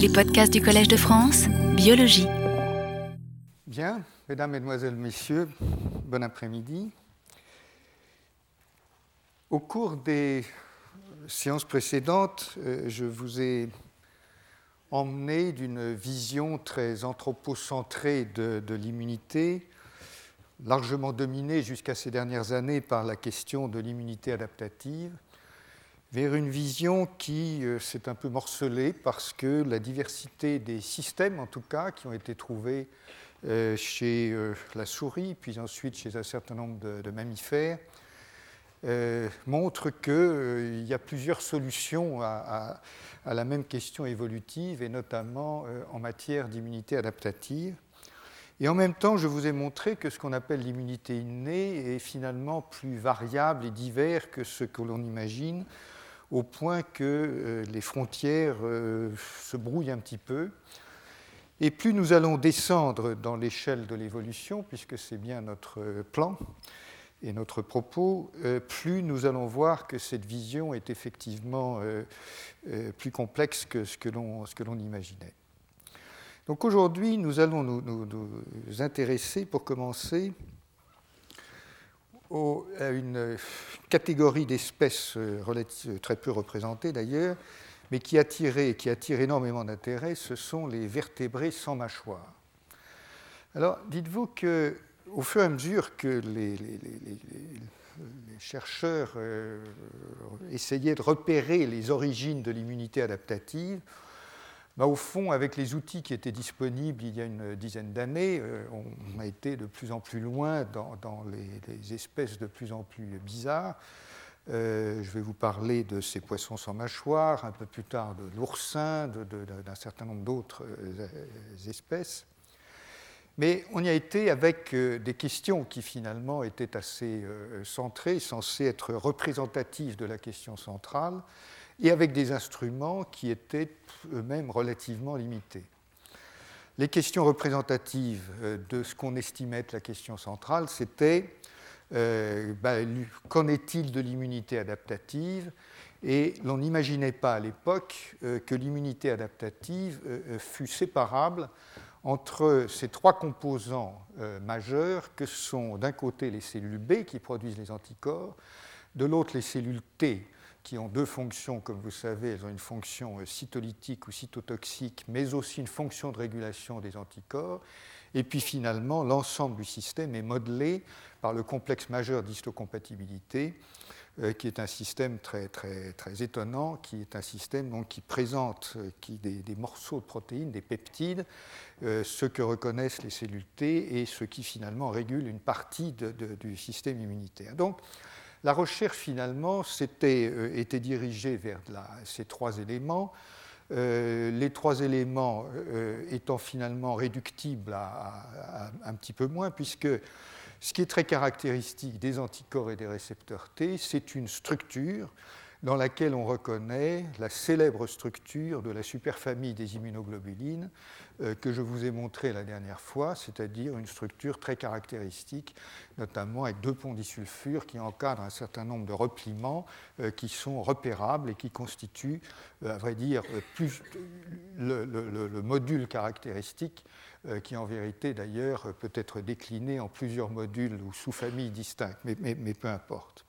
Les podcasts du Collège de France, Biologie. Bien, mesdames, mesdemoiselles, messieurs, bon après-midi. Au cours des séances précédentes, euh, je vous ai emmené d'une vision très anthropocentrée de, de l'immunité, largement dominée jusqu'à ces dernières années par la question de l'immunité adaptative, vers une vision qui euh, s'est un peu morcelée parce que la diversité des systèmes, en tout cas, qui ont été trouvés euh, chez euh, la souris, puis ensuite chez un certain nombre de, mammifères, montre qu'il y a plusieurs solutions à, la même question évolutive, et notamment en matière d'immunité adaptative. Et en même temps, je vous ai montré que ce qu'on appelle l'immunité innée est finalement plus variable et divers que ce que l'on imagine au point que euh, les frontières euh, se brouillent un petit peu. Et plus nous allons descendre dans l'échelle de l'évolution, puisque c'est bien notre plan et notre propos, euh, plus nous allons voir que cette vision est effectivement plus complexe que ce que l'on imaginait. Donc aujourd'hui, nous allons nous, intéresser, pour commencer, à une catégorie d'espèces euh, très peu représentées d'ailleurs, mais qui attire, qui attire énormément d'intérêt, ce sont les vertébrés sans mâchoire. Alors, dites-vous que au fur et à mesure que les, chercheurs euh, essayaient de repérer les origines de l'immunité adaptative, bah, au fond, avec les outils qui étaient disponibles il y a une dizaine d'années, euh, on a été de plus en plus loin dans, les, espèces de plus en plus bizarres. Euh, je vais vous parler de ces poissons sans mâchoire, un peu plus tard de l'oursin, d'un certain nombre d'autres euh, espèces. Mais on y a été avec des questions qui finalement étaient assez centrées, censées être représentatives de la question centrale, et avec des instruments qui étaient eux-mêmes relativement limités. Les questions représentatives euh, de ce qu'on estimait être la question centrale, c'était euh, ben, qu'en est-il de l'immunité adaptative? Et l'on n'imaginait pas à l'époque euh, que l'immunité adaptative fût séparable entre ces trois composants majeurs que sont d'un côté les cellules B qui produisent les anticorps, de l'autre les cellules T qui ont deux fonctions, comme vous savez, elles ont une fonction euh, cytolytique ou cytotoxique, mais aussi une fonction de régulation des anticorps. Et puis finalement, l'ensemble du système est modelé par le complexe majeur d'histocompatibilité, euh, qui est un système très, très, très étonnant, qui est un système donc, qui présente euh, des, morceaux de protéines, des peptides, ce que reconnaissent les cellules T et ce qui finalement régule une partie du système immunitaire. Donc, la recherche, finalement, euh, était dirigée vers ces trois éléments. Euh, les trois éléments euh, étant finalement réductibles à, un petit peu moins, puisque ce qui est très caractéristique des anticorps et des récepteurs T, c'est une structure dans laquelle on reconnaît la célèbre structure de la superfamille des immunoglobulines que je vous ai montré la dernière fois, c'est-à-dire une structure très caractéristique, notamment avec deux ponts disulfure qui encadrent un certain nombre de repliements euh, qui sont repérables et qui constituent, euh, à vrai dire, plus le, module caractéristique qui en vérité d'ailleurs peut être décliné en plusieurs modules ou sous-familles distinctes, mais peu importe.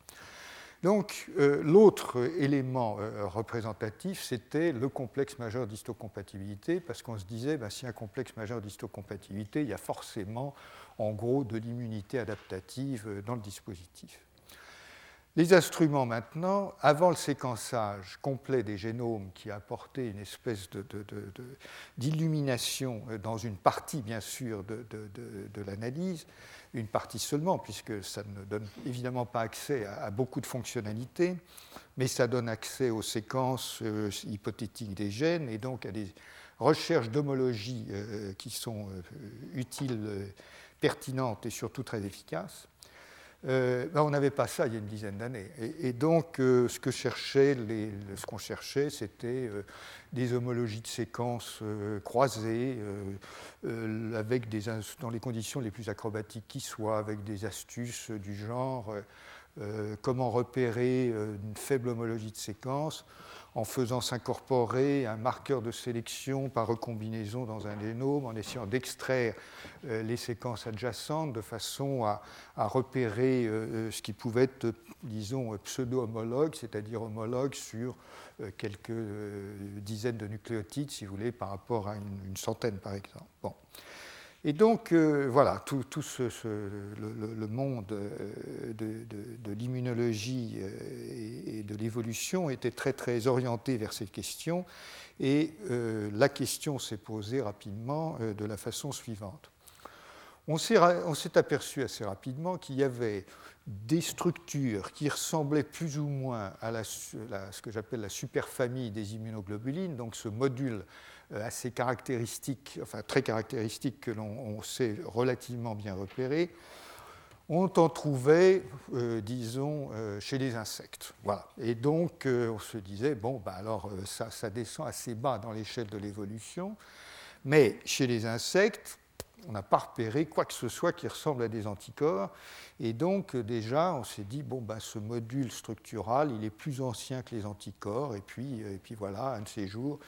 Donc euh, l'autre élément euh, représentatif, c'était le complexe majeur d'histocompatibilité, parce qu'on se disait, ben, si un complexe majeur d'histocompatibilité, il y a forcément en gros de l'immunité adaptative euh, dans le dispositif. Les instruments maintenant, avant le séquençage complet des génomes qui a apporté une espèce d'illumination dans une partie bien sûr de, l'analyse, une partie seulement, puisque ça ne donne évidemment pas accès à, beaucoup de fonctionnalités, mais ça donne accès aux séquences euh, hypothétiques des gènes et donc à des recherches d'homologie euh, qui sont euh, utiles, pertinentes et surtout très efficaces. Ben, on n'avait pas ça il y a une dizaine d'années. Et, donc, ce les, ce qu'on cherchait, c'était des homologies de séquences euh, croisées, euh, euh, avec des, dans les conditions les plus acrobatiques qui soient, avec des astuces du genre comment repérer une faible homologie de séquence en faisant s'incorporer un marqueur de sélection par recombinaison dans un génome, en essayant d'extraire euh, les séquences adjacentes de façon à, repérer euh, euh, ce qui pouvait être, disons, pseudo-homologue, c'est-à-dire homologue sur quelques dizaines de nucléotides, si vous voulez, par rapport à une, centaine, par exemple. Et donc, euh, voilà, tout, le, monde euh, de, l'immunologie euh, et, de l'évolution était très, très orienté vers ces questions. Et la question s'est posée rapidement de la façon suivante. On s'est aperçu assez rapidement qu'il y avait des structures qui ressemblaient plus ou moins à la, ce que j'appelle la superfamille des immunoglobulines, donc ce module assez caractéristiques, enfin très caractéristiques que l'on sait relativement bien repérer, on en trouvait, euh, disons, euh, chez les insectes. Voilà. Et donc, on se disait, bon, bah alors, ça, ça descend assez bas dans l'échelle de l'évolution, mais chez les insectes, on n'a pas repéré quoi que ce soit qui ressemble à des anticorps. Et donc, déjà, on s'est dit, bon, ben, ce module structural, il est plus ancien que les anticorps. Et puis, et puis voilà, un de ces jours,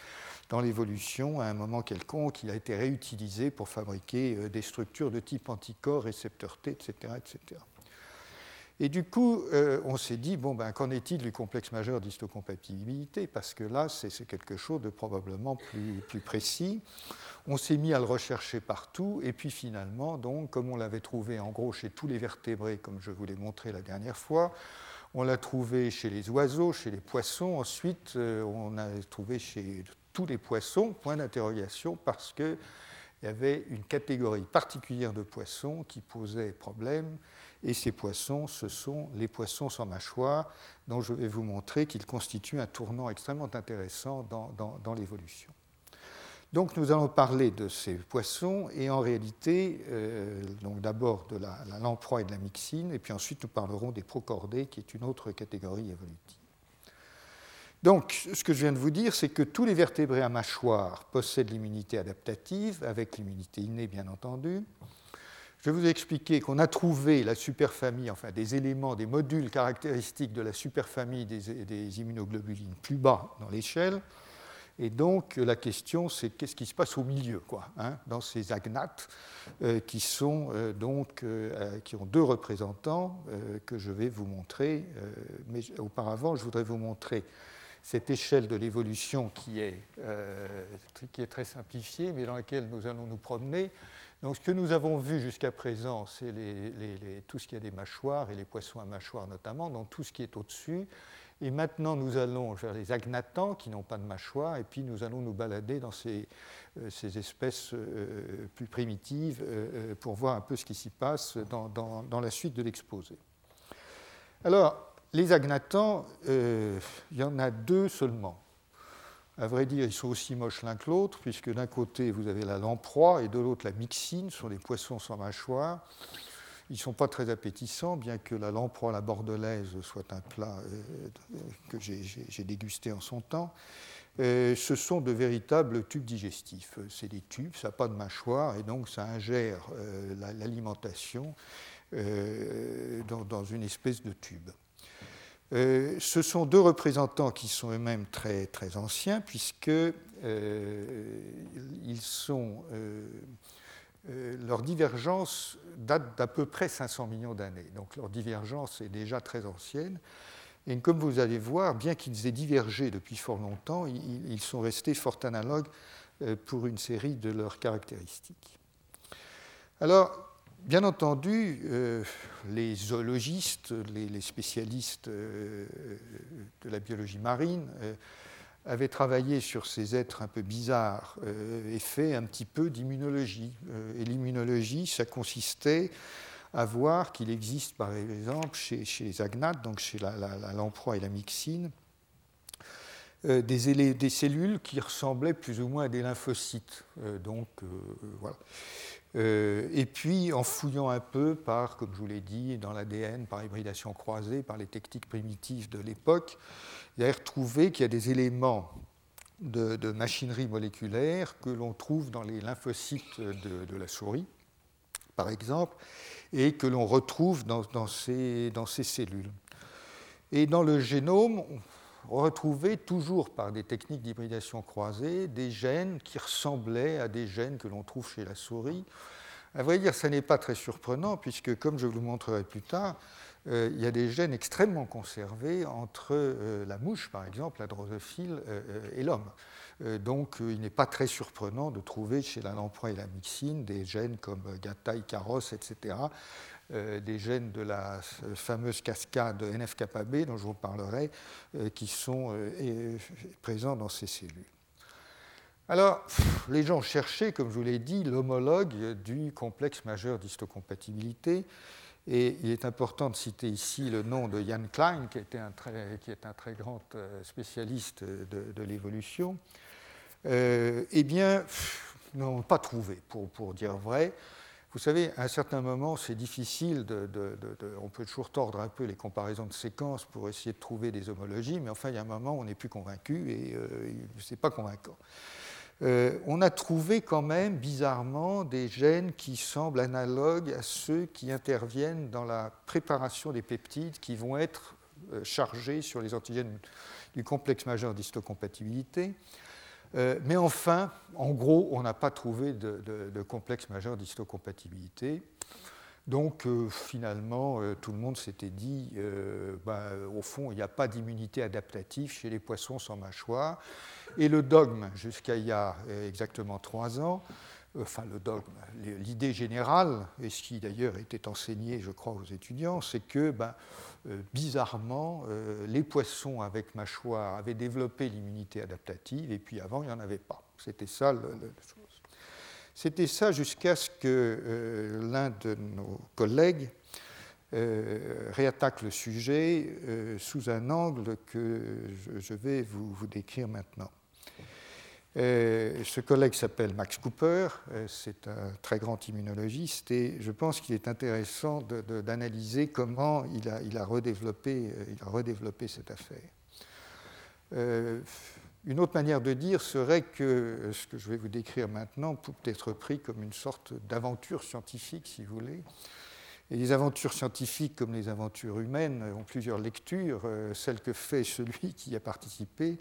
dans l'évolution, à un moment quelconque, il a été réutilisé pour fabriquer euh, des structures de type anticorps, récepteur T, etc. etc. Et du coup, euh, on s'est dit, bon, ben, qu'en est-il du complexe majeur d'histocompatibilité? Parce que là, c'est quelque chose de probablement plus, précis. On s'est mis à le rechercher partout, et puis finalement, donc, comme on l'avait trouvé en gros chez tous les vertébrés, comme je vous l'ai montré la dernière fois, on l'a trouvé chez les oiseaux, chez les poissons, ensuite euh, on a trouvé chez tous les poissons, point d'interrogation, parce qu'il y avait une catégorie particulière de poissons qui posait problème, et ces poissons, ce sont les poissons sans mâchoire, dont je vais vous montrer qu'ils constituent un tournant extrêmement intéressant dans, l'évolution. Donc nous allons parler de ces poissons et en réalité, euh, donc d'abord de la, la et de la myxine, et puis ensuite nous parlerons des procordés, qui est une autre catégorie évolutive. Donc, ce que je viens de vous dire, c'est que tous les vertébrés à mâchoire possèdent l'immunité adaptative, avec l'immunité innée bien entendu. Je vais vous expliquer qu'on a trouvé la superfamille, enfin des éléments, des modules caractéristiques de la superfamille des, immunoglobulines plus bas dans l'échelle. Et donc la question, c'est qu'est-ce qui se passe au milieu, quoi, hein, dans ces agnates euh, qui sont euh, donc euh, qui ont deux représentants que je vais vous montrer. mais auparavant, je voudrais vous montrer cette échelle de l'évolution qui, est, qui est très simplifiée, mais dans laquelle nous allons nous promener. Donc, ce que nous avons vu jusqu'à présent, c'est tout ce qui a des mâchoires, et les poissons à mâchoires notamment, donc tout ce qui est au-dessus. Et maintenant, nous allons vers les agnatants qui n'ont pas de mâchoire, et puis nous allons nous balader dans ces, euh, ces espèces euh, plus primitives pour voir un peu ce qui s'y passe dans, dans, la suite de l'exposé. Alors, les agnatants, euh, il y en a deux seulement. À vrai dire, ils sont aussi moches l'un que l'autre, puisque d'un côté, vous avez la lamproie et de l'autre, la myxine, ce sont des poissons sans mâchoire. Ils ne sont pas très appétissants, bien que la lamproie, la bordelaise, soit un plat euh, que j'ai dégusté en son temps. Euh, ce sont de véritables tubes digestifs. C'est des tubes, ça n'a pas de mâchoire, et donc ça ingère l'alimentation dans, une espèce de tube. Euh, ce sont deux représentants qui sont eux-mêmes très, très anciens, puisque euh, sont, euh, leur divergence date d'à peu près 500 millions d'années. Donc leur divergence est déjà très ancienne. Et comme vous allez voir, bien qu'ils aient divergé depuis fort longtemps, ils, ils sont restés fort analogues pour une série de leurs caractéristiques. Alors, Bien entendu, euh, les zoologistes, les, spécialistes euh, de la biologie marine euh, avaient travaillé sur ces êtres un peu bizarres et fait un petit peu d'immunologie. et l'immunologie, ça consistait à voir qu'il existe, par exemple, chez, les agnates, donc chez la, lamproie et la myxine, des, des, cellules qui ressemblaient plus ou moins à des lymphocytes. donc, voilà. Euh, et puis, en fouillant un peu par, comme je vous l'ai dit, dans l'ADN, par hybridation croisée, par les techniques primitives de l'époque, il a retrouvé qu'il y a des éléments de, machinerie moléculaire que l'on trouve dans les lymphocytes de, la souris, par exemple, et que l'on retrouve ces, dans, ces, cellules. Et dans le génome, retrouvé, toujours par des techniques d'hybridation croisée, des gènes qui ressemblaient à des gènes que l'on trouve chez la souris. À vrai dire, ça n'est pas très surprenant, puisque, comme je vous le montrerai plus tard, euh, il y a des gènes extrêmement conservés entre euh, la mouche, par exemple, la drosophile, et l'homme. donc, il n'est pas très surprenant de trouver chez la lamproi et la myxine des gènes comme GATA, Icaros, etc., euh, des gènes de la fameuse cascade NF-kappa-B dont je vous parlerai, euh, qui sont euh, présents dans ces cellules. Alors, les gens cherchaient, comme je vous l'ai dit, l'homologue du complexe majeur d'histocompatibilité. Et il est important de citer ici le nom de Jan Klein, qui, était un très, qui est un très grand spécialiste de, l'évolution. eh bien, n'ont pas trouvé, pour dire vrai. Vous savez, à un certain moment, c'est difficile, de, on peut toujours tordre un peu les comparaisons de séquences pour essayer de trouver des homologies, mais enfin, il y a un moment où on n'est plus convaincu et euh, ce n'est pas convaincant. Euh, on a trouvé quand même, bizarrement, des gènes qui semblent analogues à ceux qui interviennent dans la préparation des peptides qui vont être euh, chargés sur les antigènes du complexe majeur d'histocompatibilité. Euh, mais enfin, en gros, on n'a pas trouvé de, complexe majeur d'histocompatibilité. Donc euh, finalement, euh, tout le monde s'était dit, ben, au fond, il n'y a pas d'immunité adaptative chez les poissons sans mâchoire. Et le dogme, jusqu'à il y a exactement trois ans, enfin le dogme, l'idée générale, et ce qui d'ailleurs était enseigné, je crois, aux étudiants, c'est que ben, euh, bizarrement, euh, les poissons avec mâchoire avaient développé l'immunité adaptative, et puis avant, il n'y en avait pas. C'était ça la chose. C'était ça jusqu'à ce que euh, l'un de nos collègues réattaque le sujet sous un angle que je, vais vous décrire maintenant. Euh, ce collègue s'appelle Max Cooper, euh, c'est un très grand immunologiste et je pense qu'il est intéressant d'analyser comment il a, il, a redéveloppé, euh, il a redéveloppé cette affaire. une autre manière de dire serait que ce que je vais vous décrire maintenant peut être pris comme une sorte d'aventure scientifique, si vous voulez. Et les aventures scientifiques, comme les aventures humaines, ont plusieurs lectures. celle que fait celui qui y a participé,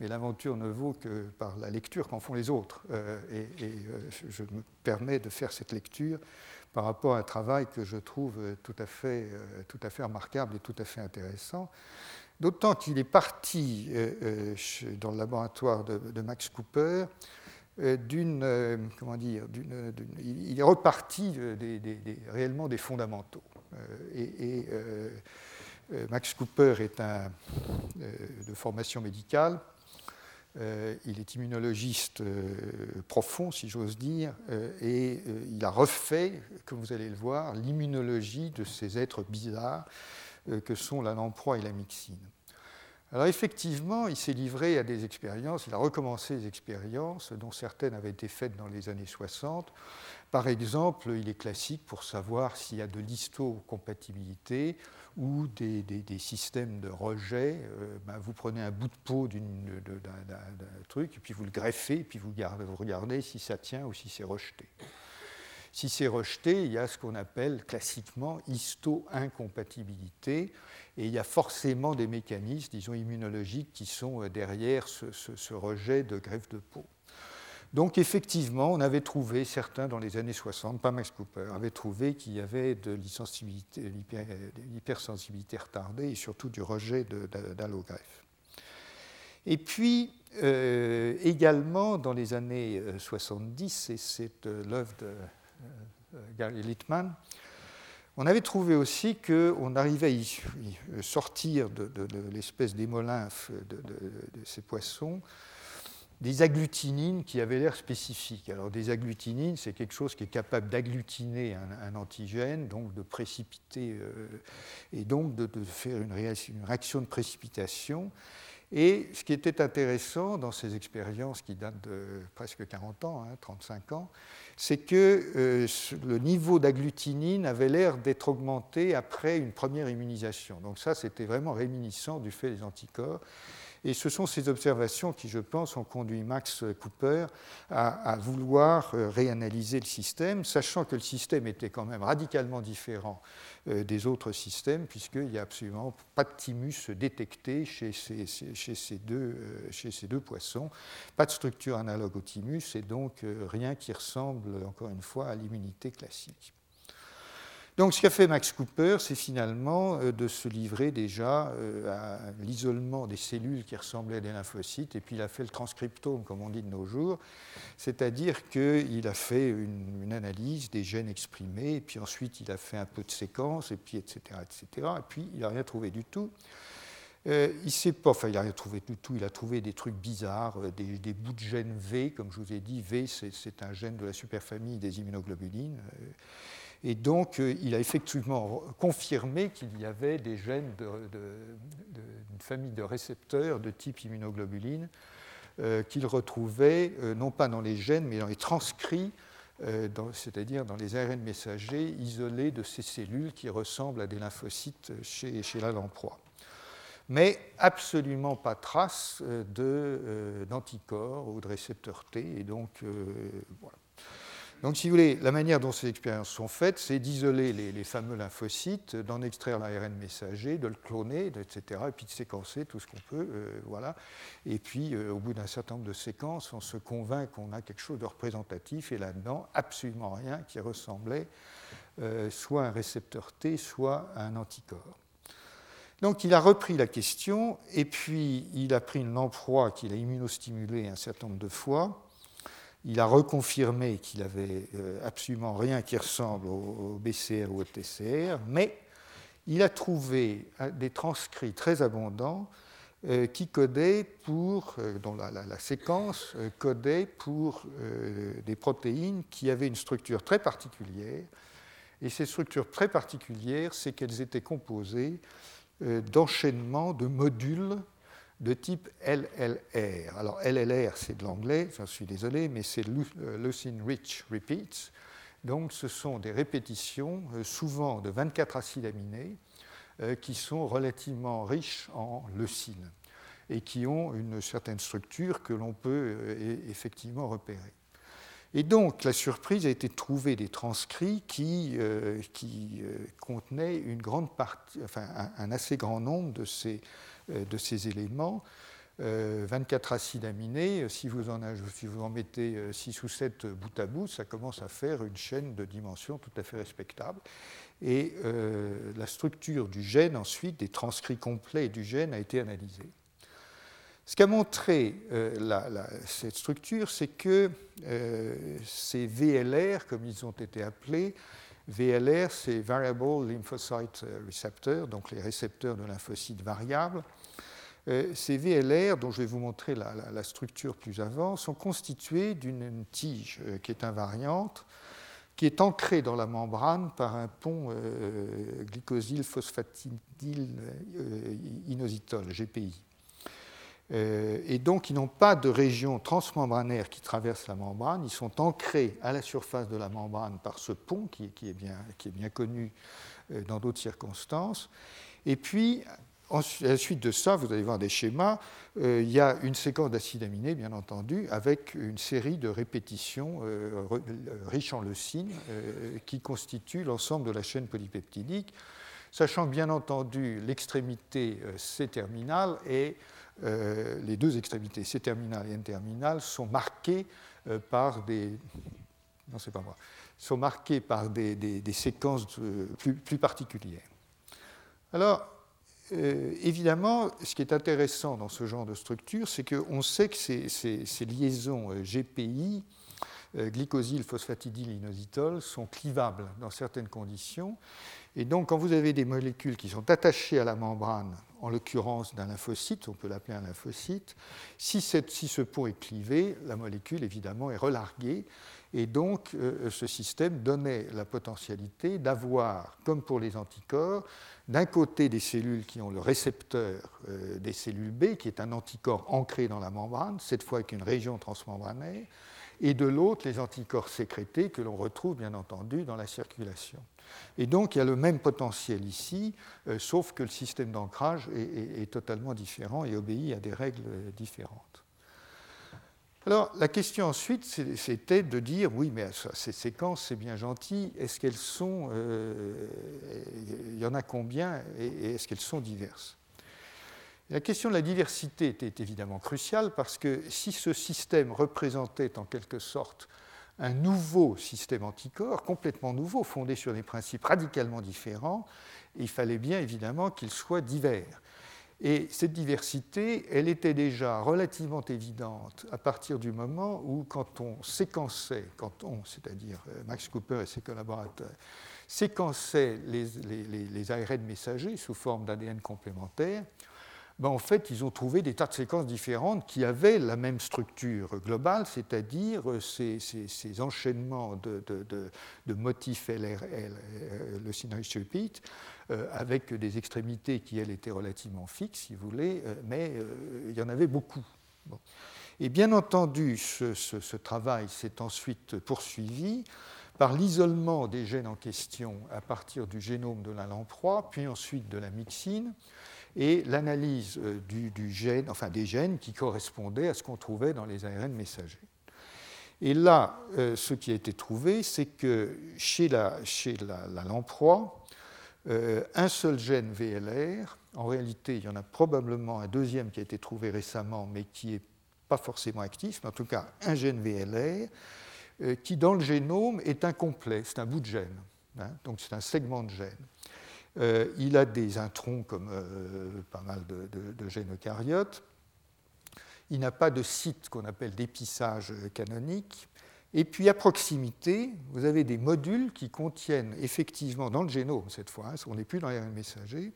mais l'aventure ne vaut que par la lecture qu'en font les autres. Euh, et, euh, je me permets de faire cette lecture par rapport à un travail que je trouve tout à fait, euh, tout à fait remarquable et tout à fait intéressant. D'autant qu'il est parti dans le laboratoire de, Max Cooper d'une, comment dire, il est reparti réellement des fondamentaux. et, Max Cooper est de formation médicale euh, il est immunologiste euh, profond, si j'ose dire, euh, et il a refait, comme vous allez le voir, l'immunologie de ces êtres bizarres que sont la lamproie et la myxine. Alors effectivement, il s'est livré à des expériences, il a recommencé des expériences dont certaines avaient été faites dans les années 60. Par exemple, il est classique pour savoir s'il y a de l'histocompatibilité ou des, systèmes de rejet. Euh, ben, vous prenez un bout de peau d'un truc, et puis vous le greffez, et puis vous, regardez si ça tient ou si c'est rejeté. Si c'est rejeté, il y a ce qu'on appelle classiquement histo-incompatibilité, et il y a forcément des mécanismes, disons, immunologiques qui sont euh, derrière ce rejet de greffe de peau. Donc effectivement, on avait trouvé, certains dans les années 60, pas Max Cooper, avait trouvé qu'il y avait de l'hypersensibilité retardée et surtout du rejet d'allogreffe. Et puis, euh, également dans les années 70, euh, et c'est euh, l'œuvre de Gary Littman, on avait trouvé aussi qu'on arrivait à sortir de, l'espèce d'hémolymphe de, ces poissons des agglutinines qui avaient l'air spécifiques. Alors des agglutinines, c'est quelque chose qui est capable d'agglutiner un, antigène, donc de précipiter, euh, et donc de, faire une réaction, de précipitation. Et ce qui était intéressant dans ces expériences qui datent de presque 40 ans, 35 hein, ans, c'est que euh, le niveau d'agglutinine avait l'air d'être augmenté après une première immunisation. Donc ça, c'était vraiment réminiscent du fait des anticorps. Et ce sont ces observations qui, je pense, ont conduit Max Cooper à, vouloir euh, réanalyser le système, sachant que le système était quand même radicalement différent euh, des autres systèmes, puisqu'il n'y a absolument pas de thymus détecté chez ces, deux, euh, chez ces deux poissons, pas de structure analogue au thymus, et donc rien qui ressemble, encore une fois, à l'immunité classique. Donc ce qu'a fait Max Cooper, c'est finalement euh, de se livrer déjà euh, à l'isolement des cellules qui ressemblaient à des lymphocytes, et puis il a fait le transcriptome, comme on dit de nos jours, c'est-à-dire qu'il a fait une, analyse des gènes exprimés, et puis ensuite il a fait un peu de séquences, et puis etc., etc., et puis il n'a rien trouvé du tout. Euh, il rien trouvé du tout, il a trouvé des trucs bizarres, des, bouts de gène V, comme je vous ai dit, V c'est un gène de la superfamille des immunoglobulines. Et donc, euh, il a effectivement confirmé qu'il y avait des gènes d'une famille de récepteurs de type immunoglobuline euh, qu'il retrouvait euh, non pas dans les gènes, mais dans les transcrits, c'est-à-dire dans les ARN messagers isolés de ces cellules qui ressemblent à des lymphocytes chez, chez la lamproie. Mais absolument pas trace d'anticorps ou de récepteurs T. Et donc, voilà. Donc, si vous voulez, la manière dont ces expériences sont faites, c'est d'isoler les, fameux lymphocytes, d'en extraire l'ARN messager, de le cloner, etc., et puis de séquencer tout ce qu'on peut. Euh, voilà. Et puis, euh, au bout d'un certain nombre de séquences, on se convainc qu'on a quelque chose de représentatif, et là-dedans, absolument rien qui ressemblait euh, soit à un récepteur T, soit à un anticorps. Donc il a repris la question et puis il a pris une lamproie qu'il a immunostimulée un certain nombre de fois il a reconfirmé qu'il n'avait euh, absolument rien qui ressemble au, BCR ou au TCR, mais il a trouvé des transcrits très abondants euh, qui codaient pour, euh, dont la, séquence codait pour des protéines qui avaient une structure très particulière. Et ces structures très particulières, c'est qu'elles étaient composées d'enchaînements de modules de type LLR. Alors LLR, c'est de l'anglais, j'en suis désolé, mais c'est euh, Leucine Rich Repeats. Donc ce sont des répétitions, euh, souvent de 24 acides aminés, euh, qui sont relativement riches en leucine et qui ont une certaine structure que l'on peut effectivement repérer. Et donc, la surprise a été de trouver des transcrits qui, qui contenaient une grande partie, enfin, un, assez grand nombre de ces, euh, de ces éléments. 24 euh, acides aminés, euh, si vous, en, si vous en mettez 6 ou 7 bout à bout, ça commence à faire une chaîne de dimensions tout à fait respectable. Et la structure du gène, ensuite, des transcrits complets du gène, a été analysée. Ce qu'a montré cette structure, c'est que ces VLR, comme ils ont été appelés, VLR, c'est Variable Lymphocyte Receptor, donc les récepteurs de lymphocytes variables, euh, ces VLR, dont je vais vous montrer la, structure plus avant, sont constitués d'une tige euh, qui est invariante, qui est ancrée dans la membrane par un pont euh, glycosyl GPI. Et donc, ils n'ont pas de région transmembranaire qui traverse la membrane, ils sont ancrés à la surface de la membrane par ce pont qui, est, bien, est connu dans d'autres circonstances. Et puis, à la suite de ça, vous allez voir des schémas, euh, il y a une séquence d'acides aminés, bien entendu, avec une série de répétitions euh, euh, riches en leucine qui constituent l'ensemble de la chaîne polypeptidique, sachant bien entendu l'extrémité C-terminale et les deux extrémités C-terminale et N-terminale sont marquées par des... Non, c'est pas moi. sont marquées par des, séquences plus, plus particulières. Alors, euh, évidemment, ce qui est intéressant dans ce genre de structure, c'est qu'on sait que ces, liaisons euh, GPI, euh, glycosyl inositol, sont clivables dans certaines conditions. Et donc, quand vous avez des molécules qui sont attachées à la membrane, en l'occurrence d'un lymphocyte, on peut l'appeler un lymphocyte, si, ce pont est clivé, la molécule évidemment est relarguée. Et donc, ce système donnait la potentialité d'avoir, comme pour les anticorps, d'un côté des cellules qui ont le récepteur euh, des cellules B, qui est un anticorps ancré dans la membrane, cette fois avec une région transmembranaire, et de l'autre les anticorps sécrétés que l'on retrouve bien entendu dans la circulation. Et donc il y a le même potentiel ici, sauf que le système d'ancrage est, totalement différent et obéit à des règles différentes. Alors la question ensuite, c'était de dire, oui, mais ces séquences, c'est bien gentil, est-ce qu'elles sont, il y en a combien et est-ce qu'elles sont diverses? La question de la diversité était évidemment cruciale parce que si ce système représentait en quelque sorte un nouveau système anticorps, complètement nouveau, fondé sur des principes radicalement différents, il fallait bien évidemment qu'il soit divers. Et cette diversité, elle était déjà relativement évidente à partir du moment où, quand on séquençait, quand on, c'est-à-dire euh, Max Cooper et ses collaborateurs, séquençaient les, les, les ARN messagers sous forme d'ADN complémentaire, ben, en fait, ils ont trouvé des tas de séquences différentes qui avaient la même structure globale, c'est-à-dire ces, enchaînements de, motifs LRL, euh, le Synrich Repeat, euh, avec des extrémités qui, elles, étaient relativement fixes, si vous voulez, euh, mais il y en avait beaucoup. Et bien entendu, ce, travail s'est ensuite poursuivi par l'isolement des gènes en question à partir du génome de la lamproie, puis ensuite de la myxine, et l'analyse euh, du, gène, enfin des gènes qui correspondaient à ce qu'on trouvait dans les ARN messagers. Et là, euh, ce qui a été trouvé, c'est que chez la, chez la, lamproie, euh, un seul gène VLR, en réalité, il y en a probablement un deuxième qui a été trouvé récemment, mais qui n'est pas forcément actif, mais en tout cas un gène VLR, qui dans le génome est incomplet, c'est un bout de gène, hein, donc c'est un segment de gène. Euh, il a des introns comme euh, pas mal de, gènes eucaryotes. Il n'a pas de site qu'on appelle d'épissage canonique. Et puis à proximité, vous avez des modules qui contiennent effectivement dans le génome, cette fois, hein, on n'est plus dans les messager,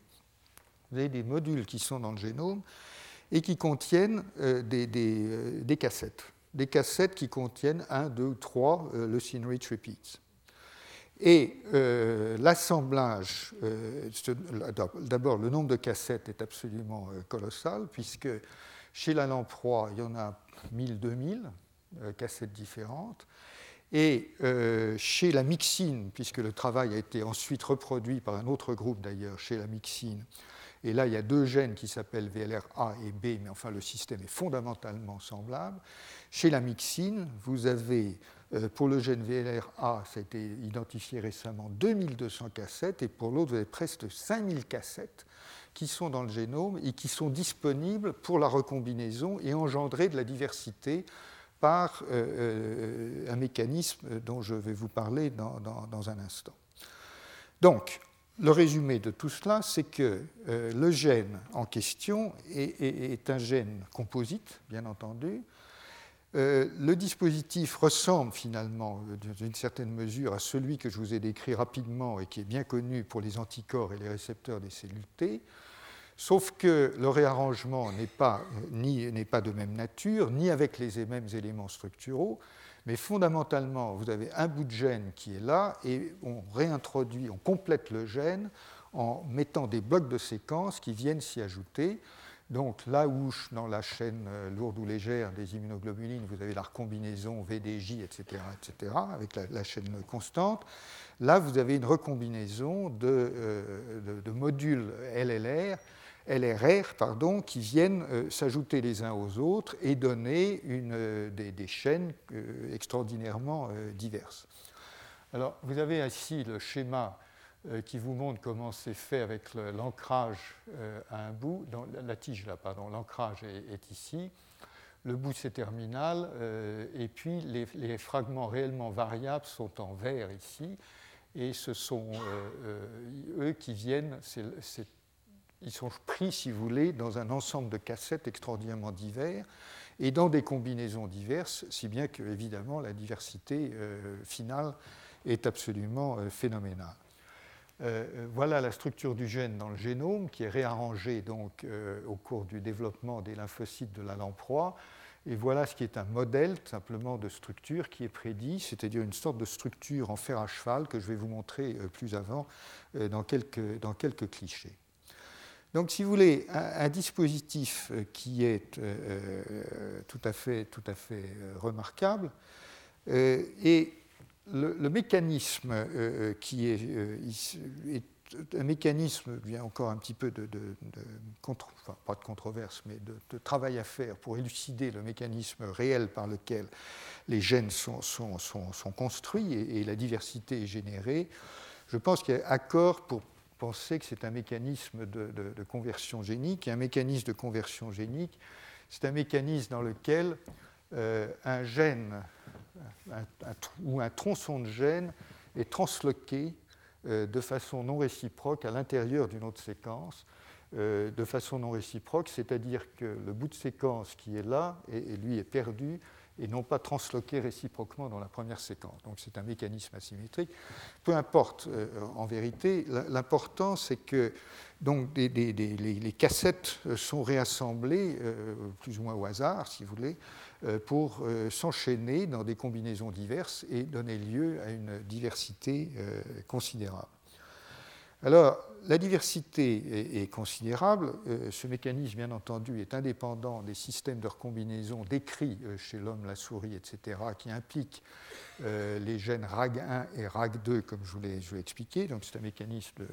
vous avez des modules qui sont dans le génome et qui contiennent euh, des, cassettes. Des cassettes qui contiennent 1, 2, 3 le Rich Repeats. Et euh, l'assemblage, euh, d'abord le nombre de cassettes est absolument euh, colossal, puisque chez la lamproie, il y en a 1000-2000 cassettes différentes. Et chez la mixine, puisque le travail a été ensuite reproduit par un autre groupe d'ailleurs, chez la mixine, et là il y a deux gènes qui s'appellent VLR-A et B, mais enfin le système est fondamentalement semblable. Chez la mixine, vous avez euh, pour le gène VLR-A, ça a été identifié récemment 2200 cassettes, et pour l'autre, vous avez presque 5000 cassettes qui sont dans le génome et qui sont disponibles pour la recombinaison et engendrer de la diversité par euh, euh, un mécanisme dont je vais vous parler dans, un instant. Donc, le résumé de tout cela, c'est que le gène en question est, un gène composite, bien entendu, euh, le dispositif ressemble finalement, euh, d'une certaine mesure, à celui que je vous ai décrit rapidement et qui est bien connu pour les anticorps et les récepteurs des cellules T, sauf que le réarrangement n'est pas, euh, pas de même nature, ni avec les mêmes éléments structuraux, mais fondamentalement, vous avez un bout de gène qui est là et on réintroduit, on complète le gène en mettant des blocs de séquences qui viennent s'y ajouter. Donc là où dans la chaîne euh, lourde ou légère des immunoglobulines, vous avez la recombinaison VDJ, etc., etc., avec la, chaîne constante, là vous avez une recombinaison de, euh, modules LLR, LRR pardon, qui viennent euh, s'ajouter les uns aux autres et donner des, chaînes extraordinairement diverses. Alors vous avez ici le schéma qui vous montre comment c'est fait avec l'ancrage euh, à un bout. La tige, là, pardon, l'ancrage est, ici. Le bout, c'est terminal. Euh, et puis, les, fragments réellement variables sont en vert ici. Et ce sont eux qui viennent, ils sont pris, si vous voulez, dans un ensemble de cassettes extraordinairement divers et dans des combinaisons diverses, si bien que, évidemment, la diversité finale est absolument phénoménale. Euh, euh, voilà la structure du gène dans le génome qui est réarrangée donc, euh, au cours du développement des lymphocytes de la lamproie. Et voilà ce qui est un modèle simplement de structure qui est prédit, c'est-à-dire une sorte de structure en fer à cheval que je vais vous montrer plus avant dans quelques, dans, quelques, clichés. Donc, si vous voulez, un, dispositif qui est tout à fait, tout à fait remarquable. et le, mécanisme qui est, est un mécanisme, il y a encore un petit peu de, pas de controverse, mais de, travail à faire pour élucider le mécanisme réel par lequel les gènes sont, sont, sont, construits et, la diversité est générée. Je pense qu'il y a accord pour penser que c'est un mécanisme de, conversion génique. Et un mécanisme de conversion génique, c'est un mécanisme dans lequel euh, un gène ou un tronçon de gène est transloqué euh, de façon non réciproque à l'intérieur d'une autre séquence, euh, de façon non réciproque, c'est-à-dire que le bout de séquence qui est là, et, lui est perdu, et non pas transloqué réciproquement dans la première séquence. Donc c'est un mécanisme asymétrique. Peu importe euh, en vérité, l'important c'est que donc, les, cassettes sont réassemblées, plus ou moins au hasard si vous voulez, euh, pour euh, s'enchaîner dans des combinaisons diverses et donner lieu à une diversité euh, considérable. Alors, la diversité est, considérable. ce mécanisme, bien entendu, est indépendant des systèmes de recombinaison décrits chez l'homme, la souris, etc., qui impliquent les gènes RAG1 et RAG2, comme je vous l'ai expliqué. C'est un mécanisme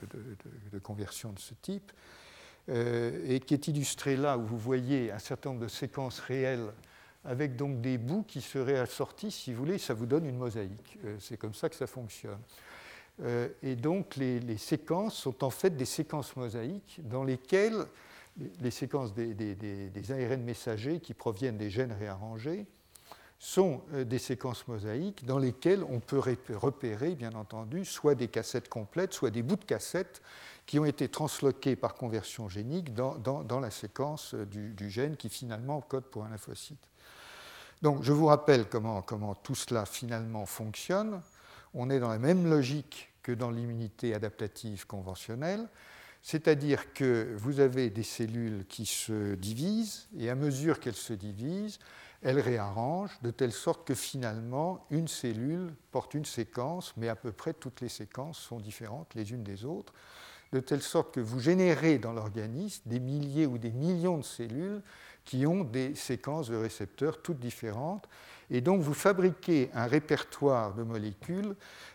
de, conversion de ce type, et qui est illustré là où vous voyez un certain nombre de séquences réelles avec donc des bouts qui seraient assortis, si vous voulez, ça vous donne une mosaïque. Euh, c'est comme ça que ça fonctionne. Euh, et donc les, séquences sont en fait des séquences mosaïques dans lesquelles les séquences des, ARN messagers qui proviennent des gènes réarrangés sont euh, des séquences mosaïques dans lesquelles on peut repérer, bien entendu, soit des cassettes complètes, soit des bouts de cassettes qui ont été transloqués par conversion génique dans, la séquence du, du, gène qui finalement code pour un lymphocyte. Donc je vous rappelle comment, tout cela finalement fonctionne. On est dans la même logique que dans l'immunité adaptative conventionnelle, c'est-à-dire que vous avez des cellules qui se divisent et à mesure qu'elles se divisent, elles réarrangent de telle sorte que finalement une cellule porte une séquence, mais à peu près toutes les séquences sont différentes les unes des autres, de telle sorte que vous générez dans l'organisme des milliers ou des millions de cellules qui ont des séquences de récepteurs toutes différentes. Et donc vous fabriquez un répertoire de molécules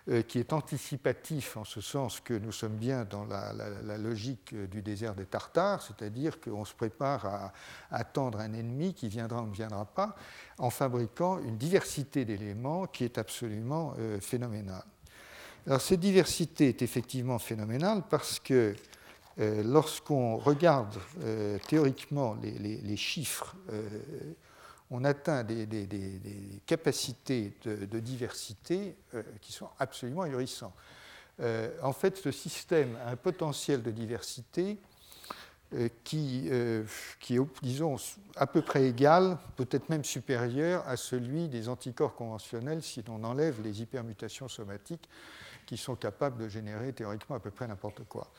euh, qui est anticipatif en ce sens que nous sommes bien dans la, logique du désert des Tartares, c'est-à-dire qu'on se prépare à, attendre un ennemi qui viendra ou ne viendra pas, en fabriquant une diversité d'éléments qui est absolument euh, phénoménale. Alors cette diversité est effectivement phénoménale parce que euh, lorsqu'on regarde euh, théoriquement les, chiffres, euh, on atteint des, capacités de, diversité qui sont absolument ahurissants. en fait, ce système a un potentiel de diversité qui, qui, est, disons, à peu près égal, peut-être même supérieur à celui des anticorps conventionnels si l'on enlève les hypermutations somatiques qui sont capables de générer théoriquement à peu près n'importe quoi.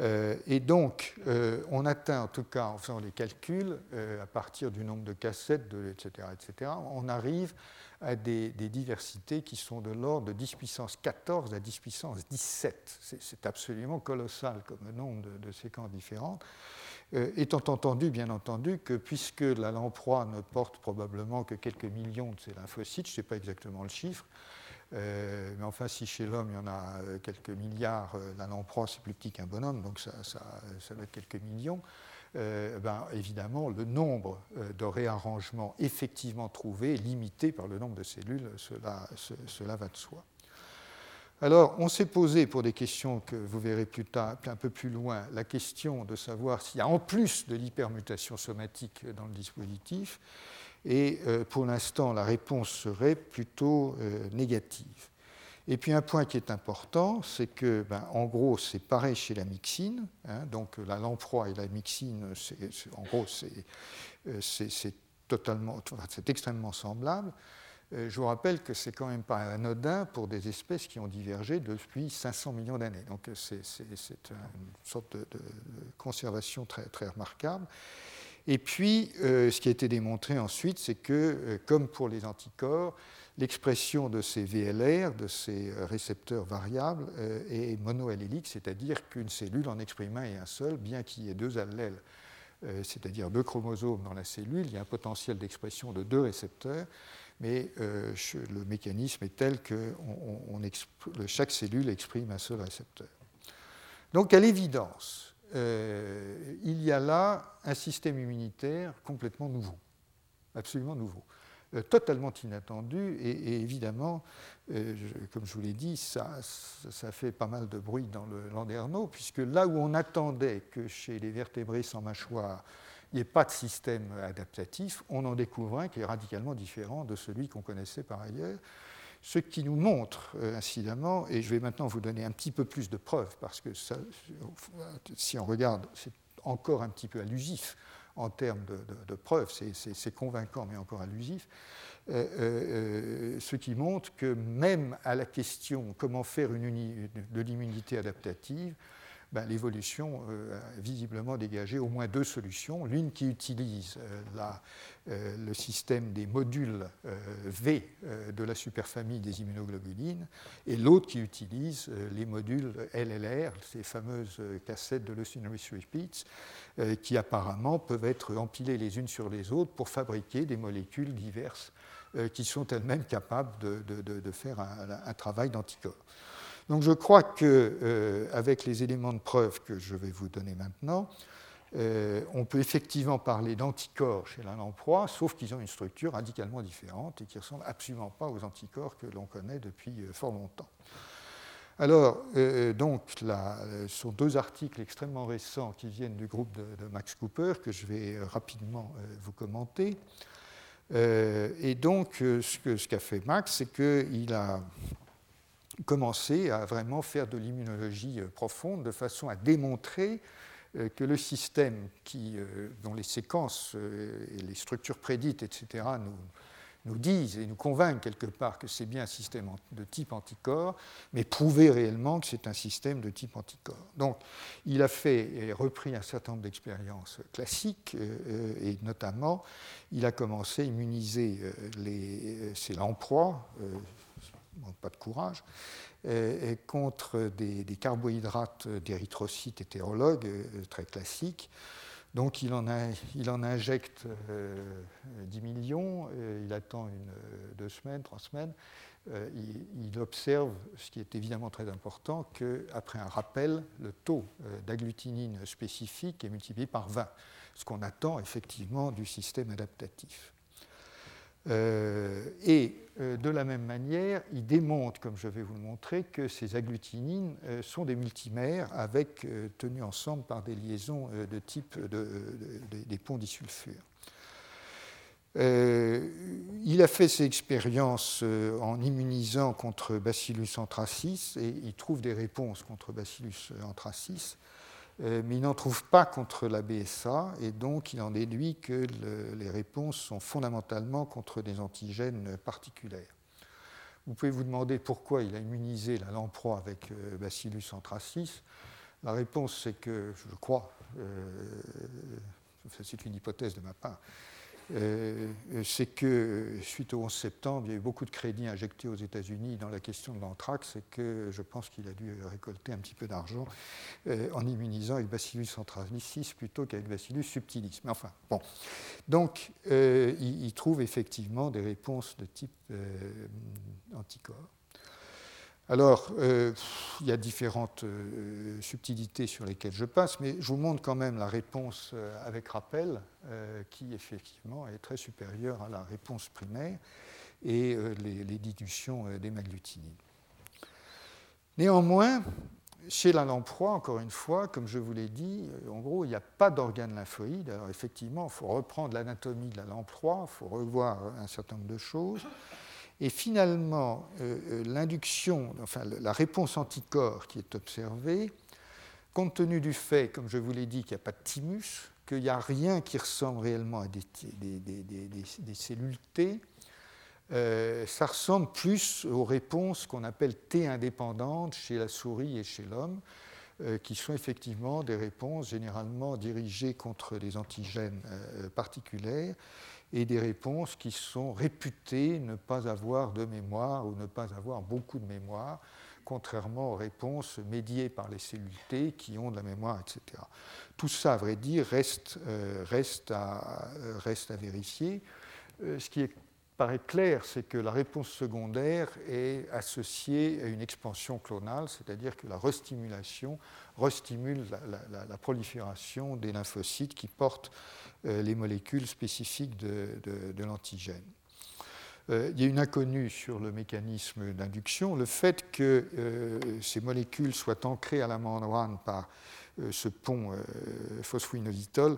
Euh, et donc, euh, on atteint, en tout cas en faisant les calculs, euh, à partir du nombre de cassettes, etc., etc., on arrive à des, diversités qui sont de l'ordre de 10 puissance 14 à 10 puissance 17. C'est absolument colossal comme nombre de, séquences différentes. étant entendu, bien entendu, que puisque la lamproie ne porte probablement que quelques millions de ces lymphocytes, je ne sais pas exactement le chiffre, euh, mais enfin, si chez l'homme, il y en a euh, quelques milliards, euh, la lamproie, c'est plus petit qu'un bonhomme, donc ça, ça, va être quelques millions. ben, évidemment, le nombre de réarrangements effectivement trouvés est limité par le nombre de cellules, cela, cela va de soi. Alors, on s'est posé, pour des questions que vous verrez plus tard, un peu plus loin, la question de savoir s'il y a en plus de l'hypermutation somatique dans le dispositif, et euh, pour l'instant, la réponse serait plutôt euh, négative. Et puis un point qui est important, c'est que, ben, en gros, c'est pareil chez la mixine. Hein, donc la lamproie et la mixine, en gros, euh, c'est totalement, c'est extrêmement semblable. je vous rappelle que c'est quand même pas anodin pour des espèces qui ont divergé depuis 500 millions d'années. Donc c'est une sorte de, conservation très remarquable. Et puis, euh, ce qui a été démontré ensuite, c'est que, euh, comme pour les anticorps, l'expression de ces VLR, de ces euh, récepteurs variables, est monoallélique, c'est-à-dire qu'une cellule en exprime un et un seul, bien qu'il y ait deux allèles, c'est-à-dire deux chromosomes dans la cellule, il y a un potentiel d'expression de deux récepteurs, mais le mécanisme est tel que chaque cellule exprime un seul récepteur. Donc à l'évidence, il y a là un système immunitaire complètement nouveau, absolument nouveau. Euh, totalement inattendu et, évidemment, euh, comme je vous l'ai dit, ça, ça, fait pas mal de bruit dans le Landerneau, puisque là où on attendait que chez les vertébrés sans mâchoire, il n'y ait pas de système adaptatif, on en découvre un qui est radicalement différent de celui qu'on connaissait par ailleurs. Ce qui nous montre, euh, incidemment, et je vais maintenant vous donner un petit peu plus de preuves, parce que si on regarde, c'est encore un petit peu allusif en termes de, preuves, c'est convaincant mais encore allusif, euh, euh, ce qui montre que même à la question comment faire une de l'immunité adaptative, ben, l'évolution a visiblement dégagé au moins deux solutions. L'une qui utilise la, le système des modules V de la superfamille des immunoglobulines et l'autre qui utilise les modules LLR, ces fameuses cassettes de Lucinerus Repeats, euh, qui apparemment peuvent être empilées les unes sur les autres pour fabriquer des molécules diverses euh, qui sont elles-mêmes capables de, faire un, travail d'anticorps. Donc je crois qu'avec euh, les éléments de preuve que je vais vous donner maintenant, on peut effectivement parler d'anticorps chez la lamproie, sauf qu'ils ont une structure radicalement différente et qui ne ressemblent absolument pas aux anticorps que l'on connaît depuis fort longtemps. Alors, euh, donc, là, ce sont deux articles extrêmement récents qui viennent du groupe de, Max Cooper que je vais euh, rapidement euh, vous commenter. et donc, ce qu'a fait Max, c'est qu'il a commencé à vraiment faire de l'immunologie profonde de façon à démontrer que le système qui, dont les séquences et les structures prédites, etc., nous, nous disent et nous convainquent quelque part que c'est bien un système de type anticorps, mais prouver réellement que c'est un système de type anticorps. Donc, il a fait et repris un certain nombre d'expériences classiques, euh, et notamment, il a commencé à immuniser euh, les, lamproies, euh, pas de courage, contre des, carbohydrates d'érythrocytes hétérologues très classiques. Donc il en, injecte 10 euh, millions, il attend une, deux semaines, trois semaines. Euh, il, observe, ce qui est évidemment très important, qu'après un rappel, le taux euh, d'agglutinine spécifique est multiplié par 20, ce qu'on attend effectivement du système adaptatif. Et de la même manière, il démontre, comme je vais vous le montrer, que ces agglutinines sont des multimères avec, tenus ensemble par des liaisons de type des ponts disulfures. il a fait ses expériences en immunisant contre Bacillus anthracis et il trouve des réponses contre Bacillus anthracis euh, mais il n'en trouve pas contre la BSA, et donc il en déduit que les réponses sont fondamentalement contre des antigènes particuliers. Vous pouvez vous demander pourquoi il a immunisé la lamproie avec euh, Bacillus anthracis. La réponse, c'est que, je crois, euh, c'est une hypothèse de ma part, c'est que suite au 11 septembre, il y a eu beaucoup de crédits injectés aux États-Unis dans la question de l'anthrax et que je pense qu'il a dû récolter un petit peu d'argent euh, en immunisant avec Bacillus anthracis plutôt qu'avec Bacillus subtilis. Mais enfin, bon. Donc, euh, il, trouve effectivement des réponses de type anticorps. Alors, euh, il y a différentes euh, subtilités sur lesquelles je passe, mais je vous montre quand même la réponse euh, avec rappel, qui effectivement est très supérieure à la réponse primaire et les, dilutions des maglutinines. Néanmoins, chez la lamproie, encore une fois, comme je vous l'ai dit, en gros, il n'y a pas d'organe lymphoïde. Alors effectivement, il faut reprendre l'anatomie de la lamproie, il faut revoir un certain nombre de choses. Et finalement, euh, euh, l'induction, enfin la réponse anticorps qui est observée, compte tenu du fait, comme je vous l'ai dit, qu'il n'y a pas de thymus, qu'il n'y a rien qui ressemble réellement à des, cellules T, euh, ça ressemble plus aux réponses qu'on appelle T indépendantes chez la souris et chez l'homme, qui sont effectivement des réponses généralement dirigées contre les antigènes particuliers et des réponses qui sont réputées ne pas avoir de mémoire ou ne pas avoir beaucoup de mémoire, contrairement aux réponses médiées par les cellules T qui ont de la mémoire, etc. Tout ça, à vrai dire, reste, euh, à, reste à, vérifier. Euh, ce qui est paraît clair, c'est que la réponse secondaire est associée à une expansion clonale, c'est-à-dire que la restimulation restimule la, prolifération des lymphocytes qui portent euh, les molécules spécifiques de, l'antigène. Euh, il y a une inconnue sur le mécanisme d'induction, le fait que euh, ces molécules soient ancrées à la membrane par ce pont phosphoinositol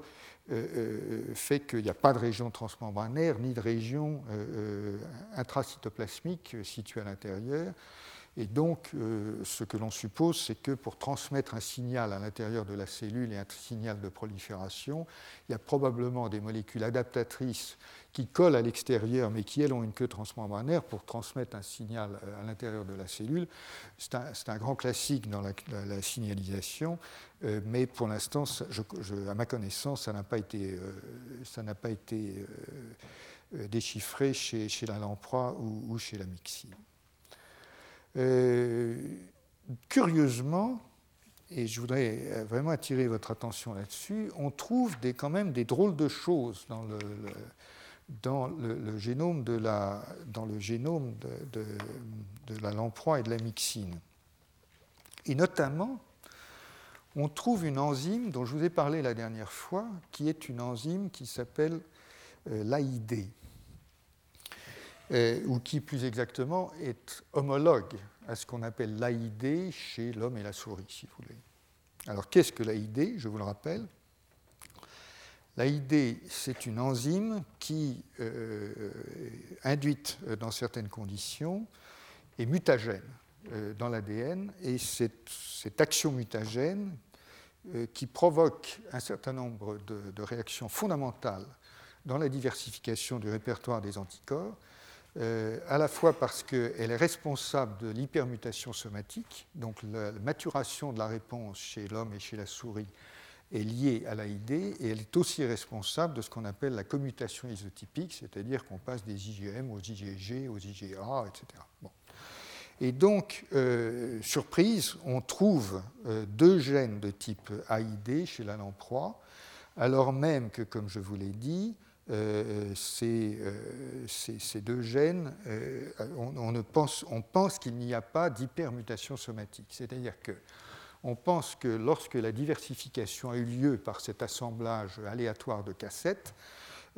fait qu'il n'y a pas de région transmembranaire ni de région intracytoplasmique située à l'intérieur. Et donc, euh, ce que l'on suppose, c'est que pour transmettre un signal à l'intérieur de la cellule et un signal de prolifération, il y a probablement des molécules adaptatrices qui collent à l'extérieur, mais qui, elles, ont une queue transmembranaire pour transmettre un signal euh, à l'intérieur de la cellule. C'est un, grand classique dans la, signalisation, euh, mais pour l'instant, à ma connaissance, ça n'a pas été, déchiffré chez, chez la lamproie ou, ou chez la mixine. Euh, curieusement, et je voudrais vraiment attirer votre attention là-dessus, on trouve quand même des drôles de choses dans le, dans le, génome de la, dans le génome de, la lamproie et de la mixine. Et notamment, on trouve une enzyme dont je vous ai parlé la dernière fois, qui est une enzyme qui s'appelle euh, l'AID. Euh, ou qui plus exactement est homologue à ce qu'on appelle l'AID chez l'homme et la souris, si vous voulez. Alors qu'est-ce que l'AID Je vous le rappelle. L'AID, c'est une enzyme qui, euh, induite dans certaines conditions, est mutagène euh, dans l'ADN, et cette, cette, action mutagène qui provoque un certain nombre de réactions fondamentales dans la diversification du répertoire des anticorps, euh, à la fois parce qu'elle est responsable de l'hypermutation somatique, donc la, maturation de la réponse chez l'homme et chez la souris est liée à l'AID, et elle est aussi responsable de ce qu'on appelle la commutation isotypique, c'est-à-dire qu'on passe des IgM aux IgG, aux IgA, etc. Et donc, euh, surprise, on trouve euh, deux gènes de type AID chez la lamproie, alors même que, comme je vous l'ai dit, euh, euh, ces, deux gènes, euh, on, pense, qu'il n'y a pas d'hypermutation somatique. C'est-à-dire que on pense que lorsque la diversification a eu lieu par cet assemblage aléatoire de cassettes,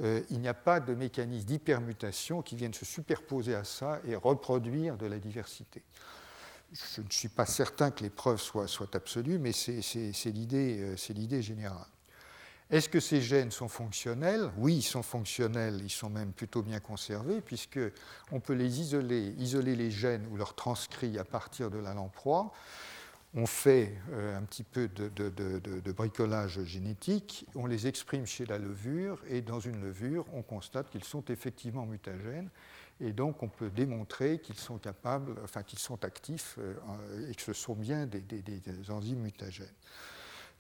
il n'y a pas de mécanisme d'hypermutation qui vienne se superposer à ça et reproduire de la diversité. Je ne suis pas certain que les preuves soient absolues, mais c'est l'idée générale. Est-ce que ces gènes sont fonctionnels? Oui, ils sont fonctionnels, ils sont même plutôt bien conservés, puisqu'on peut les isoler, isoler les gènes ou leurs transcrits à partir de la lamproie. On fait euh, un petit peu de, bricolage génétique, on les exprime chez la levure, et dans une levure, on constate qu'ils sont effectivement mutagènes, et donc on peut démontrer qu'ils sont capables, enfin qu'ils sont actifs, euh, et que ce sont bien des, des enzymes mutagènes.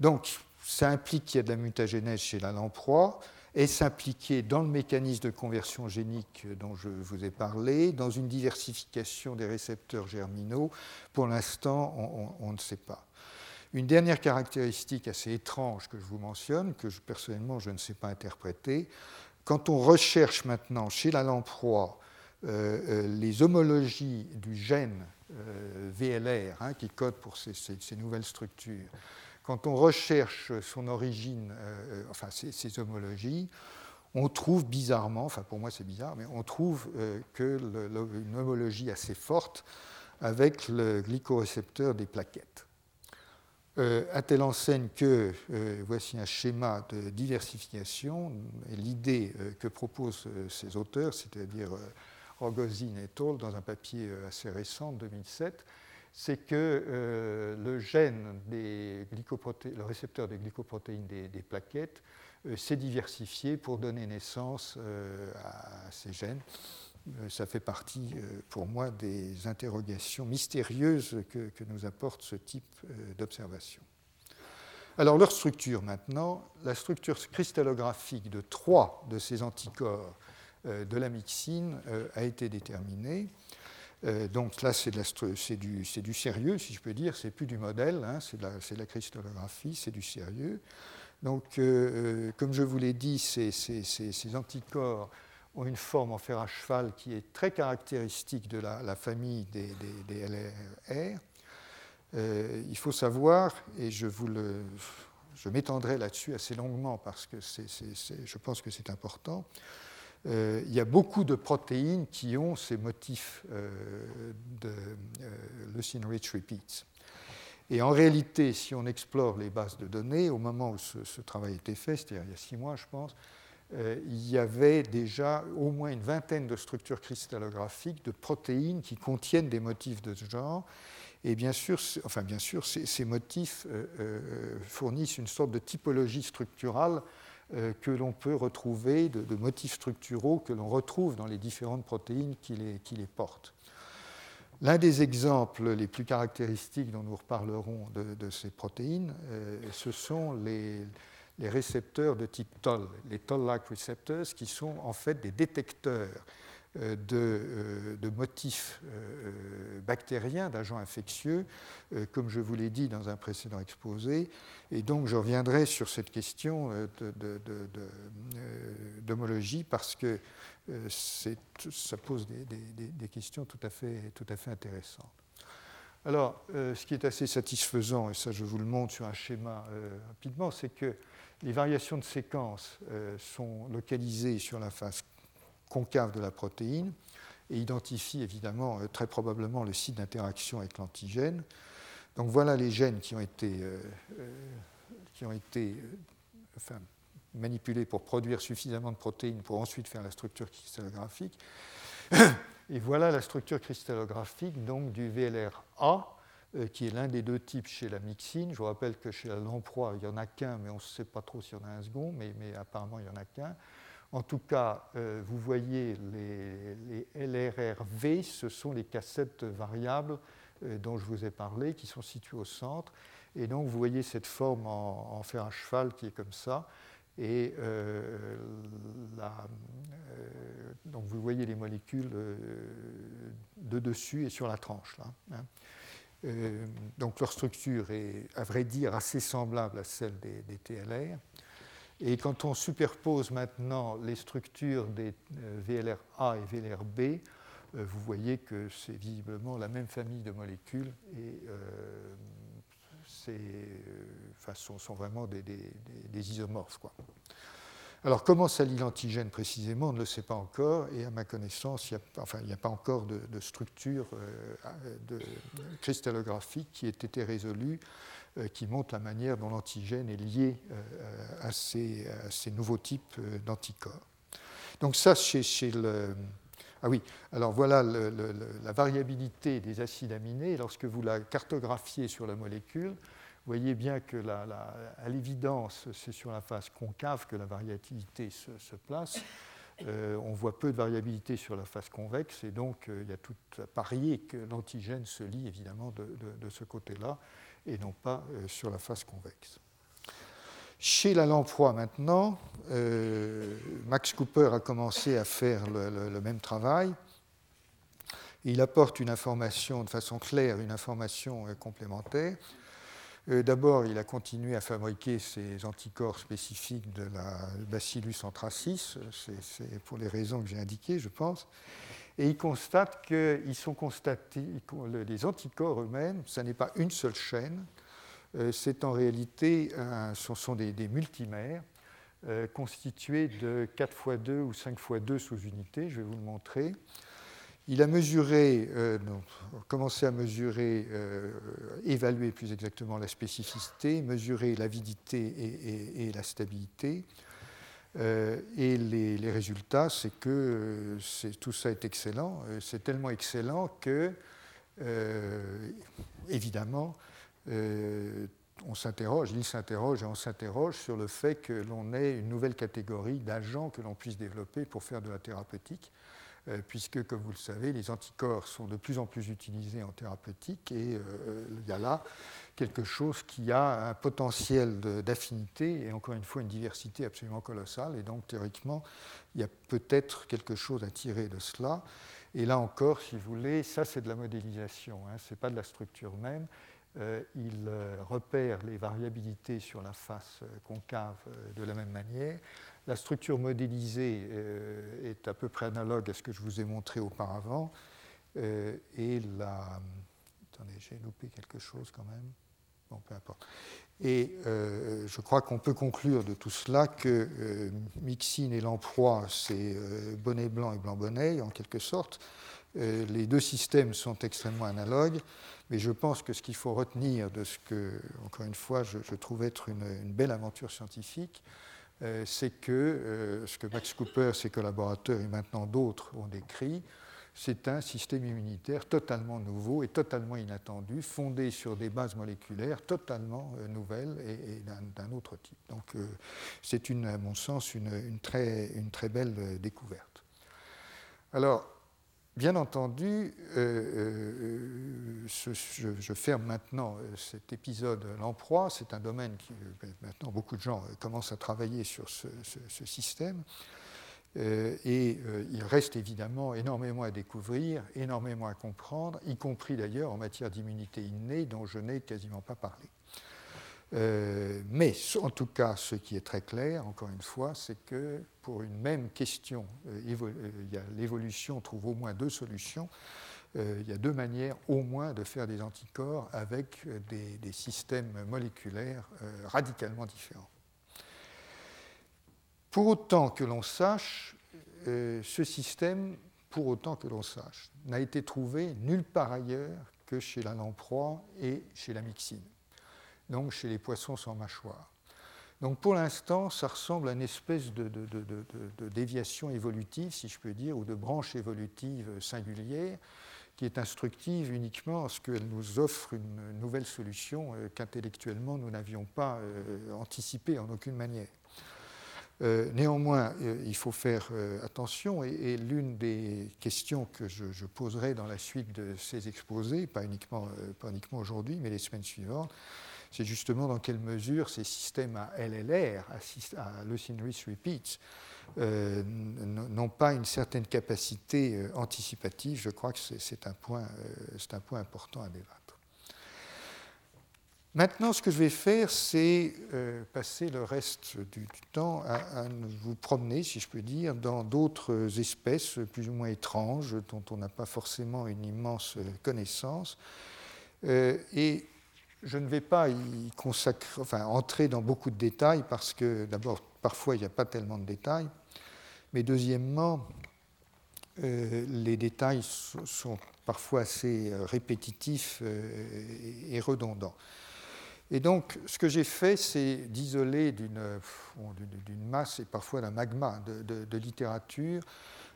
Donc, ça implique qu'il y a de la mutagénèse chez la lamproie et s'impliquer dans le mécanisme de conversion génique dont je vous ai parlé, dans une diversification des récepteurs germinaux. Pour l'instant, on, ne sait pas. Une dernière caractéristique assez étrange que je vous mentionne, que personnellement je ne sais pas interpréter, quand on recherche maintenant chez la lamproie euh, euh, les homologies du gène euh, VLR hein, qui code pour ces nouvelles structures, quand on recherche son origine, euh, enfin ses, homologies, on trouve bizarrement, enfin pour moi c'est bizarre, mais on trouve euh, une homologie assez forte avec le glycorécepteur des plaquettes. Euh, à telle enseigne que voici un schéma de diversification, l'idée que proposent ces auteurs, c'est-à-dire Rogozin et Toll dans un papier assez récent, 2007, c'est que euh, le gène des récepteur des glycoprotéines des, plaquettes euh, s'est diversifié pour donner naissance euh, à ces gènes. ça fait partie pour moi des interrogations mystérieuses que, que nous apporte ce type d'observation. Alors leur structure maintenant, la structure cristallographique de trois de ces anticorps de la mixine a été déterminée. Euh, donc là, c'est du, sérieux, si je peux dire, c'est plus du modèle, hein, c'est de, la cristallographie, c'est du sérieux. Donc, euh, euh, comme je vous l'ai dit, ces, anticorps ont une forme en fer à cheval qui est très caractéristique de la, famille des, LRR. Euh, il faut savoir, et je m'étendrai là-dessus assez longuement parce que je pense que c'est important, euh, il y a beaucoup de protéines qui ont ces motifs euh, de leucine rich repeats. Et en réalité, si on explore les bases de données, au moment où ce, ce travail été fait, c'est-à-dire il y a six mois, je pense, euh, il y avait déjà au moins une vingtaine de structures cristallographiques de protéines qui contiennent des motifs de ce genre. Et bien sûr, enfin bien sûr ces, motifs euh, euh, fournissent une sorte de typologie structurale que l'on peut retrouver, de, motifs structuraux que l'on retrouve dans les différentes protéines qui les, portent. L'un des exemples les plus caractéristiques dont nous reparlerons de, ces protéines, ce sont les, les récepteurs de type Toll, les Toll-like receptors, qui sont en fait des détecteurs euh, euh, de, motifs euh, bactériens, d'agents infectieux, comme je vous l'ai dit dans un précédent exposé. Et donc je reviendrai sur cette question d'homologie parce que ça pose des, questions tout à fait, tout à fait intéressantes. Alors, ce qui est assez satisfaisant, et ça je vous le montre sur un schéma rapidement, c'est que les variations de séquence sont localisées sur la face concave de la protéine et identifient évidemment euh, très probablement le site d'interaction avec l'antigène. Donc voilà les gènes qui ont été, euh, qui ont été manipulés pour produire suffisamment de protéines pour ensuite faire la structure cristallographique. Et voilà la structure cristallographique donc, du VLR-A euh, qui est l'un des deux types chez la myxine. Je vous rappelle que chez la lamproie, il n'y en a qu'un, mais on ne sait pas trop s'il y en a un second, mais, apparemment il n'y en a qu'un. En tout cas, euh, vous voyez les, LRRV, ce sont les cassettes variables euh, dont je vous ai parlé, qui sont situées au centre. Et donc vous voyez cette forme en, fer à cheval qui est comme ça. Et donc vous voyez les molécules de dessus et sur la tranche. Hein. Euh, donc leur structure est, à vrai dire, assez semblable à celle des, TLR. Et quand on superpose maintenant les structures des euh, VLR-A et VLR-B, euh, vous voyez que c'est visiblement la même famille de molécules et enfin, sont, sont, vraiment des, des isomorphes. Quoi. Alors comment s'allie l'antigène précisément On ne le sait pas encore et à ma connaissance, il n'y a, enfin, a, pas encore de, structure euh, de, cristallographique qui ait été résolue euh, qui montre la manière dont l'antigène est lié euh, à ces, nouveaux types d'anticorps. Donc ça, chez, le... Ah oui, alors voilà la variabilité des acides aminés. Lorsque vous la cartographiez sur la molécule, voyez bien que à l'évidence, c'est sur la face concave que la variabilité se, place. Euh, on voit peu de variabilité sur la face convexe et donc euh, il y a tout à parier que l'antigène se lie évidemment de, ce côté-là et non pas euh, sur la face convexe. Chez la lamproie maintenant, Max Cooper a commencé à faire le même travail. Il apporte une information de façon claire, une information complémentaire. Euh, d'abord, il a continué à fabriquer ces anticorps spécifiques de la Bacillus anthracis, c'est pour les raisons que j'ai indiquées, je pense. Et il constate qu'ils sont constatés, les anticorps eux-mêmes, ce n'est pas une seule chaîne, euh, c'est en réalité, des, multimères euh, constitués de 4 x 2 ou 5 x 2 sous-unités, je vais vous le montrer. Il a mesuré, euh, commencé à mesurer, euh, évaluer plus exactement la spécificité, mesurer l'avidité et, la stabilité. Euh, et les, résultats, c'est que tout ça est excellent. C'est tellement excellent que, évidemment, on s'interroge, il s'interroge et on s'interroge sur le fait que l'on ait une nouvelle catégorie d'agents que l'on puisse développer pour faire de la thérapeutique. Euh, puisque, comme vous le savez, les anticorps sont de plus en plus utilisés en thérapeutique et euh, il y a là quelque chose qui a un potentiel d'affinité et encore une fois une diversité absolument colossale. Et donc, théoriquement, il y a peut-être quelque chose à tirer de cela. Et là encore, si vous voulez, ça c'est de la modélisation, hein, ce n'est pas de la structure même. Euh, il repère les variabilités sur la face concave de la même manière La structure modélisée est à peu près analogue à ce que je vous ai montré auparavant. et la. Attendez, j'ai loupé quelque chose quand même. Bon, peu importe. Et euh, je crois qu'on peut conclure de tout cela que euh, Mixine et Lamproie, c'est euh, bonnet blanc et blanc bonnet, en quelque sorte. les deux systèmes sont extrêmement analogues, mais je pense que ce qu'il faut retenir de ce que, encore une fois, je, trouve être une, belle aventure scientifique, c'est que ce que Max Cooper, ses collaborateurs et maintenant d'autres ont décrit, c'est un système immunitaire totalement nouveau et totalement inattendu, fondé sur des bases moléculaires totalement euh, nouvelles et, d'un autre type. Donc euh, c'est, à mon sens, une, très, belle euh, découverte. Alors, bien entendu, je, ferme maintenant cet épisode l'emploi. C'est un domaine qui, maintenant, beaucoup de gens commencent à travailler sur ce système. Euh, et euh, il reste évidemment énormément à découvrir, énormément à comprendre, y compris d'ailleurs en matière d'immunité innée dont je n'ai quasiment pas parlé. Euh, mais en tout cas, ce qui est très clair, encore une fois, c'est que pour une même question, l'évolution trouve au moins deux solutions. il y a deux manières au moins de faire des anticorps avec des, systèmes moléculaires radicalement différents. Pour autant que l'on sache, euh, ce système, pour autant que l'on sache, n'a été trouvé nulle part ailleurs que chez la lamproie et chez la mixine, donc chez les poissons sans mâchoire. Donc pour l'instant, ça ressemble à une espèce de, déviation évolutive, si je peux dire, ou de branche évolutive singulière, qui est instructive uniquement parce qu'elle nous offre une nouvelle solution euh, qu'intellectuellement nous n'avions pas euh, anticipée en aucune manière. Euh, néanmoins, il faut faire attention et, l'une des questions que je, poserai dans la suite de ces exposés, pas uniquement, pas uniquement aujourd'hui, mais les semaines suivantes, c'est justement dans quelle mesure ces systèmes à LLR, à, Leucine Repeats, n'ont pas une certaine capacité anticipative. Je crois que c'est un, point, important à débattre. Maintenant, ce que je vais faire, c'est euh, passer le reste du, temps à, vous promener, si je peux dire, dans d'autres espèces plus ou moins étranges dont on n'a pas forcément une immense connaissance. Euh, et je ne vais pas y consacrer, enfin, entrer dans beaucoup de détails parce que, d'abord, parfois, il n'y a pas tellement de détails. Mais deuxièmement, euh, les détails sont parfois assez répétitifs et redondants. Et donc, ce que j'ai fait, c'est d'isoler d'une masse et parfois d'un magma de, littérature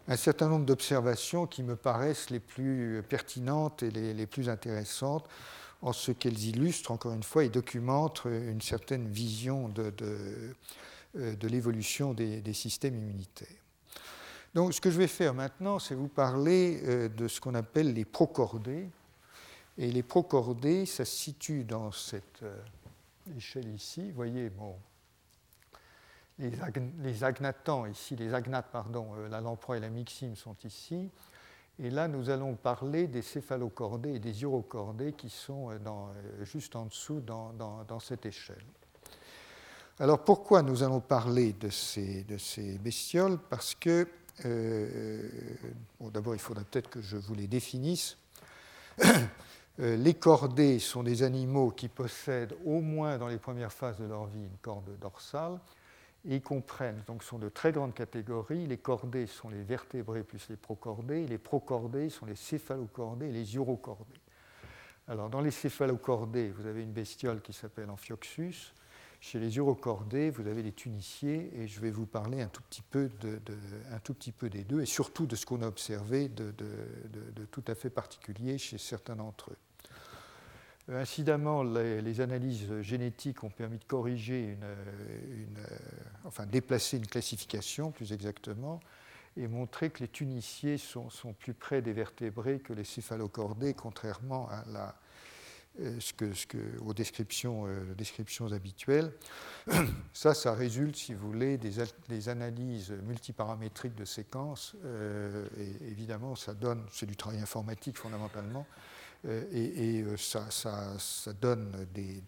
un certain nombre d'observations qui me paraissent les plus pertinentes et les, plus intéressantes en ce qu'elles illustrent, encore une fois, et documentent une certaine vision de, euh, l'évolution des, systèmes immunitaires. Donc, ce que je vais faire maintenant, c'est vous parler euh, de ce qu'on appelle les procordés, et les procordés, ça se situe dans cette euh, échelle ici. Vous voyez, bon, les, agnatants ici, les agnates, pardon, euh, la lamproie et la mixine sont ici. Et là, nous allons parler des céphalocordés et des urocordés qui sont euh, dans, juste en dessous dans, cette échelle. Alors pourquoi nous allons parler de ces, bestioles? Parce que, bon, d'abord, il faudra peut-être que je vous les définisse. Euh, les cordés sont des animaux qui possèdent au moins dans les premières phases de leur vie une corde dorsale ils comprennent, donc sont de très grandes catégories. Les cordés sont les vertébrés plus les procordés, les procordés sont les céphalocordés et les urocordés. Alors dans les céphalocordés, vous avez une bestiole qui s'appelle Amphioxus. Chez les urocordés, vous avez les tuniciers et je vais vous parler un tout petit peu des deux et surtout de ce qu'on a observé de, tout à fait particulier chez certains d'entre eux. Euh, incidemment, les, analyses génétiques ont permis de corriger, une, enfin déplacer une classification plus exactement, et montrer que les tuniciers sont, plus près des vertébrés que les céphalocordés, contrairement à euh, ce que, aux descriptions, euh, habituelles. Ça, ça résulte, si vous voulez, des, analyses multiparamétriques de séquences. Euh, et évidemment, ça donne, c'est du travail informatique fondamentalement, et, ça, ça, donne des,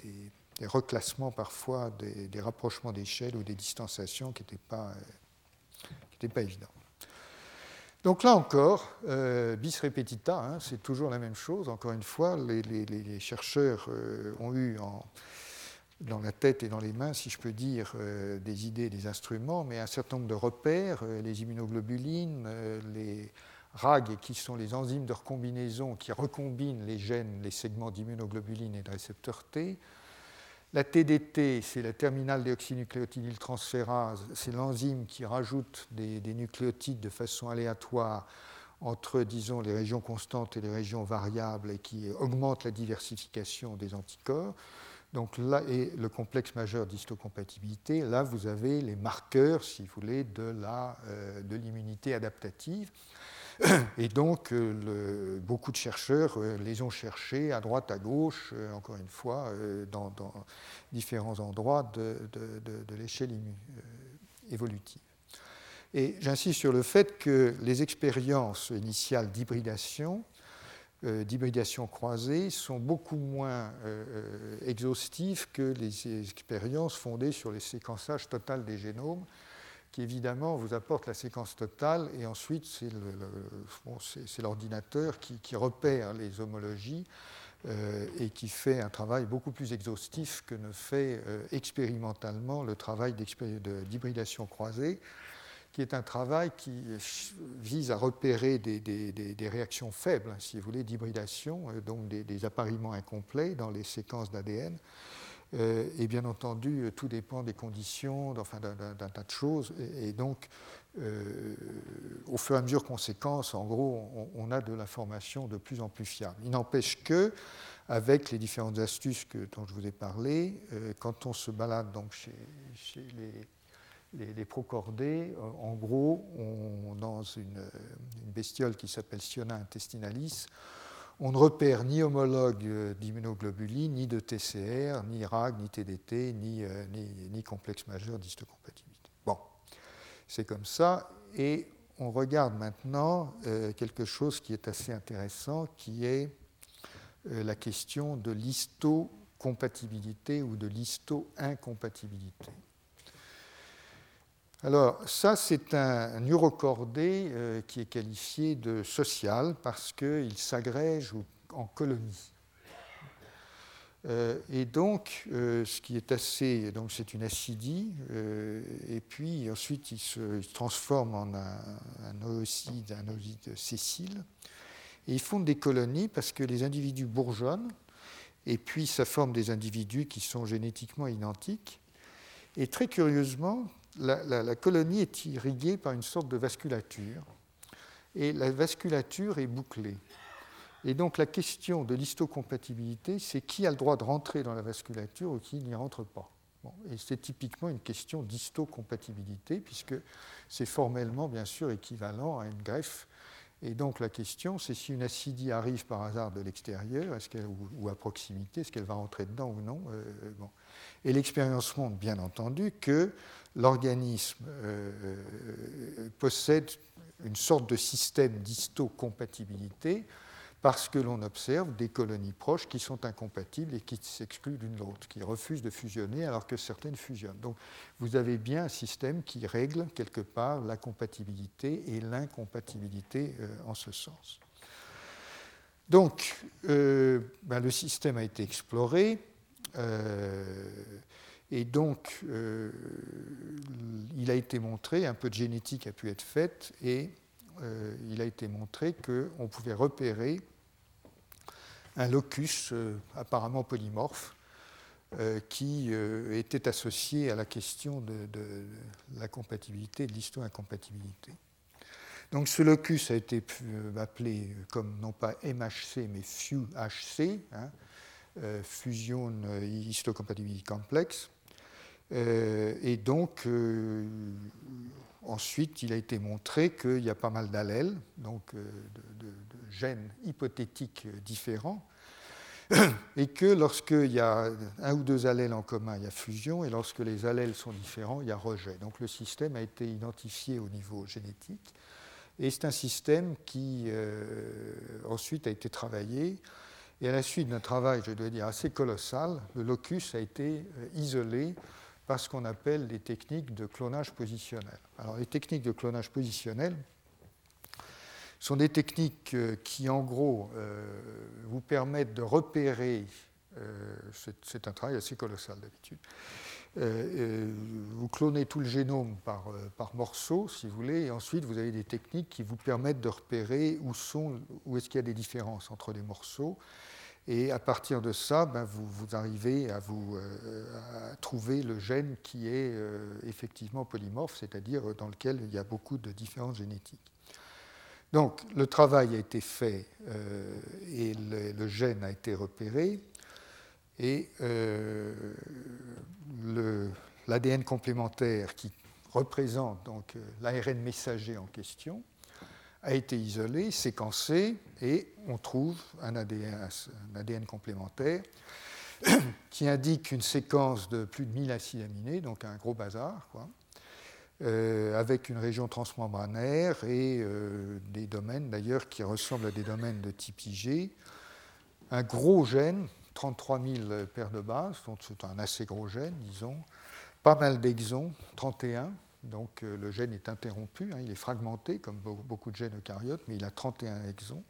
reclassements parfois, des, rapprochements d'échelle ou des distanciations qui n'étaient pas, pas évidents. Donc là encore, euh, bis repetita, hein, c'est toujours la même chose. Encore une fois, les, chercheurs euh, ont eu dans la tête et dans les mains, si je peux dire, euh, des idées, des instruments, mais un certain nombre de repères, les immunoglobulines, les RAG, qui sont les enzymes de recombinaison qui recombinent les gènes, les segments d'immunoglobulines et de récepteurs T, la TDT, c'est la terminale déoxynucléotidyltransférase, c'est l'enzyme qui rajoute des, nucléotides de façon aléatoire entre, disons, les régions constantes et les régions variables et qui augmente la diversification des anticorps. Donc là, et le complexe majeur d'histocompatibilité, là, vous avez les marqueurs, si vous voulez, de euh, l'immunité adaptative. Et donc, euh, beaucoup de chercheurs euh, les ont cherchés à droite, à gauche, euh, encore une fois, dans, différents endroits de, l'échelle évolutive. Et j'insiste sur le fait que les expériences initiales d'hybridation, d'hybridation croisée, sont beaucoup moins exhaustives que les expériences fondées sur les séquençages total des génomes qui évidemment vous apporte la séquence totale et ensuite c'est l'ordinateur qui, repère les homologies euh, et qui fait un travail beaucoup plus exhaustif que ne fait euh, expérimentalement le travail d'hybridation croisée, qui est un travail qui vise à repérer des, réactions faibles, si vous voulez, d'hybridation, euh, donc des, des appariements incomplets dans les séquences d'ADN. Euh, et bien entendu, tout dépend des conditions, enfin, d'un tas de choses. Et, donc, euh, au fur et à mesure qu'on séquence, en gros, on, a de l'information de plus en plus fiable. Il n'empêche que, avec les différentes astuces dont je vous ai parlé, euh, quand on se balade donc chez, les, procordés, en gros, dans une bestiole qui s'appelle Siona intestinalis, on ne repère ni homologue d'immunoglobuline, ni de TCR, ni RAG, ni TDT, euh, ni, ni, complexe majeur d'histocompatibilité. Bon, c'est comme ça. Et on regarde maintenant euh, quelque chose qui est assez intéressant, qui est euh, la question de l'histocompatibilité ou de l'histo-incompatibilité. Alors, ça, c'est un, urocordé euh, qui est qualifié de social parce qu'il s'agrège en colonies. Euh, et donc, euh, ce qui est assez. Donc, c'est une acidie, et puis ensuite, il se, transforme en un, oocyte, un oocyte sessile. Et ils font des colonies parce que les individus bourgeonnent, et puis ça forme des individus qui sont génétiquement identiques. Et très curieusement, la, colonie est irriguée par une sorte de vasculature, et la vasculature est bouclée. Et donc la question de l'histocompatibilité, c'est qui a le droit de rentrer dans la vasculature ou qui n'y rentre pas. et c'est typiquement une question d'histocompatibilité, puisque c'est formellement, bien sûr, équivalent à une greffe. Et donc la question, c'est si une acidie arrive par hasard de l'extérieur, ou, à proximité, est-ce qu'elle va rentrer dedans ou non euh. Et l'expérience montre, bien entendu, que l'organisme euh, euh, possède une sorte de système d'histocompatibilité parce que l'on observe des colonies proches qui sont incompatibles et qui s'excluent l'une l'autre, qui refusent de fusionner alors que certaines fusionnent. Donc vous avez bien un système qui règle quelque part la compatibilité et l'incompatibilité euh, en ce sens. Donc ben, le système a été exploré. Et donc, euh, il a été montré, un peu de génétique a pu être faite, et euh, il a été montré qu'on pouvait repérer un locus euh, apparemment polymorphe qui était associé à la question de, la compatibilité, de l'histo-incompatibilité. Donc ce locus a été appelé comme non pas MHC mais FUHC, hein, Fusion Histocompatibility Complex. Euh, et donc, euh, ensuite, il a été montré qu'il y a pas mal d'allèles, donc euh, de, gènes hypothétiques différents, et que lorsqu'il y a un ou deux allèles en commun, il y a fusion, et lorsque les allèles sont différents, il y a rejet. Donc le système a été identifié au niveau génétique, et c'est un système qui ensuite a été travaillé Et à la suite d'un travail, je dois dire, assez colossal, le locus a été isolé par ce qu'on appelle les techniques de clonage positionnel. Alors les techniques de clonage positionnel sont des techniques qui, en gros, vous permettent de repérer, c'est un travail assez colossal d'habitude, euh, euh, vous clonez tout le génome par, euh, par si vous voulez, et ensuite vous avez des techniques qui vous permettent de repérer où, sont, où est-ce qu'il y a des différences entre les morceaux. Et à partir de ça, ben, vous, vous, arrivez à, vous, à trouver le gène qui est effectivement polymorphe, c'est-à-dire dans lequel il y a beaucoup de différences génétiques. Donc le travail a été fait et le, gène a été repéré. Et l'ADN complémentaire qui représente donc euh, l'ARN messager en question a été isolé, séquencé, et on trouve un ADN, complémentaire qui indique une séquence de plus de 1000 acides aminés, donc un gros bazar, quoi, euh, avec une région transmembranaire et euh, des domaines d'ailleurs qui ressemblent à des domaines de type IG. Un gros gène 33 000 paires de bases, donc c'est un assez gros gène, disons. Pas mal d'exons, 31, donc euh, le gène est interrompu, hein, il est fragmenté comme beaucoup de gènes eucaryotes, mais il a 31 exons.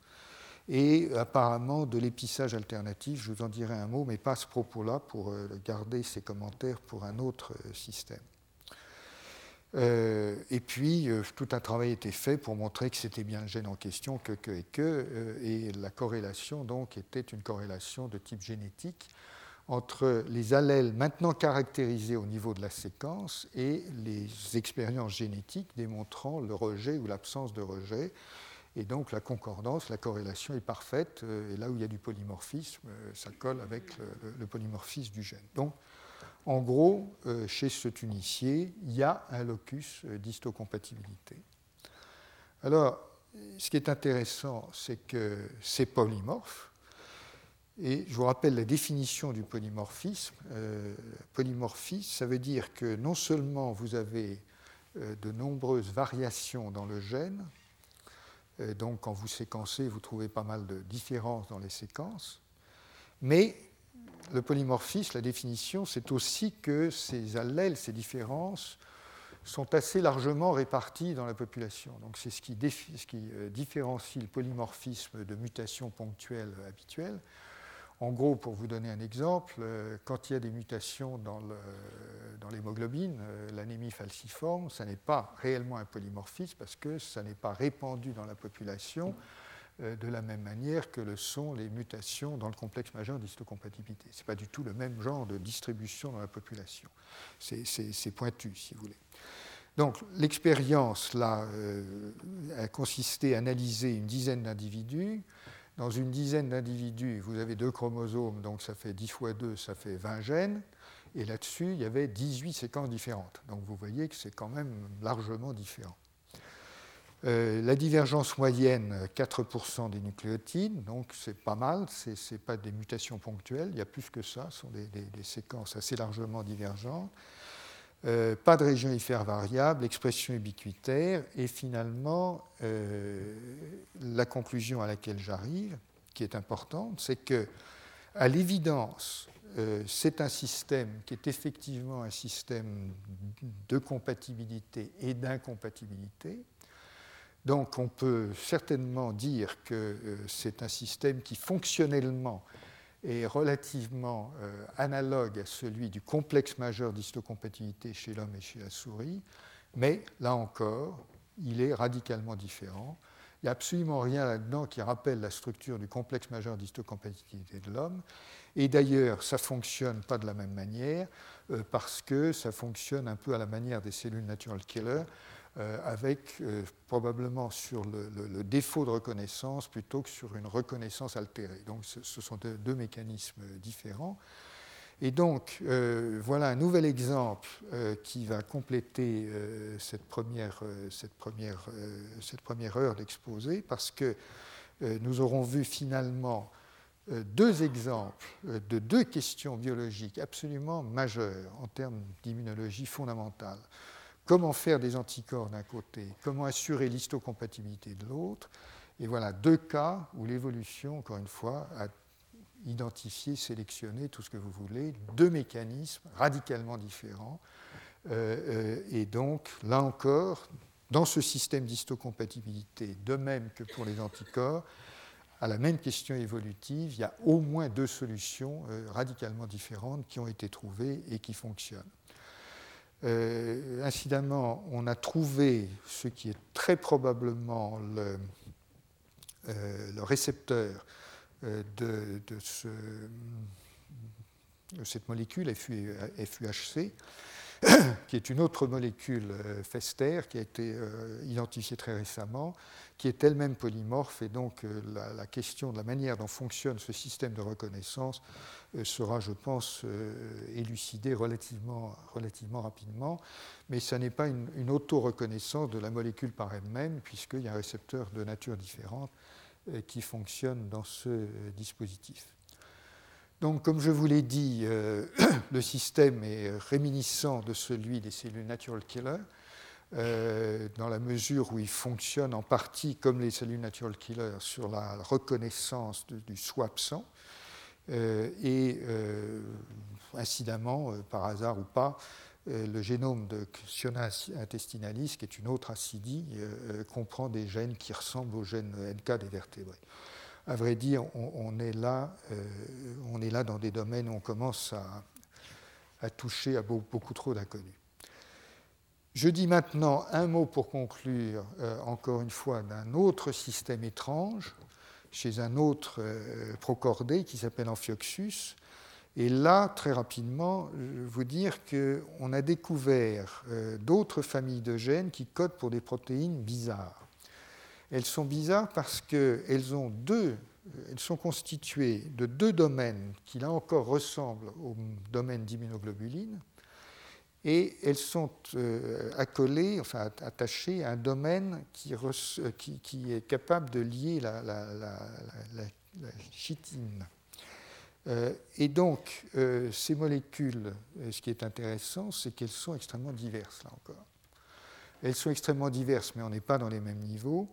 Et apparemment de l'épissage alternatif, je vous en dirai un mot, mais pas à ce propos-là pour euh, garder ces commentaires pour un autre euh, système. Euh, et puis, euh, tout un travail été fait pour montrer que c'était bien le gène en question, que, que et que, euh, et la corrélation donc était une corrélation de type génétique entre les allèles maintenant caractérisés au niveau de la séquence et les expériences génétiques démontrant le rejet ou l'absence de rejet. Et donc la concordance, la corrélation est parfaite, et là où il y a du polymorphisme, ça colle avec le, le polymorphisme du gène. Donc en gros, euh, chez ce tunicier, il y a un locus euh, d'histocompatibilité. Alors, ce qui est intéressant, c'est que c'est polymorphe. Et je vous rappelle la définition du polymorphisme. Euh, polymorphisme, ça veut dire que non seulement vous avez de nombreuses variations dans le gène, donc quand vous séquencez, vous trouvez pas mal de différences dans les séquences, mais le polymorphisme, la définition, c'est aussi que ces allèles, ces différences, sont assez largement répartis dans la population. Donc c'est ce qui, euh, différencie le polymorphisme de mutations ponctuelles habituelles. En gros, pour vous donner un exemple, euh, quand il y a des mutations dans l'hémoglobine, euh, l'anémie falciforme, ça n'est pas réellement un polymorphisme parce que ça n'est pas répandu dans la population de la même manière que le sont les mutations dans le complexe majeur d'histocompatibilité. Ce n'est pas du tout le même genre de distribution dans la population. C'est pointu, si vous voulez. Donc l'expérience là euh, a consisté à analyser une dizaine d'individus. Dans une dizaine d'individus, vous avez deux chromosomes, donc ça fait 10 fois 2, ça fait 20 gènes. Et là-dessus, il y avait 18 séquences différentes. Donc vous voyez que c'est quand même largement différent. Euh, la divergence moyenne, 4% des nucléotides, donc c'est pas mal, ce n'est pas des mutations ponctuelles, il y a plus que ça, ce sont des, séquences assez largement divergentes. Euh, pas de région hypervariable, expression ubiquitaire, et finalement, euh, la conclusion à laquelle j'arrive, qui est importante, c'est que, à l'évidence, c'est un système qui est effectivement un système de compatibilité et d'incompatibilité, donc on peut certainement dire que euh, c'est un système qui fonctionnellement est relativement euh, analogue à celui du complexe majeur d'histocompatibilité chez l'homme et chez la souris, mais là encore, il est radicalement différent. Il n'y a absolument rien là-dedans qui rappelle la structure du complexe majeur d'histocompatibilité de l'homme. Et d'ailleurs, ça ne fonctionne pas de la même manière euh, parce que ça fonctionne un peu à la manière des cellules natural killer, euh, avec euh, probablement sur le, défaut de reconnaissance plutôt que sur une reconnaissance altérée. Donc ce, sont deux, mécanismes différents. Et donc euh, voilà un nouvel exemple qui va compléter cette, première, cette, première, cette première heure d'exposé parce que nous aurons vu finalement deux exemples de deux questions biologiques absolument majeures en termes d'immunologie fondamentale. Comment faire des anticorps d'un côté, comment assurer l'histocompatibilité de l'autre. Et voilà deux cas où l'évolution, encore une fois, a identifier, sélectionner, tout ce que vous voulez, deux mécanismes radicalement différents. et donc, là encore, dans ce système d'histocompatibilité, de même que pour les anticorps, à la même question évolutive, il y a au moins deux solutions euh, radicalement différentes qui ont été trouvées et qui fonctionnent. Euh, incidemment, on a trouvé ce qui est très probablement le, euh, récepteur de, cette molécule FUHC, qui est une autre molécule Fester qui a été identifiée très récemment qui est elle-même polymorphe, et donc euh, la, question de la manière dont fonctionne ce système de reconnaissance euh, sera, je pense, euh, élucidée relativement, relativement rapidement, mais ce n'est pas une, une auto-reconnaissance de la molécule par elle-même, puisqu'il y a un récepteur de nature différente qui fonctionne dans ce dispositif. Donc, comme je vous l'ai dit, le système est réminiscent de celui des cellules natural killer. Euh, dans la mesure où il fonctionne en partie comme les cellules natural killer sur la reconnaissance du swap sang. Euh, et euh, incidemment, par hasard ou pas, le génome de Xiona intestinalis, qui est une autre acidie, comprend des gènes qui ressemblent aux gènes NK des vertébrés. À vrai dire, on, est, là, on est là dans des domaines où on commence à, à toucher à beaucoup trop d'inconnus. Je dis maintenant un mot pour conclure, euh, encore une fois, d'un autre système étrange, chez un autre euh, procordé qui s'appelle Amphioxus. Et là, très rapidement, je vais vous dire qu'on a découvert euh, d'autres familles de gènes qui codent pour des protéines bizarres. Elles sont bizarres parce qu'elles ont deux, elles sont constituées de deux domaines qui, là encore, ressemblent au domaine d'immunoglobuline et elles sont euh, accolées, enfin attachées à un domaine qui, euh, est capable de lier la, chitine. Euh, et donc, ces molécules, ce qui est intéressant, c'est qu'elles sont extrêmement diverses, là encore. Elles sont extrêmement diverses, mais on n'est pas dans les mêmes niveaux.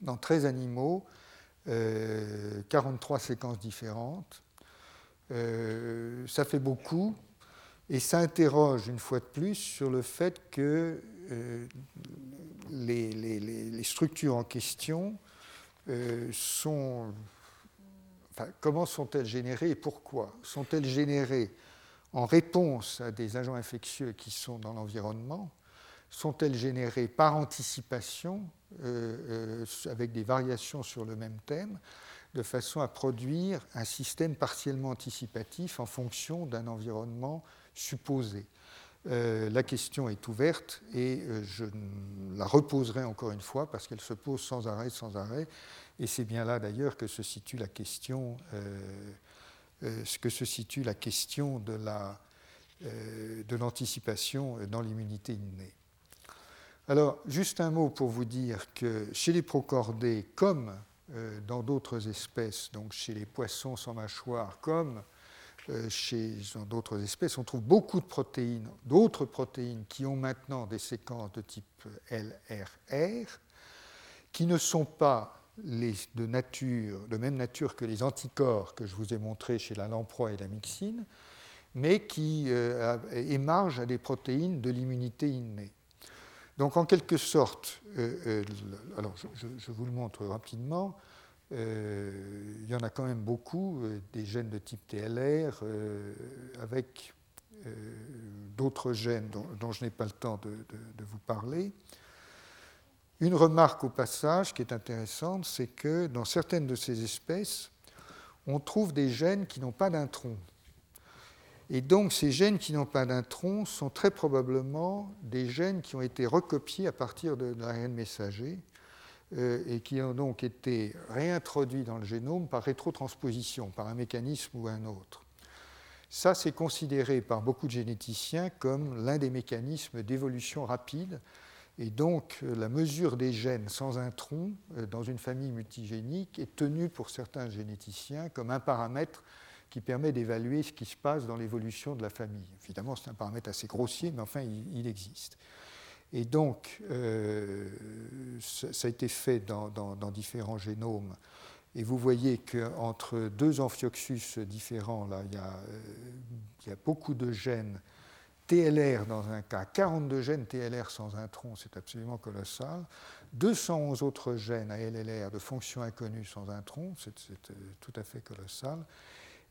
Dans 13 animaux, 43 séquences différentes. ça fait beaucoup, et ça interroge une fois de plus sur le fait que euh, les, structures en question euh, sont... Comment sont-elles générées et pourquoi? Sont-elles générées en réponse à des agents infectieux qui sont dans l'environnement? Sont-elles générées par anticipation, euh, avec des variations sur le même thème de façon à produire un système partiellement anticipatif en fonction d'un environnement supposé. Euh, la question est ouverte et euh, je la reposerai encore une fois parce qu'elle se pose sans arrêt, sans arrêt. Et c'est bien là d'ailleurs que se situe la question, euh, ce que se situe la question de, la, de l'anticipation dans l'immunité innée. Alors, juste un mot pour vous dire que chez les procordés, comme dans d'autres espèces, donc chez les poissons sans mâchoire, comme euh, chez d'autres espèces, on trouve beaucoup de protéines, d'autres protéines qui ont maintenant des séquences de type LRR, qui ne sont pas de, nature, de même nature que les anticorps que je vous ai montrés chez la lamproie et la myxine, mais qui euh, émargent à des protéines de l'immunité innée. Donc en quelque sorte, euh, je, vous le montre rapidement, euh, il y en a quand même beaucoup, euh, des gènes de type TLR, euh, avec d'autres gènes dont, je n'ai pas le temps de, vous parler. Une remarque au passage qui est intéressante, c'est que dans certaines de ces espèces, on trouve des gènes qui n'ont pas d'intron. Et donc ces gènes qui n'ont pas d'intron sont très probablement des gènes qui ont été recopiés à partir de l'ARN messager et qui ont donc été réintroduits dans le génome par rétrotransposition, par un mécanisme ou un autre. Ça, c'est considéré par beaucoup de généticiens comme l'un des mécanismes d'évolution rapide. Et donc, euh, la mesure des gènes sans un tronc euh, dans une famille multigénique est tenue pour certains généticiens comme un paramètre qui permet d'évaluer ce qui se passe dans l'évolution de la famille. Évidemment, c'est un paramètre assez grossier, mais enfin, il existe. Et donc, euh, ça a été fait dans, différents génomes. Et vous voyez qu'entre deux amphioxus différents, là, il y, a, a beaucoup de gènes TLR dans un cas, 42 gènes TLR sans un tronc, c'est absolument colossal. 211 autres gènes ALLR de fonction inconnue sans un tronc, c'est tout à fait colossal.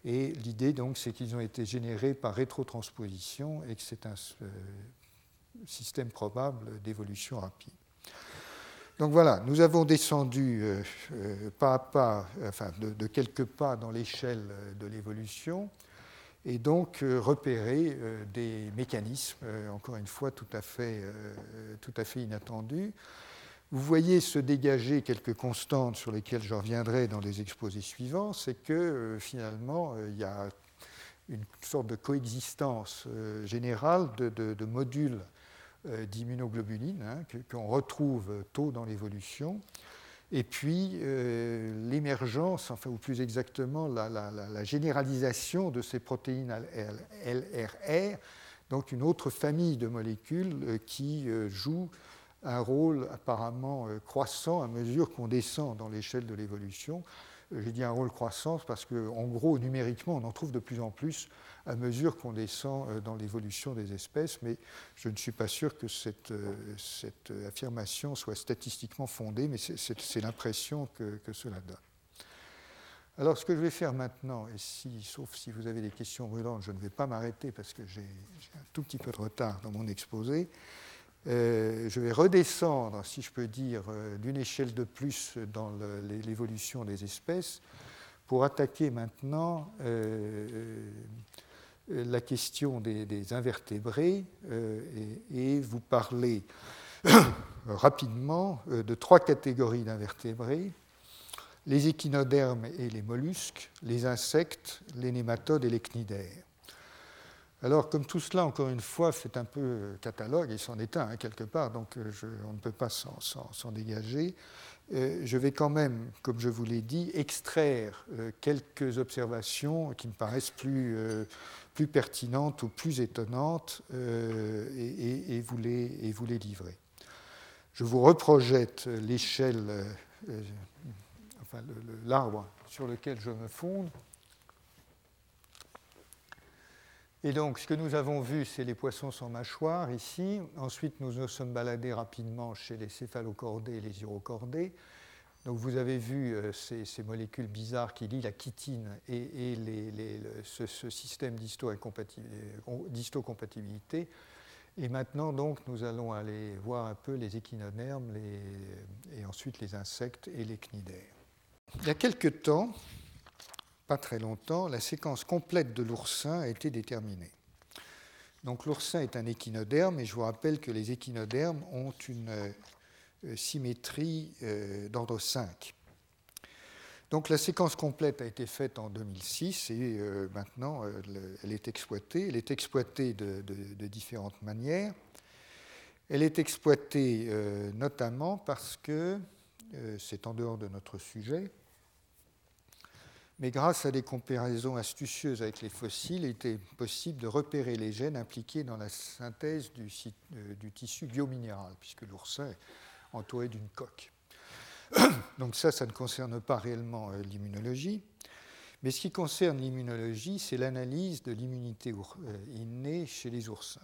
Et l'idée, donc, c'est qu'ils ont été générés par rétrotransposition et que c'est un euh, système probable d'évolution rapide. Donc voilà, nous avons descendu euh, euh, pas à pas, enfin de, quelques pas dans l'échelle de l'évolution, et donc repérer des mécanismes, encore une fois, tout à fait, tout à fait inattendus. Vous voyez se dégager quelques constantes sur lesquelles je reviendrai dans les exposés suivants, c'est que euh, finalement, euh, il y a une sorte de coexistence euh, générale de, modules d'immunoglobulines hein, qu'on retrouve tôt dans l'évolution. Et puis l'émergence, enfin, ou plus exactement la, la, généralisation de ces protéines LRR, donc une autre famille de molécules qui jouent un rôle apparemment euh, croissant à mesure qu'on descend dans l'échelle de l'évolution. Euh, j'ai dit un rôle croissant parce qu'en gros, numériquement, on en trouve de plus en plus à mesure qu'on descend euh, dans l'évolution des espèces, mais je ne suis pas sûr que cette, cette affirmation soit statistiquement fondée, mais c'est l'impression que, cela donne. Alors, ce que je vais faire maintenant, et sauf si vous avez des questions brûlantes, je ne vais pas m'arrêter parce que j'ai un tout petit peu de retard dans mon exposé, euh, je vais redescendre, si je peux dire, euh, d'une échelle de plus dans l'évolution des espèces pour attaquer maintenant euh, la question des, invertébrés et, vous parler rapidement de trois catégories d'invertébrés les échinodermes et les mollusques, les insectes, les nématodes et les cnidaires. Alors, comme tout cela, encore une fois, fait un peu catalogue, et c'en est un hein, quelque part, donc euh, on ne peut pas s'en dégager, euh, je vais quand même, comme je vous l'ai dit, extraire euh, quelques observations qui me paraissent plus, pertinentes ou plus étonnantes et, vous les, et, vous les, livrer. Je vous reprojette l'échelle, enfin l'arbre sur lequel je me fonde. Et donc, ce que nous avons vu, c'est les poissons sans mâchoire ici. Ensuite, nous nous sommes baladés rapidement chez les céphalocordés et les urocordés. Donc, vous avez vu euh, ces, molécules bizarres qui lient la chitine et, ce, système d'histocompatibilité. Et maintenant, donc, nous allons aller voir un peu les échinodermes et ensuite les insectes et les cnidaires. Il y a quelque temps, pas très longtemps, la séquence complète de l'oursin a été déterminée. Donc l'oursin est un échinoderme et je vous rappelle que les échinodermes ont une euh, symétrie euh, d'ordre 5. Donc la séquence complète a été faite en 2006 et euh, maintenant elle est exploitée. Elle est exploitée de, de différentes manières. Elle est exploitée notamment parce que, c'est en dehors de notre sujet, mais grâce à des comparaisons astucieuses avec les fossiles, il était possible de repérer les gènes impliqués dans la synthèse du, euh, tissu biominéral, puisque l'oursin est entouré d'une coque. Donc ça, ça ne concerne pas réellement euh, l'immunologie. Mais ce qui concerne l'immunologie, c'est l'analyse de l'immunité euh, innée chez les oursins.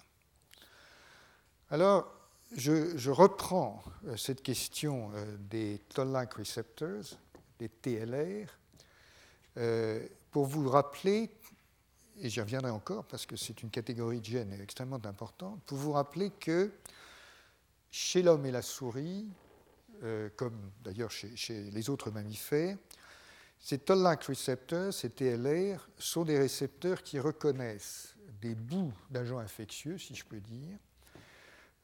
Alors, je, reprends cette question des toll-like receptors, des TLR, euh, pour vous rappeler, et j'y reviendrai encore parce que c'est une catégorie de gènes extrêmement importante, pour vous rappeler que chez l'homme et la souris, euh, comme d'ailleurs chez, les autres mammifères, ces toll-like receptors, ces TLR, sont des récepteurs qui reconnaissent des bouts d'agents infectieux, si je peux dire.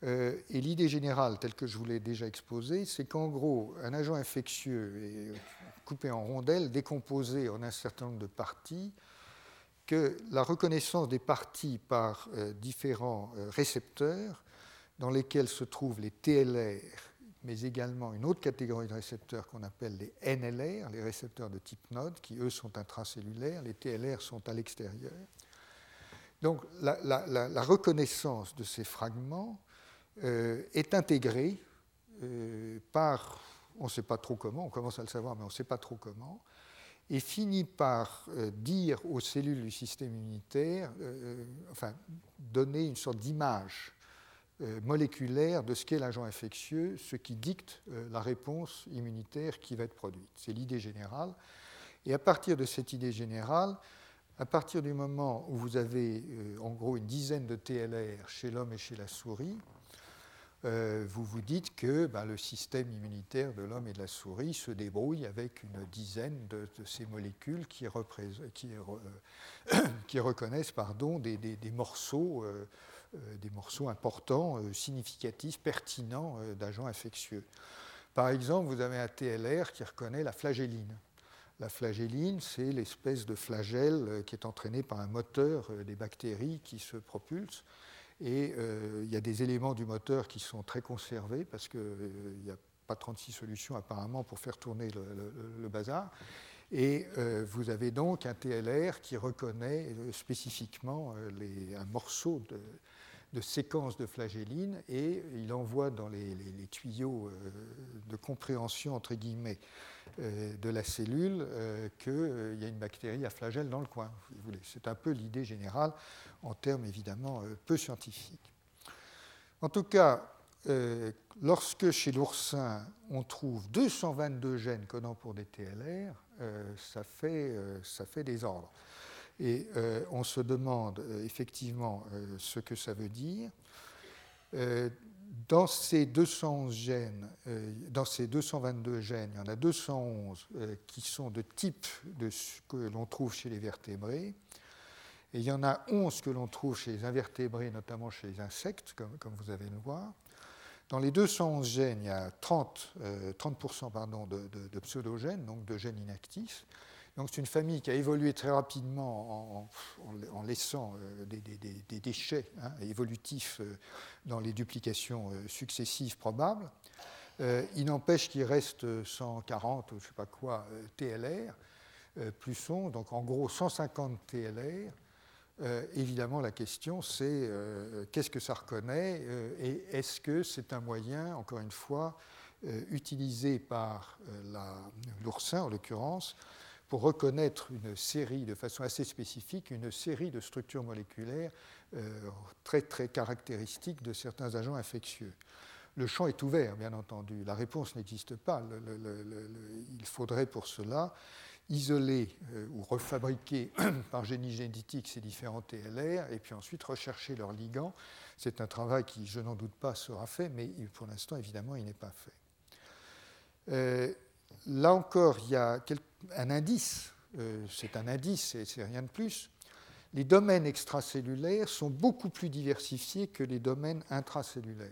Euh, et l'idée générale, telle que je vous l'ai déjà exposée, c'est qu'en gros, un agent infectieux est coupé en rondelles, décomposé en un certain nombre de parties, que la reconnaissance des parties par euh, différents euh, récepteurs, dans lesquels se trouvent les TLR, mais également une autre catégorie de récepteurs qu'on appelle les NLR, les récepteurs de type node, qui eux sont intracellulaires, les TLR sont à l'extérieur. Donc la, reconnaissance de ces fragments euh, est intégrée par on ne sait pas trop comment, on commence à le savoir, mais on ne sait pas trop comment, et finit par euh, dire aux cellules du système immunitaire, euh, enfin, donner une sorte d'image moléculaire de ce qu'est l'agent infectieux, ce qui dicte la réponse immunitaire qui va être produite. C'est l'idée générale. Et à partir de cette idée générale, à partir du moment où vous avez en gros une dizaine de TLR chez l'homme et chez la souris, euh, vous vous dites que ben, le système immunitaire de l'homme et de la souris se débrouille avec une dizaine de, ces molécules qui, euh, reconnaissent pardon, des, morceaux, euh, des morceaux importants, significatifs, pertinents d'agents infectieux. Par exemple, vous avez un TLR qui reconnaît la flagelline. La flagelline, c'est l'espèce de flagelle qui est entraînée par un moteur des bactéries qui se propulsent et euh, il y a des éléments du moteur qui sont très conservés parce qu'il euh, n'y a pas 36 solutions apparemment pour faire tourner le, bazar. Et euh, vous avez donc un TLR qui reconnaît spécifiquement un morceau de, de séquence de flagelline et il envoie dans les, tuyaux de compréhension entre guillemets de la cellule qu'il y a une bactérie à flagelle dans le coin. C'est un peu l'idée générale en termes évidemment euh, peu scientifiques. En tout cas, euh, lorsque chez l'oursin on trouve 222 gènes codant pour des TLR, euh, ça, fait, ça fait des ordres. Et on se demande effectivement ce que ça veut dire. dans ces 200 gènes, dans ces 222 gènes, il y en a 211 qui sont de type de ce que l'on trouve chez les vertébrés. Et il y en a 11 que l'on trouve chez les invertébrés, notamment chez les insectes, comme, vous allez le voir. Dans les 211 gènes, il y a 30, 30% euh, pardon, de, de, pseudogènes, donc de gènes inactifs. Donc c'est une famille qui a évolué très rapidement en, laissant euh, des, déchets hein, évolutifs euh, dans les duplications successives probables. il n'empêche qu'il reste 140 ou je ne sais pas quoi TLR, plus son, donc en gros 150 TLR euh, évidemment, la question, c'est euh, qu'est-ce que ça reconnaît euh, et est-ce que c'est un moyen, encore une fois, utilisé par l'oursin, en l'occurrence, pour reconnaître une série, de façon assez spécifique, une série de structures moléculaires très, très caractéristiques de certains agents infectieux. Le champ est ouvert, bien entendu. La réponse n'existe pas. il faudrait pour cela isoler euh, ou refabriquer par génie génétique ces différents TLR et puis ensuite rechercher leurs ligands. C'est un travail qui, je n'en doute pas, sera fait, mais pour l'instant, évidemment, il n'est pas fait. Euh, là encore, il y a un indice, euh, c'est un indice, c'est rien de plus. Les domaines extracellulaires sont beaucoup plus diversifiés que les domaines intracellulaires.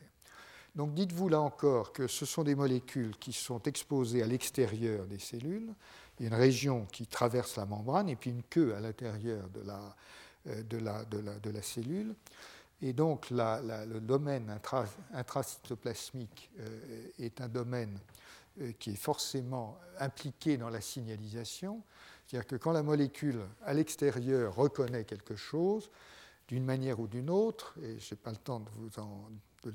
Donc dites-vous là encore que ce sont des molécules qui sont exposées à l'extérieur des cellules, une région qui traverse la membrane et puis une queue à l'intérieur de la, euh, cellule. Et donc le domaine intracytoplasmique euh, est un domaine qui est forcément impliqué dans la signalisation. C'est-à-dire que quand la molécule à l'extérieur reconnaît quelque chose, d'une manière ou d'une autre, et je n'ai pas le temps de vous en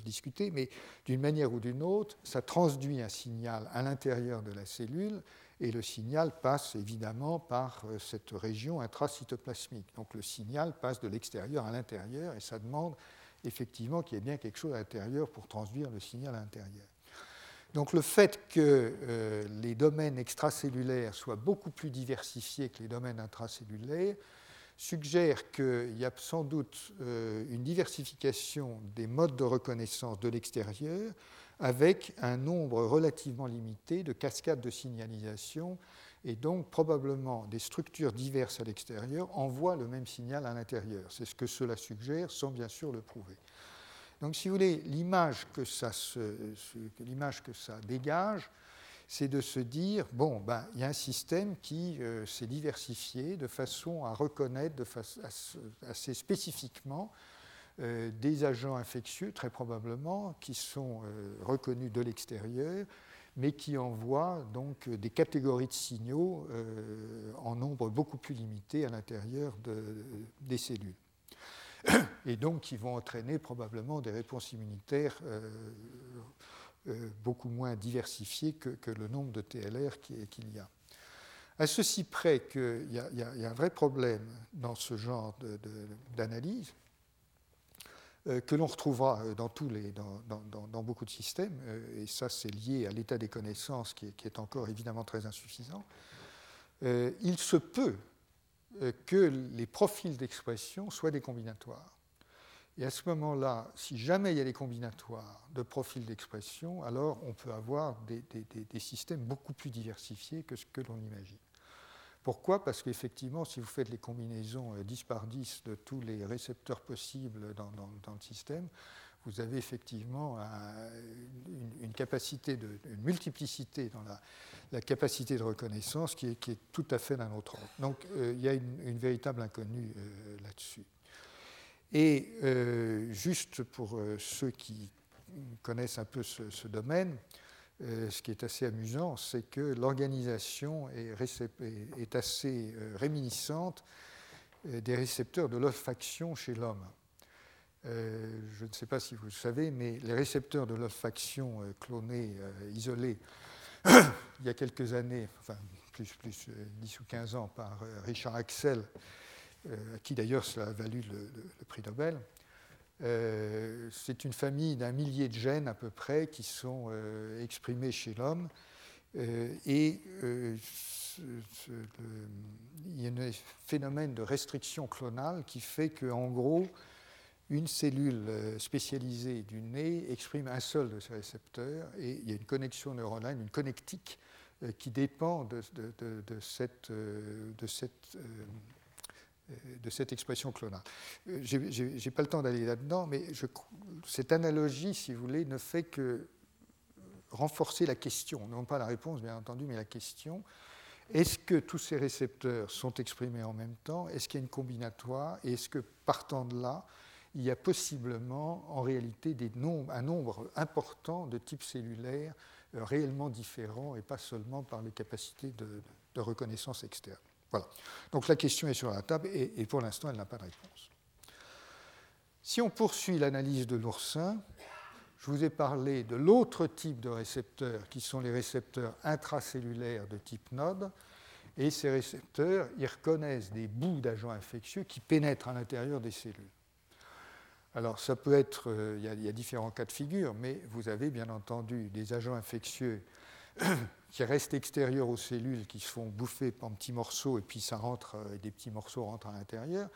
discuter, mais d'une manière ou d'une autre, ça transduit un signal à l'intérieur de la cellule et le signal passe évidemment par euh, cette région intracytoplasmique. Donc le signal passe de l'extérieur à l'intérieur et ça demande effectivement qu'il y ait bien quelque chose à l'intérieur pour transduire le signal à l'intérieur. Donc le fait que euh, les domaines extracellulaires soient beaucoup plus diversifiés que les domaines intracellulaires suggère qu'il y a sans doute euh, une diversification des modes de reconnaissance de l'extérieur avec un nombre relativement limité de cascades de signalisation et donc probablement des structures diverses à l'extérieur envoient le même signal à l'intérieur. C'est ce que cela suggère sans bien sûr le prouver. Donc si vous voulez, l'image que ça, dégage, c'est de se dire, bon, ben, il y a un système qui euh, s'est diversifié de façon à reconnaître assez spécifiquement euh, des agents infectieux, très probablement, qui sont euh, reconnus de l'extérieur, mais qui envoient donc des catégories de signaux en nombre beaucoup plus limité à l'intérieur des cellules. Et donc qui vont entraîner probablement des réponses immunitaires beaucoup moins diversifié que, le nombre de TLR qu'il y a. À ceci près qu'il y, a un vrai problème dans ce genre d'analyse, que l'on retrouvera dans, beaucoup de systèmes, et ça c'est lié à l'état des connaissances qui est, encore évidemment très insuffisant, il se peut que les profils d'expression soient des combinatoires. Et à ce moment-là, si jamais il y a des combinatoires de profils d'expression, alors on peut avoir des, systèmes beaucoup plus diversifiés que ce que l'on imagine. Pourquoi? Parce qu'effectivement, si vous faites les combinaisons 10 euh, par 10 de tous les récepteurs possibles dans, le système, vous avez effectivement une, capacité de, une multiplicité dans la, capacité de reconnaissance qui est, tout à fait d'un autre ordre. Donc euh, il y a une, véritable inconnue euh, là-dessus. Et euh, juste pour ceux qui connaissent un peu ce, domaine, ce qui est assez amusant, c'est que l'organisation est, assez réminiscente des récepteurs de l'olfaction chez l'homme. Je ne sais pas si vous le savez, mais les récepteurs de l'olfaction clonés, isolés, il y a quelques années, enfin plus, plus 10 ou 15 ans, par Richard Axel, euh, à qui d'ailleurs cela a valu le, prix Nobel. Euh, c'est une famille d'un millier de gènes à peu près qui sont euh, exprimés chez l'homme. et il y a un phénomène de restriction clonale qui fait qu'en gros, une cellule spécialisée du nez exprime un seul de ces récepteurs et il y a une connexion neuronale, une connectique qui dépend de cette expression clonale. Euh, je n'ai pas le temps d'aller là-dedans, mais cette analogie, si vous voulez, ne fait que renforcer la question, non pas la réponse, bien entendu, mais la question. Est-ce que tous ces récepteurs sont exprimés en même temps? Est-ce qu'il y a une combinatoire? Et est-ce que, partant de là, il y a possiblement, en réalité, un nombre important de types cellulaires euh, réellement différents et pas seulement par les capacités de reconnaissance externe voilà. Donc la question est sur la table et, pour l'instant, elle n'a pas de réponse. Si on poursuit l'analyse de l'oursin, je vous ai parlé de l'autre type de récepteurs qui sont les récepteurs intracellulaires de type node. Et ces récepteurs, ils reconnaissent des bouts d'agents infectieux qui pénètrent à l'intérieur des cellules. Alors ça peut être, euh, il y, a différents cas de figure, mais vous avez bien entendu des agents infectieux qui restent extérieurs aux cellules, qui se font bouffer en petits morceaux, et puis ça rentre, euh, des petits morceaux rentrent à l'intérieur.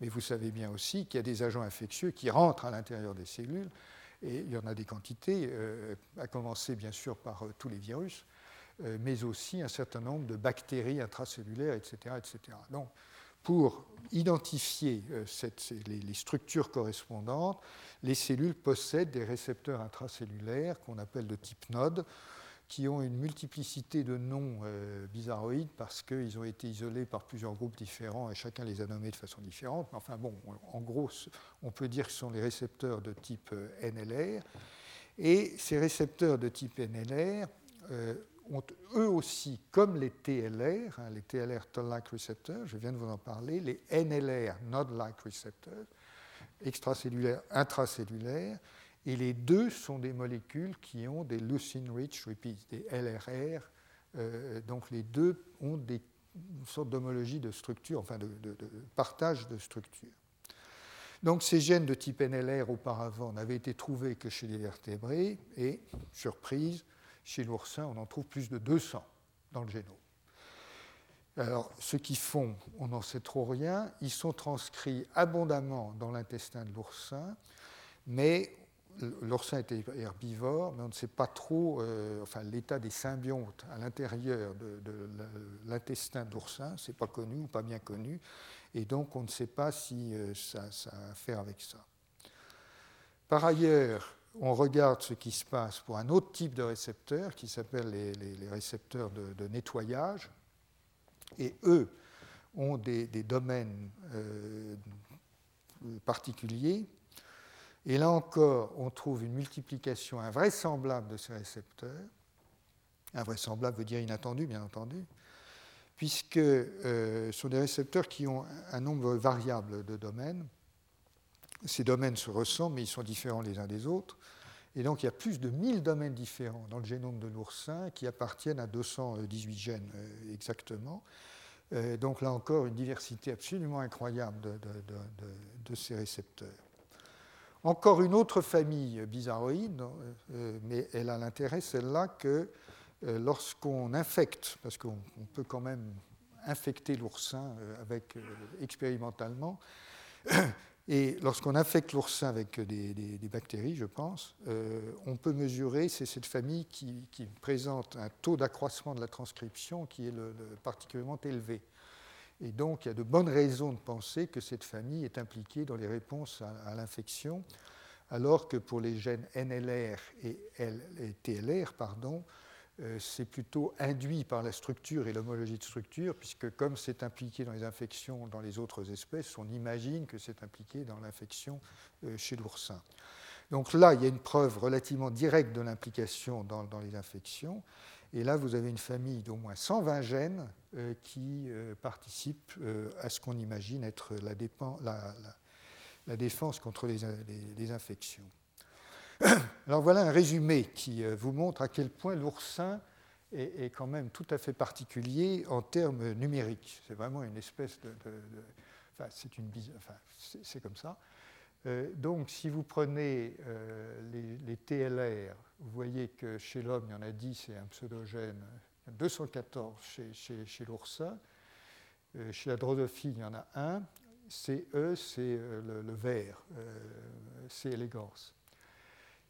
Mais vous savez bien aussi qu'il y a des agents infectieux qui rentrent à l'intérieur des cellules, et il y en a des quantités, euh, à commencer bien sûr par tous les virus, mais aussi un certain nombre de bactéries intracellulaires, etc. etc. Donc, pour identifier les, structures correspondantes, les cellules possèdent des récepteurs intracellulaires qu'on appelle de type node qui ont une multiplicité de noms euh, bizarroïdes parce qu'ils ont été isolés par plusieurs groupes différents et chacun les a nommés de façon différente. Enfin bon, en gros, on peut dire que ce sont les récepteurs de type euh, NLR. Et ces récepteurs de type NLR euh, ont eux aussi, comme les TLR, hein, les TLR Toll-like receptors, je viens de vous en parler, les NLR Node-like receptors, extracellulaires, intracellulaires, et les deux sont des molécules qui ont des leucine-rich repeats, des LRR. Euh, donc les deux ont des, une sorte d'homologie de structure, enfin de, partage de structure. Donc ces gènes de type NLR auparavant n'avaient été trouvés que chez les vertébrés et, surprise, chez l'oursin, on en trouve plus de 200 dans le génome. Alors, ce qu'ils font, on n'en sait trop rien. Ils sont transcrits abondamment dans l'intestin de l'oursin, mais l'oursin était herbivore, mais on ne sait pas trop euh, enfin, l'état des symbiontes à l'intérieur de, l'intestin d'oursin, c'est pas connu ou pas bien connu, et donc on ne sait pas si euh, ça, a à faire avec ça. Par ailleurs, on regarde ce qui se passe pour un autre type de récepteurs qui s'appelle les, récepteurs de, nettoyage, et eux ont des, domaines euh, particuliers et là encore, on trouve une multiplication invraisemblable de ces récepteurs. Invraisemblable veut dire inattendu, bien entendu, puisque euh, ce sont des récepteurs qui ont un nombre variable de domaines. Ces domaines se ressemblent, mais ils sont différents les uns des autres. Et donc il y a plus de 1000 domaines différents dans le génome de l'oursin qui appartiennent à 218 gènes exactement. Donc là encore, une diversité absolument incroyable de, ces récepteurs. Encore une autre famille bizarroïde, mais elle a l'intérêt, celle-là, que lorsqu'on infecte, parce qu'on peut quand même infecter l'oursin avec, expérimentalement, et lorsqu'on infecte l'oursin avec des, bactéries, je pense, euh, on peut mesurer, c'est cette famille qui, présente un taux d'accroissement de la transcription qui est particulièrement élevé. Et donc, il y a de bonnes raisons de penser que cette famille est impliquée dans les réponses à, l'infection, alors que pour les gènes NLR et, et TLR, pardon, euh, c'est plutôt induit par la structure et l'homologie de structure, puisque comme c'est impliqué dans les infections dans les autres espèces, on imagine que c'est impliqué dans l'infection euh, chez l'oursin. Donc là, il y a une preuve relativement directe de l'implication dans, les infections. Et là, vous avez une famille d'au moins 120 gènes euh, qui participent à ce qu'on imagine être la, défense contre les infections. Alors voilà un résumé qui euh, vous montre à quel point l'oursin est, quand même tout à fait particulier en termes numériques. C'est vraiment une espèce de... enfin, c'est une enfin, c'est comme ça. Euh, donc, si vous prenez euh, les, TLR, vous voyez que chez l'homme, il y en a 10, c'est un pseudogène, 214 chez, chez, chez l'oursin. chez la drosophile, il y en a un. CE, c'est le, le, vert, c'est élégance.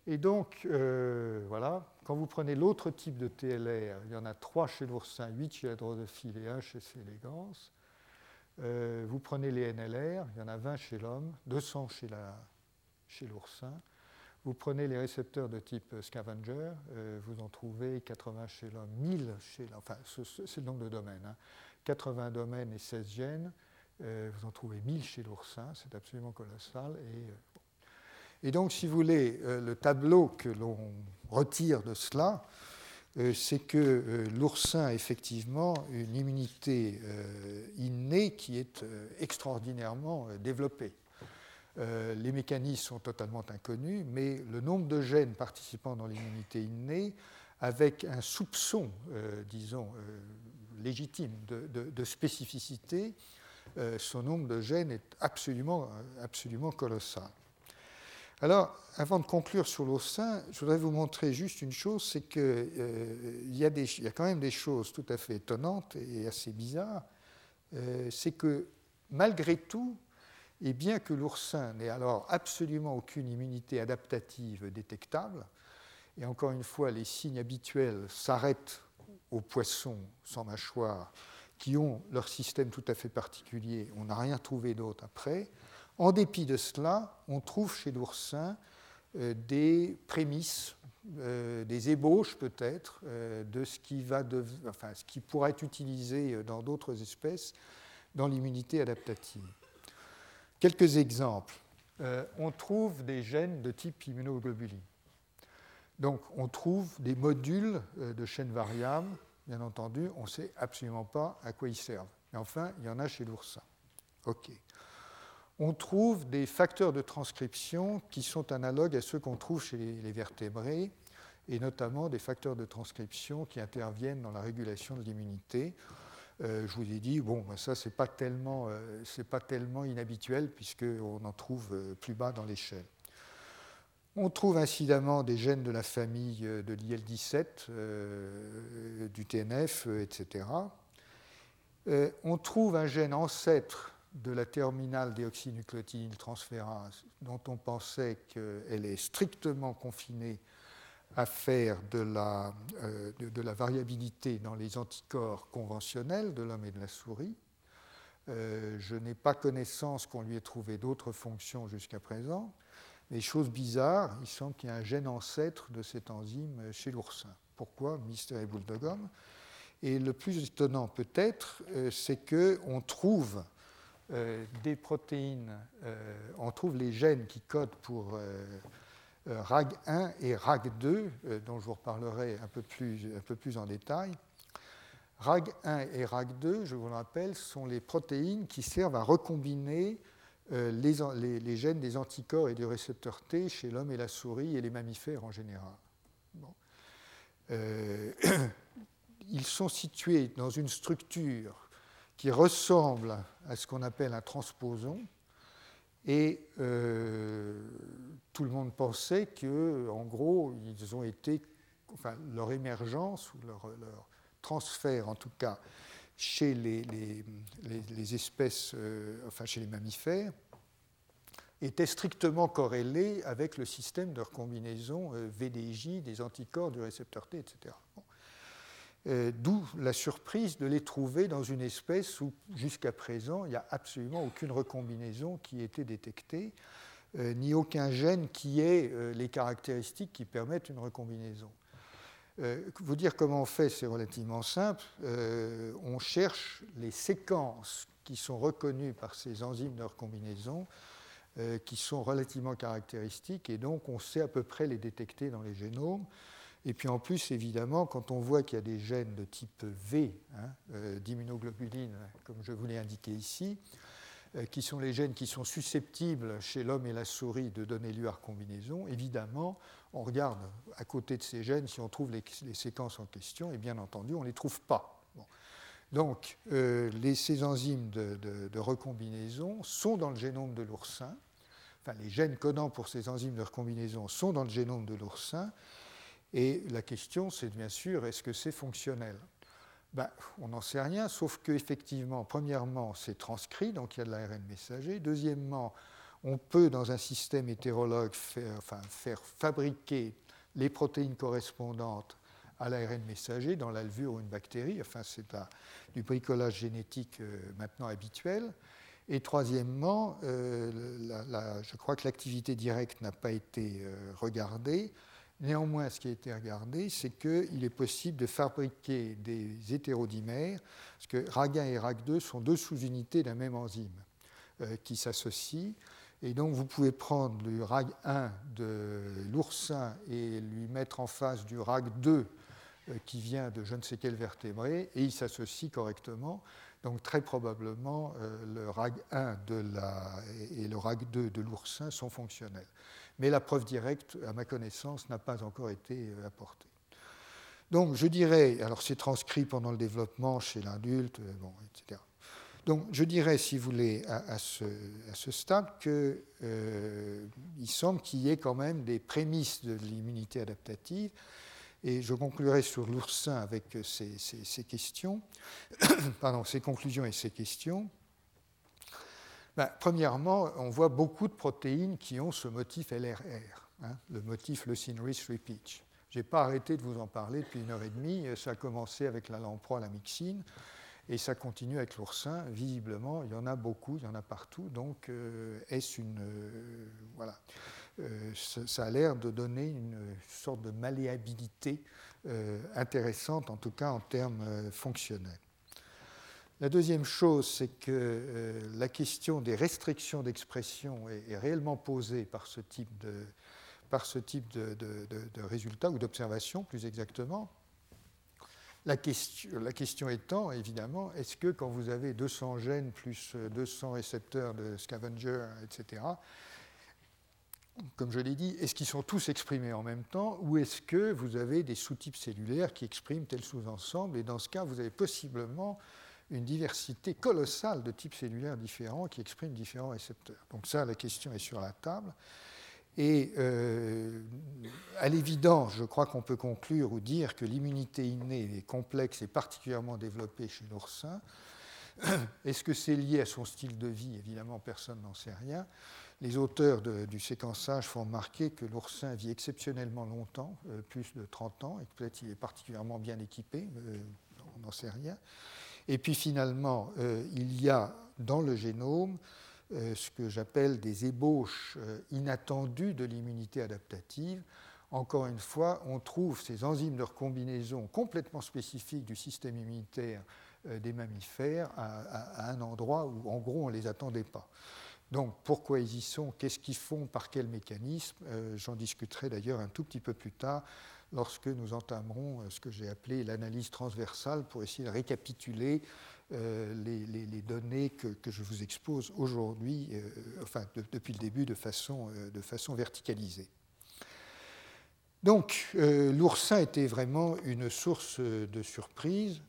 Et donc, euh, voilà, quand vous prenez l'autre type de TLR, il y en a 3 chez l'oursin, 8 chez la drosophile et 1 chez C. Euh, vous prenez les NLR, il y en a 20 chez l'homme, 200 chez l'oursin. Vous prenez les récepteurs de type scavenger, euh, vous en trouvez 80 chez l'homme, 1000 chez l'homme, enfin c'est le nombre de domaines, 80 hein. domaines et 16 gènes, vous en trouvez 1000 chez l'oursin, c'est absolument colossal. Et et donc, si vous voulez, euh, le tableau que l'on retire de cela, euh, c'est que euh, l'oursin a effectivement une immunité innée qui est extraordinairement développée. Les mécanismes sont totalement inconnus, mais le nombre de gènes participant dans l'immunité innée, avec un soupçon, disons, légitime de, spécificité, son nombre de gènes est absolument, absolument colossal. Alors, avant de conclure sur l'oursin, je voudrais vous montrer juste une chose, c'est qu'il euh, y, a quand même des choses tout à fait étonnantes et assez bizarres. Euh, c'est que malgré tout, et bien que l'oursin n'ait alors absolument aucune immunité adaptative détectable, et encore une fois, les signes habituels s'arrêtent aux poissons sans mâchoire qui ont leur système tout à fait particulier, on n'a rien trouvé d'autre après, en dépit de cela, on trouve chez l'oursin euh, des prémices, euh, des ébauches peut-être, euh, de ce qui, va enfin, ce qui être utilisé dans d'autres espèces dans l'immunité adaptative. Quelques exemples. on trouve des gènes de type immunoglobuline. Donc on trouve des modules de chaînes variables, bien entendu, on ne sait absolument pas à quoi ils servent. Mais enfin, il y en a chez l'oursin. OK on trouve des facteurs de transcription qui sont analogues à ceux qu'on trouve chez les, vertébrés, et notamment des facteurs de transcription qui interviennent dans la régulation de l'immunité. Euh, je vous ai dit, bon, ben ça, ce n'est pas, tellement, euh, pas tellement inhabituel, puisqu'on en trouve euh, plus bas dans l'échelle. On trouve incidemment des gènes de la famille de l'IL-17, du TNF, etc. on trouve un gène ancêtre de la terminale déoxynucléotidyltransférase, dont on pensait qu'elle est strictement confinée à faire de la, euh, de, la, variabilité dans les anticorps conventionnels de l'homme et de la souris. Euh, je n'ai pas connaissance qu'on lui ait trouvé d'autres fonctions jusqu'à présent. Mais chose bizarre, il semble qu'il y a un gène ancêtre de cette enzyme chez l'oursin. Pourquoi Mystère et boule de gomme. Et le plus étonnant peut-être, euh, c'est qu'on trouve euh, des protéines, euh, on trouve les gènes qui codent pour euh, RAG1 et RAG2, dont je vous reparlerai un peu plus, un peu plus en détail. RAG1 et RAG2, je vous le rappelle, sont les protéines qui servent à recombiner les, gènes des anticorps et du récepteur T chez l'homme et la souris et les mammifères en général. ils sont situés dans une structure qui ressemble à ce qu'on appelle un transposon, et euh, tout le monde pensait que, en gros, ils ont été, enfin, leur émergence ou leur, transfert, en tout cas, chez les, les, espèces, euh, enfin chez les mammifères, était strictement corrélé avec le système de recombinaison euh, VDJ des anticorps du récepteur T, etc. Euh, d'où la surprise de les trouver dans une espèce où, jusqu'à présent, il n'y a absolument aucune recombinaison qui ait été détectée, euh, ni aucun gène qui ait euh, les caractéristiques qui permettent une recombinaison. vous dire comment on fait, c'est relativement simple. on cherche les séquences qui sont reconnues par ces enzymes de recombinaison, qui sont relativement caractéristiques, et donc on sait à peu près les détecter dans les génomes. Et puis en plus, évidemment, quand on voit qu'il y a des gènes de type V, hein, euh, d'immunoglobuline, comme je vous l'ai indiqué ici, euh, qui sont les gènes qui sont susceptibles chez l'homme et la souris de donner lieu à recombinaison, évidemment, on regarde à côté de ces gènes si on trouve les, séquences en question, et bien entendu, on ne les trouve pas. Donc, euh, les, ces enzymes de, de, recombinaison sont dans le génome de l'oursin, enfin, les gènes codants pour ces enzymes de recombinaison sont dans le génome de l'oursin, et la question, c'est bien sûr, est-ce que c'est fonctionnel? Ben, On n'en sait rien, sauf qu'effectivement, premièrement, c'est transcrit, donc il y a de l'ARN messager. Deuxièmement, on peut, dans un système hétérologue, faire, fabriquer les protéines correspondantes à l'ARN messager dans la levure ou une bactérie. Enfin, c'est du bricolage génétique euh, maintenant habituel. Et troisièmement, euh, je crois que l'activité directe n'a pas été euh, regardée. Néanmoins, ce qui a été regardé, c'est qu'il est possible de fabriquer des hétérodimères, parce que RAG1 et RAG2 sont deux sous-unités d'un même enzyme euh, qui s'associent. Et donc, vous pouvez prendre le RAG1 de l'oursin et lui mettre en face du RAG2 euh, qui vient de je ne sais quel vertébré, et ils s'associent correctement. Donc, très probablement, euh, le RAG1 de la, et le RAG2 de l'oursin sont fonctionnels mais la preuve directe, à ma connaissance, n'a pas encore été euh, apportée. Donc je dirais, alors c'est transcrit pendant le développement chez l'adulte, euh, bon, etc. Donc je dirais, si vous voulez, à, ce, stade qu'il euh, semble qu'il y ait quand même des prémices de l'immunité adaptative. Et je conclurai sur l'oursin avec ces, ces questions, pardon, ces conclusions et ces questions. Ben, premièrement, on voit beaucoup de protéines qui ont ce motif LRR, hein, le motif leucine rich repeat. Je n'ai pas arrêté de vous en parler depuis une heure et demie. Ça a commencé avec la lamproie, la mixine, et ça continue avec l'oursin. Visiblement, il y en a beaucoup, il y en a partout. Donc, euh, est-ce une. Euh, voilà. Euh, ça, a l'air de donner une sorte de malléabilité intéressante, en tout cas en termes fonctionnels. La deuxième chose, c'est que euh, la question des restrictions d'expression est, réellement posée par ce type de, par ce type de, résultats ou d'observations, plus exactement. La question, la question, étant, évidemment, est-ce que quand vous avez 200 gènes plus 200 récepteurs de scavenger, etc., comme je l'ai dit, est-ce qu'ils sont tous exprimés en même temps ou est-ce que vous avez des sous-types cellulaires qui expriment tel sous-ensemble Et dans ce cas, vous avez possiblement une diversité colossale de types cellulaires différents qui expriment différents récepteurs. Donc ça, la question est sur la table. Et euh, à l'évidence, je crois qu'on peut conclure ou dire que l'immunité innée est complexe et particulièrement développée chez l'oursin. Est-ce que c'est lié à son style de vie? Évidemment, personne n'en sait rien. Les auteurs du séquençage font remarquer que l'oursin vit exceptionnellement longtemps, euh, plus de 30 ans, et peut-être il est particulièrement bien équipé, euh, on n'en sait rien. Et puis finalement, euh, il y a dans le génome euh, ce que j'appelle des ébauches euh, inattendues de l'immunité adaptative. Encore une fois, on trouve ces enzymes de recombinaison complètement spécifiques du système immunitaire des mammifères à, un endroit où, en gros, on ne les attendait pas. Donc, pourquoi ils y sont? Qu'est-ce qu'ils font? Par quel mécanisme? J'en discuterai d'ailleurs un tout petit peu plus tard lorsque nous entamerons euh, ce que j'ai appelé l'analyse transversale pour essayer de récapituler les, données que, je vous expose aujourd'hui, enfin depuis le début de façon, de façon verticalisée. Donc l'oursin était vraiment une source de surprise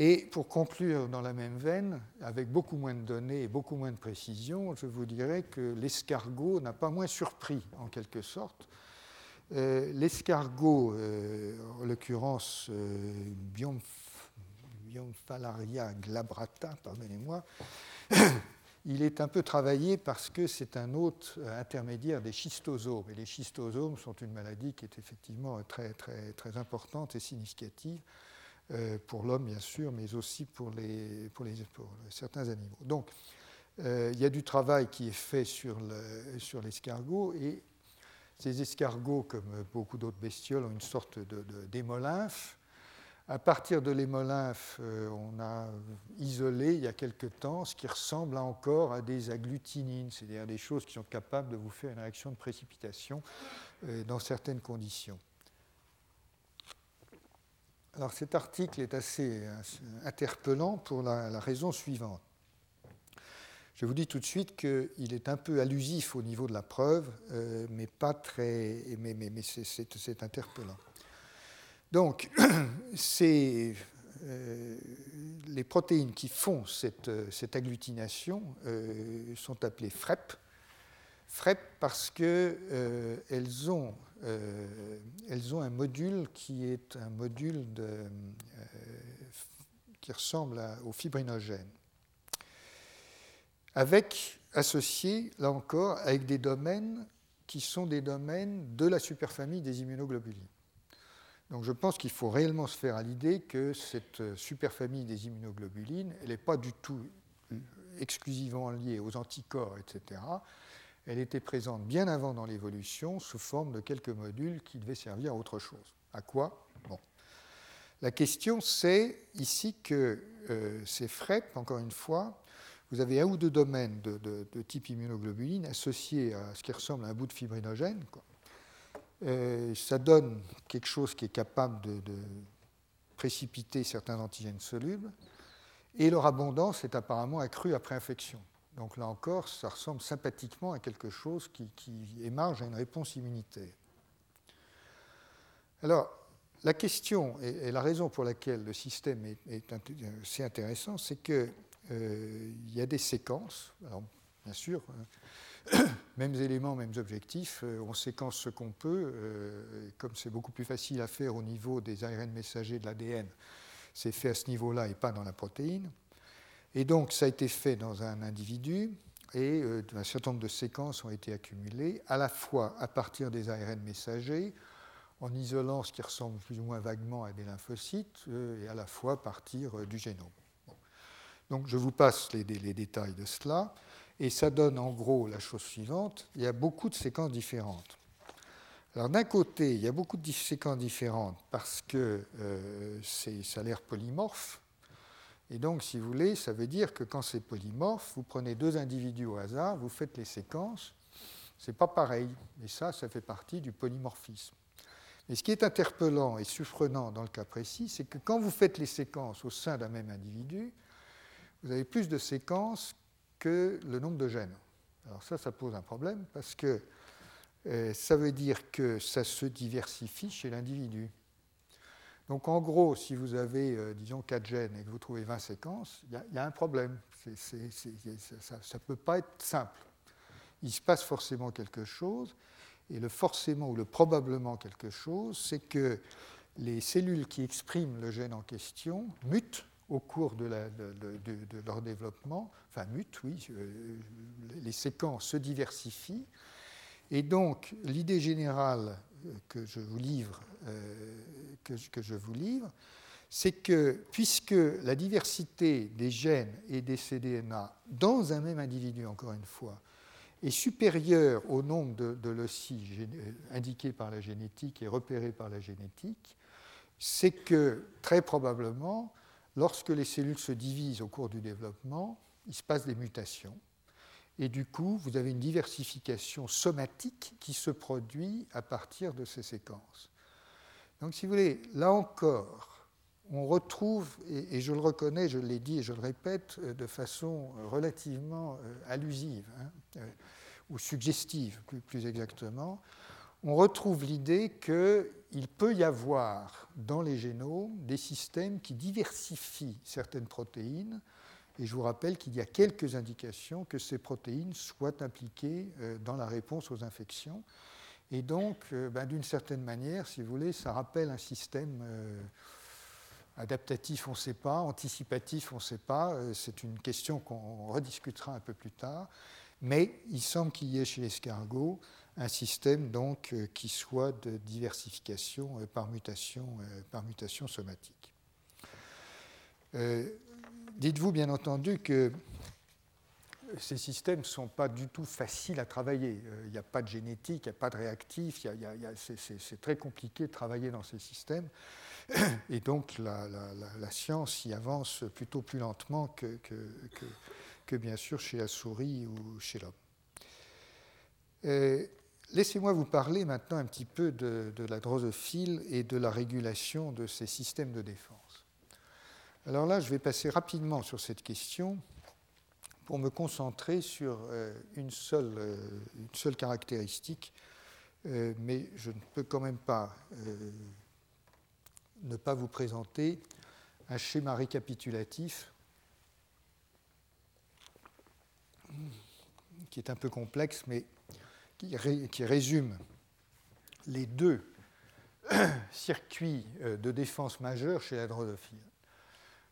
et pour conclure dans la même veine, avec beaucoup moins de données et beaucoup moins de précision, je vous dirais que l'escargot n'a pas moins surpris en quelque sorte. Euh, l'escargot, euh, en l'occurrence euh, glabrata, pardonnez-moi, il est un peu travaillé parce que c'est un hôte intermédiaire des schistosomes. Et les schistosomes sont une maladie qui est effectivement très, très, très importante et significative euh, pour l'homme bien sûr, mais aussi pour, les, pour, les, certains animaux. Donc euh, il y a du travail qui est fait sur l'escargot et ces escargots, comme beaucoup d'autres bestioles, ont une sorte d'hémolymphe. De, à partir de l'hémolymphe, euh, on a isolé il y a quelque temps ce qui ressemble encore à des agglutinines, c'est-à-dire des choses qui sont capables de vous faire une réaction de précipitation dans certaines conditions. Alors cet article est assez interpellant pour la, raison suivante. Je vous dis tout de suite qu'il est un peu allusif au niveau de la preuve, euh, mais pas très, mais, c'est interpellant. Donc, c'est euh, les protéines qui font cette, agglutination euh, sont appelées FREP. FREP parce qu'elles ont ont un module qui est un module qui ressemble au fibrinogène, avec associé, là encore, avec des domaines qui sont des domaines de la superfamille des immunoglobulines. Donc je pense qu'il faut réellement se faire à l'idée que cette superfamille des immunoglobulines, elle n'est pas du tout exclusivement liée aux anticorps, etc elle était présente bien avant dans l'évolution sous forme de quelques modules qui devaient servir à autre chose. À quoi? Bon. La question, c'est ici que euh, ces FREP, encore une fois, vous avez un ou deux domaines de, type immunoglobuline associés à ce qui ressemble à un bout de fibrinogène. Euh, ça donne quelque chose qui est capable de, précipiter certains antigènes solubles, et leur abondance est apparemment accrue après infection. Donc là encore, ça ressemble sympathiquement à quelque chose qui, émarge à une réponse immunitaire. Alors, la question et, la raison pour laquelle le système est, assez intéressant, c'est qu'il euh, y a des séquences. Bien sûr, hein, mêmes éléments, mêmes objectifs, euh, on séquence ce qu'on peut. Euh, comme c'est beaucoup plus facile à faire au niveau des ARN messagers de l'ADN, c'est fait à ce niveau-là et pas dans la protéine. Et donc, ça a été fait dans un individu, et un certain nombre de séquences ont été accumulées, à la fois à partir des ARN messagers, en isolant ce qui ressemble plus ou moins vaguement à des lymphocytes, et à la fois à partir du génome. Donc, je vous passe les, détails de cela, et ça donne en gros la chose suivante il y a beaucoup de séquences différentes. Alors, d'un côté, il y a beaucoup de séquences différentes parce que ça a l'air polymorphe, et donc, si vous voulez, ça veut dire que quand c'est polymorphe, vous prenez deux individus au hasard, vous faites les séquences, c'est pas pareil. Et ça, ça fait partie du polymorphisme. Mais ce qui est interpellant et surprenant dans le cas précis, c'est que quand vous faites les séquences au sein d'un même individu, vous avez plus de séquences que le nombre de gènes. Alors ça, ça pose un problème parce que euh, ça veut dire que ça se diversifie chez l'individu. Donc en gros, si vous avez, euh, disons, 4 gènes et que vous trouvez 20 séquences, il y, a un problème. ça ne peut pas être simple. Il se passe forcément quelque chose, et le forcément ou le probablement quelque chose, c'est que les cellules qui expriment le gène en question mutent au cours de, leur développement, enfin mutent, oui, euh, les séquences se diversifient, et donc l'idée générale que je vous livre, euh, que, je vous livre, c'est que puisque la diversité des gènes et des cDNA dans un même individu, encore une fois, est supérieure au nombre de, de loci euh, indiqués par la génétique et repérés par la génétique, c'est que très probablement, lorsque les cellules se divisent au cours du développement, il se passe des mutations et du coup, vous avez une diversification somatique qui se produit à partir de ces séquences. Donc, si vous voulez, là encore, on retrouve, et, je le reconnais, je l'ai dit et je le répète, de façon relativement allusive, hein, ou suggestive plus exactement, on retrouve l'idée qu'il peut y avoir dans les génomes des systèmes qui diversifient certaines protéines. Et je vous rappelle qu'il y a quelques indications que ces protéines soient impliquées euh, dans la réponse aux infections. Et donc, euh, ben, d'une certaine manière, si vous voulez, ça rappelle un système euh, adaptatif, on ne sait pas, anticipatif, on ne sait pas. C'est une question qu'on rediscutera un peu plus tard. Mais il semble qu'il y ait chez l'escargot un système donc euh, qui soit de diversification euh, par mutation, euh, par mutation somatique. Dites-vous bien entendu que ces systèmes ne sont pas du tout faciles à travailler. Il n'y a pas de génétique, il n'y a pas de réactif, c'est très compliqué de travailler dans ces systèmes. Et donc la, science y avance plutôt plus lentement que, que, bien sûr chez la souris ou chez l'homme. Laissez-moi vous parler maintenant un petit peu de, la drosophile et de la régulation de ces systèmes de défense. Alors là, je vais passer rapidement sur cette question pour me concentrer sur euh, une, seule, euh, une, seule, caractéristique, euh, mais je ne peux quand même pas ne pas vous présenter un schéma récapitulatif qui est un peu complexe, mais qui, résume les deux circuits euh, de défense majeurs chez la drosophile.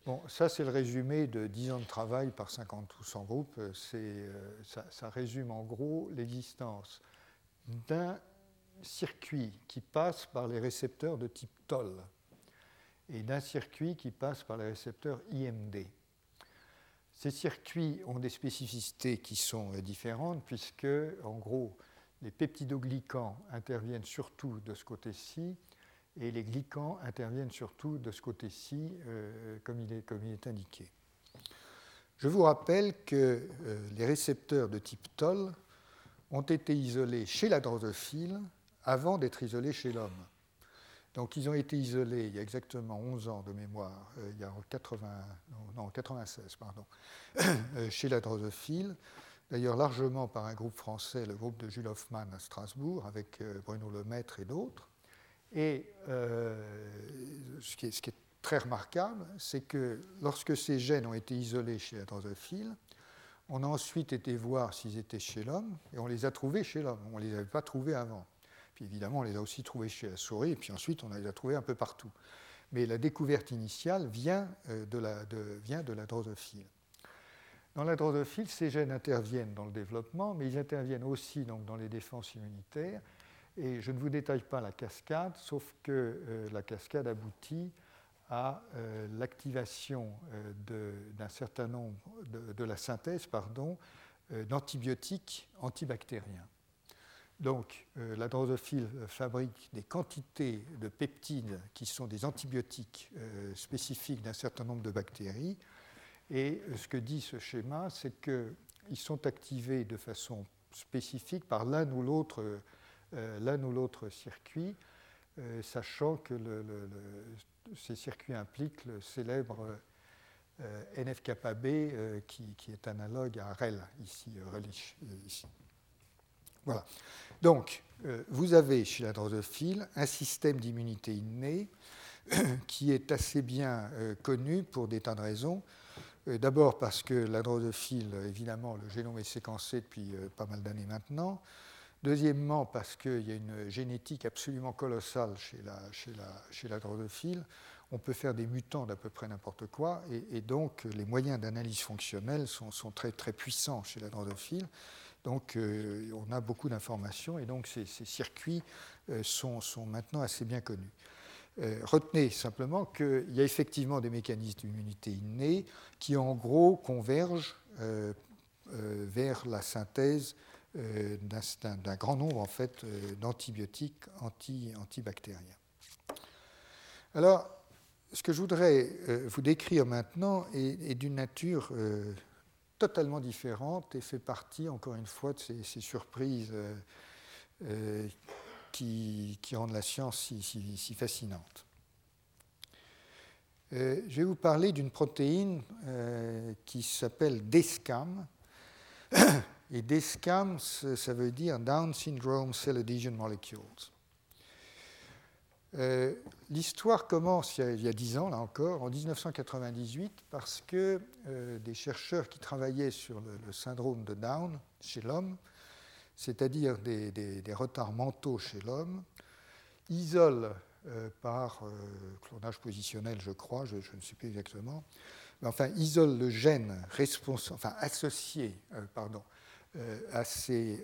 Bon, ça, c'est le résumé de 10 ans de travail par 50 ou 100 groupes. Euh, euh, ça, ça, résume en gros l'existence d'un circuit qui passe par les récepteurs de type TOL et d'un circuit qui passe par les récepteurs IMD. Ces circuits ont des spécificités qui sont différentes puisque, en gros, les peptidoglycans interviennent surtout de ce côté-ci et les glycans interviennent surtout de ce côté-ci, euh, comme, il est, indiqué. Je vous rappelle que euh, les récepteurs de type TOL ont été isolés chez la drosophile avant d'être isolés chez l'homme. Donc ils ont été isolés il y a exactement 11 ans de mémoire, euh, il y a 80, non, 96, pardon, chez la drosophile d'ailleurs largement par un groupe français, le groupe de Jules Hoffmann à Strasbourg, avec euh, Bruno Lemaître et d'autres. Et euh, ce, qui est, très remarquable, c'est que lorsque ces gènes ont été isolés chez la drosophile, on a ensuite été voir s'ils étaient chez l'homme, et on les a trouvés chez l'homme. On ne les avait pas trouvés avant. Puis évidemment, on les a aussi trouvés chez la souris, et puis ensuite, on les a trouvés un peu partout. Mais la découverte initiale vient, euh, de la drosophile. Dans la drosophile, ces gènes interviennent dans le développement, mais ils interviennent aussi donc, dans les défenses immunitaires. Et je ne vous détaille pas la cascade, sauf que euh, la cascade aboutit à euh, l'activation euh, d'un certain nombre de, la synthèse pardon, d'antibiotiques antibactériens. Donc, la drosophile fabrique des quantités de peptides qui sont des antibiotiques spécifiques d'un certain nombre de bactéries et ce que dit ce schéma, c'est qu'ils sont activés de façon spécifique par l'un ou l'autre euh, l'autre circuit, euh, sachant que ces circuits impliquent le célèbre euh, NF-kappa-B qui, qui, est analogue à REL ici, ici. Voilà. Donc, vous avez chez la drosophile un système d'immunité innée qui est assez bien connu pour des tas de raisons. Euh, d'abord parce que la évidemment, le génome est séquencé depuis euh, pas mal d'années maintenant. Deuxièmement, parce qu'il y a une génétique absolument colossale chez la, chez. On peut faire des mutants d'à peu près n'importe quoi, et, donc les moyens d'analyse fonctionnelle sont, très, très puissants chez la. Donc euh, on a beaucoup d'informations, et donc ces, circuits sont, maintenant assez bien connus. Euh, retenez simplement qu'il y a effectivement des mécanismes d'immunité innée qui, en gros, convergent euh, euh, vers la synthèse d'un grand nombre en fait, d'antibiotiques anti, antibactériens. Alors, ce que je voudrais vous décrire maintenant est, d'une nature totalement différente et fait partie, encore une fois, de ces, surprises qui, rendent la science si, fascinante. je vais vous parler d'une protéine qui s'appelle DSCAM. Et DSCAM, ça veut dire Down Syndrome Cell Adhesion Molecules. Euh, l'histoire commence il y, a, dix ans, là encore, en 1998, parce que euh, des chercheurs qui travaillaient sur le, syndrome de Down chez l'homme, c'est-à-dire des, retards mentaux chez l'homme, isolent euh, par clonage positionnel, je crois, je, ne sais plus exactement, mais enfin, isolent le gène associé pardon, à ces,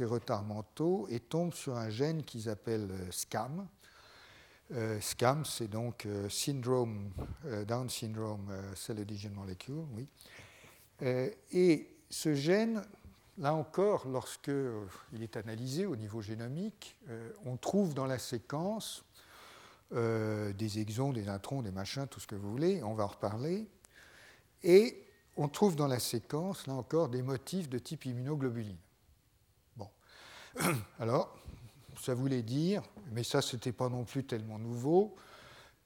retards mentaux et tombent sur un gène qu'ils appellent SCAM, euh, SCAM, c'est donc euh, syndrome, euh, Down syndrome cell adhesion molecule, oui. et ce gène, là encore, lorsqu'il est analysé au niveau génomique, on trouve dans la séquence des exons, des introns, des machins, tout ce que vous voulez, on va en reparler. Et on trouve dans la séquence, là encore, des motifs de type immunoglobuline. Bon. Alors, ça voulait dire, mais ça c'était pas non plus tellement nouveau,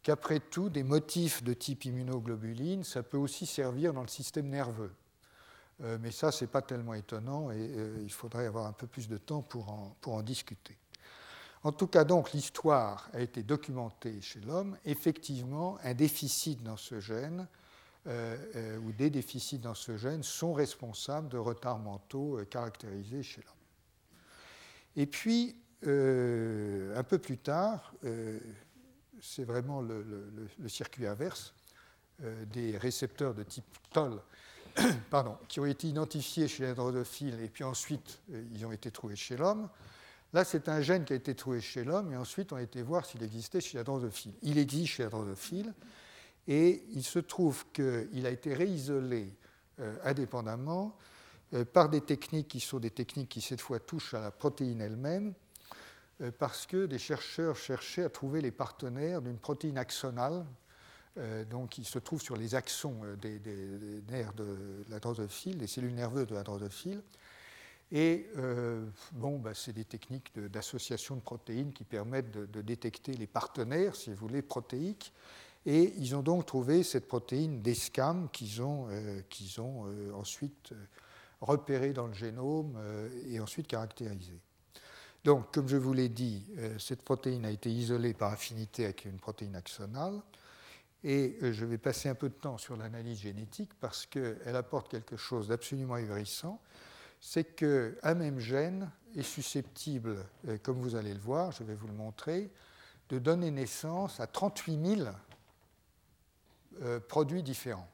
qu'après tout, des motifs de type immunoglobuline, ça peut aussi servir dans le système nerveux. Euh, mais ça, ce n'est pas tellement étonnant et euh, il faudrait avoir un peu plus de temps pour en, discuter. En tout cas, donc, l'histoire a été documentée chez l'homme. Effectivement, un déficit dans ce gène euh, ou des déficits dans ce gène sont responsables de retards mentaux caractérisés chez l'homme. Et puis, un peu plus tard, c'est vraiment le, circuit inverse des récepteurs de type TOL pardon, qui ont été identifiés chez les drosophiles et puis ensuite ils ont été trouvés chez l'homme. Là, c'est un gène qui a été trouvé chez l'homme et ensuite on a été voir s'il existait chez la drosophile. Il existe chez la drosophile et il se trouve qu'il a été réisolé indépendamment par des techniques qui sont des techniques qui cette fois touchent à la protéine elle-même euh, parce que des chercheurs cherchaient à trouver les partenaires d'une protéine axonale, euh, donc qui se trouve sur les axons euh, des, nerfs de la drosophile, des cellules nerveuses de la drosophile. Et bon, bah, c'est des techniques d'association de, protéines qui permettent de, détecter les partenaires, si vous voulez, protéiques. Et ils ont donc trouvé cette protéine d'ESCAM qu'ils ont, ensuite repérée dans le génome et ensuite caractérisée. Donc, comme je vous l'ai dit, euh, cette protéine a été isolée par affinité avec une protéine axonale. Et euh, je vais passer un peu de temps sur l'analyse génétique parce qu'elle apporte quelque chose d'absolument ahurissant. C'est qu'un même gène est susceptible, euh, comme vous allez le voir, je vais vous le montrer, de donner naissance à 38 000 produits différents.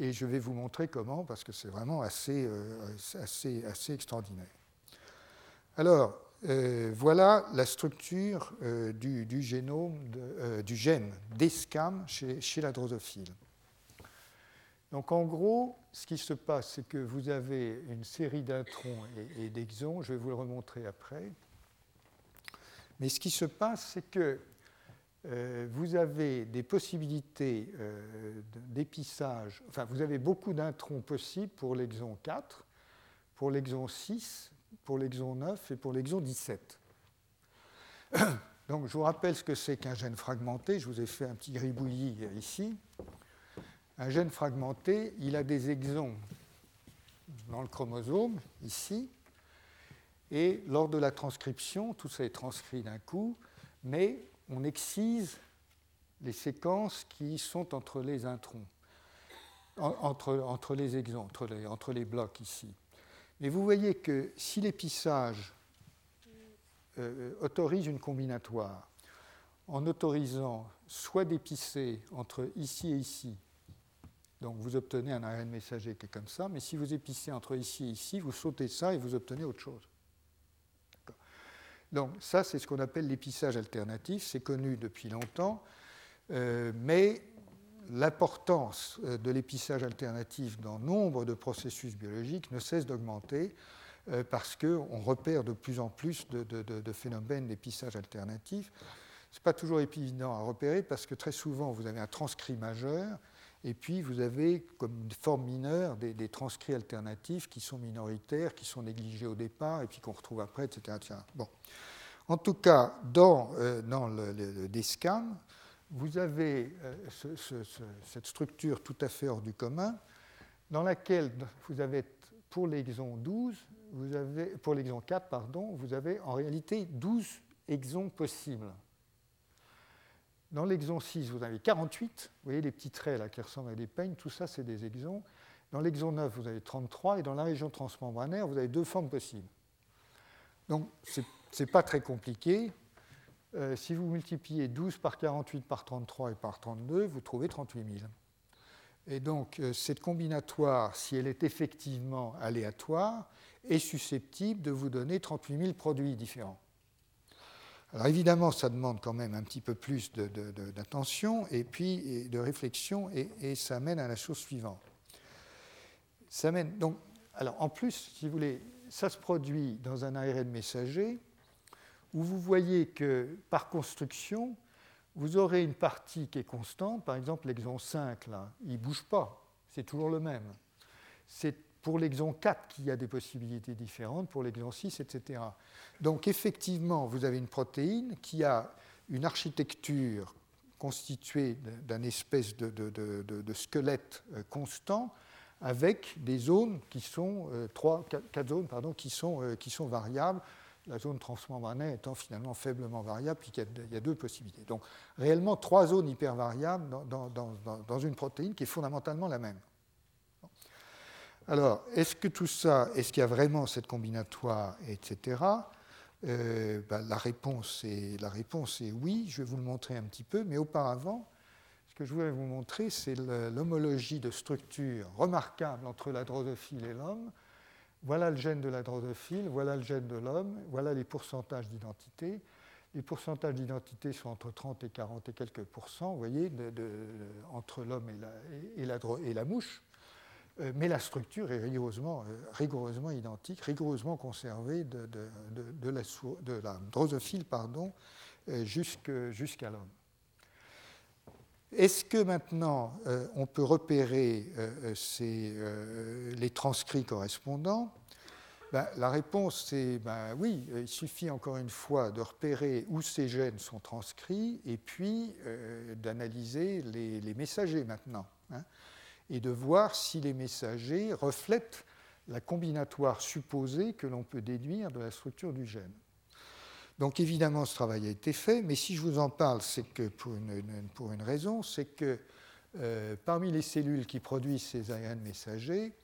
Et je vais vous montrer comment, parce que c'est vraiment assez, assez, assez extraordinaire. Alors, euh, voilà la structure euh, du, génome euh, du gène d'ESCAM chez, la drosophile. Donc en gros, ce qui se passe, c'est que vous avez une série d'introns et, d'exons, je vais vous le remontrer après. Mais ce qui se passe, c'est que vous avez des possibilités d'épissage, enfin vous avez beaucoup d'introns possibles pour l'exon 4, pour l'exon 6 pour l'exon 9 et pour l'exon 17. Donc je vous rappelle ce que c'est qu'un gène fragmenté. Je vous ai fait un petit gribouillis ici. Un gène fragmenté, il a des exons dans le chromosome, ici, et lors de la transcription, tout ça est transcrit d'un coup, mais on excise les séquences qui sont entre les introns, entre, les exons, entre les blocs ici. Mais vous voyez que si l'épissage euh, autorise une combinatoire, en autorisant soit d'épisser entre ici et ici, donc vous obtenez un ARN messager qui est comme ça, mais si vous épissez entre ici et ici, vous sautez ça et vous obtenez autre chose. Donc ça, c'est ce qu'on appelle l'épissage alternatif, c'est connu depuis longtemps, euh, mais l'importance euh, de l'épissage alternatif dans nombre de processus biologiques ne cesse d'augmenter euh, parce qu'on repère de plus en plus de, phénomènes d'épissage alternatif. Ce n'est pas toujours évident à repérer parce que très souvent vous avez un transcrit majeur et puis vous avez comme forme mineure des, transcrits alternatifs qui sont minoritaires, qui sont négligés au départ et puis qu'on retrouve après, etc. Bon. En tout cas, dans, euh, dans le, le, vous avez cette structure tout à fait hors du commun, dans laquelle vous avez, pour l'exon 12, vous avez, pour l'exon 4, pardon, vous avez en réalité 12 exons possibles. Dans l'exon 6, vous avez 48. Vous voyez les petits traits là qui ressemblent à des peignes, tout ça c'est des exons. Dans l'exon 9, vous avez 33. Et dans la région transmembranaire, vous avez deux formes possibles. Donc ce n'est pas très compliqué. Euh, si vous multipliez 12 par 48 par 33 et par 32, vous trouvez 38 000. Et donc euh, cette combinatoire, si elle est effectivement aléatoire, est susceptible de vous donner 38 000 produits différents. Alors évidemment, ça demande quand même un petit peu plus d'attention et puis de réflexion, et, ça mène à la chose suivante. Ça mène donc, alors en plus, si vous voulez, ça se produit dans un ARN messager où vous voyez que par construction, vous aurez une partie qui est constante, par exemple l'exon 5, là, il ne bouge pas, c'est toujours le même. C'est pour l'exon 4 qu'il y a des possibilités différentes, pour l'exon 6, etc. Donc effectivement, vous avez une protéine qui a une architecture constituée d'un espèce de, squelette euh, constant avec des zones qui sont, euh, trois, quatre, zones pardon, qui sont, euh, qui sont variables, la zone transmembranaire étant finalement faiblement variable, puis il y, a, deux possibilités. Donc réellement trois zones hypervariables dans, dans, une protéine qui est fondamentalement la même. Alors, est-ce que tout ça, est-ce qu'il y a vraiment cette combinatoire, etc. Euh, ben, la, réponse est, la réponse est oui, je vais vous le montrer un petit peu, mais auparavant, ce que je voulais vous montrer, c'est l'homologie de structure remarquable entre la drosophile et l'homme, voilà le gène de la drosophile, voilà le gène de l'homme, voilà les pourcentages d'identité. Les pourcentages d'identité sont entre 30 et 40 et quelques pourcents, vous voyez, entre l'homme et la, mouche. Euh, mais la structure est rigoureusement, euh, identique, rigoureusement conservée de, la, drosophile euh, jusqu'à l'homme. Est-ce que maintenant euh, on peut repérer euh, euh, les transcrits correspondants? Ben, La réponse est ben, oui, il suffit encore une fois de repérer où ces gènes sont transcrits et puis d'analyser les, messagers maintenant hein, et de voir si les messagers reflètent la combinatoire supposée que l'on peut déduire de la structure du gène. Donc évidemment, ce travail a été fait, mais si je vous en parle, c'est que pour une, raison, c'est que euh, parmi les cellules qui produisent ces ARN messagers,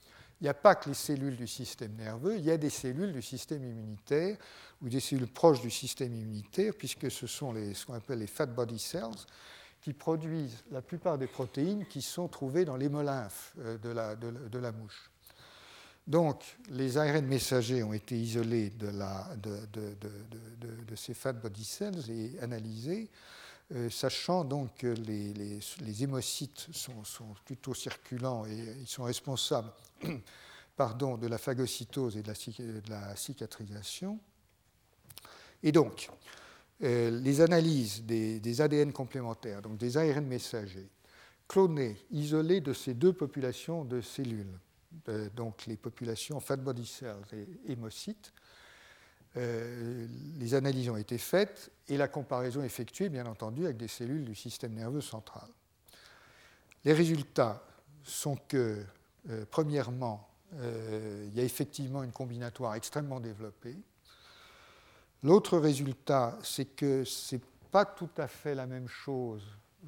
il n'y a pas que les cellules du système nerveux, il y a des cellules du système immunitaire ou des cellules proches du système immunitaire, puisque ce sont ce qu'on appelle les fat body cells, qui produisent la plupart des protéines qui sont trouvées dans l'hémolymphe euh, de de la mouche. Donc, les ARN messagers ont été isolés de, ces fat body cells et analysés, euh, sachant donc que les, hémocytes sont, plutôt circulants et ils sont responsables pardon, de la phagocytose et de la, cicatrisation. Et donc, euh, les analyses des, des, ADN complémentaires, donc des ARN messagers, clonés, isolés de ces deux populations de cellules, euh, donc les populations fat body cells et hémocytes. Euh, les analyses ont été faites et la comparaison effectuée, bien entendu, avec des cellules du système nerveux central. Les résultats sont que, euh, premièrement, il y a effectivement une combinatoire extrêmement développée. L'autre résultat, c'est que ce n'est pas tout à fait la même chose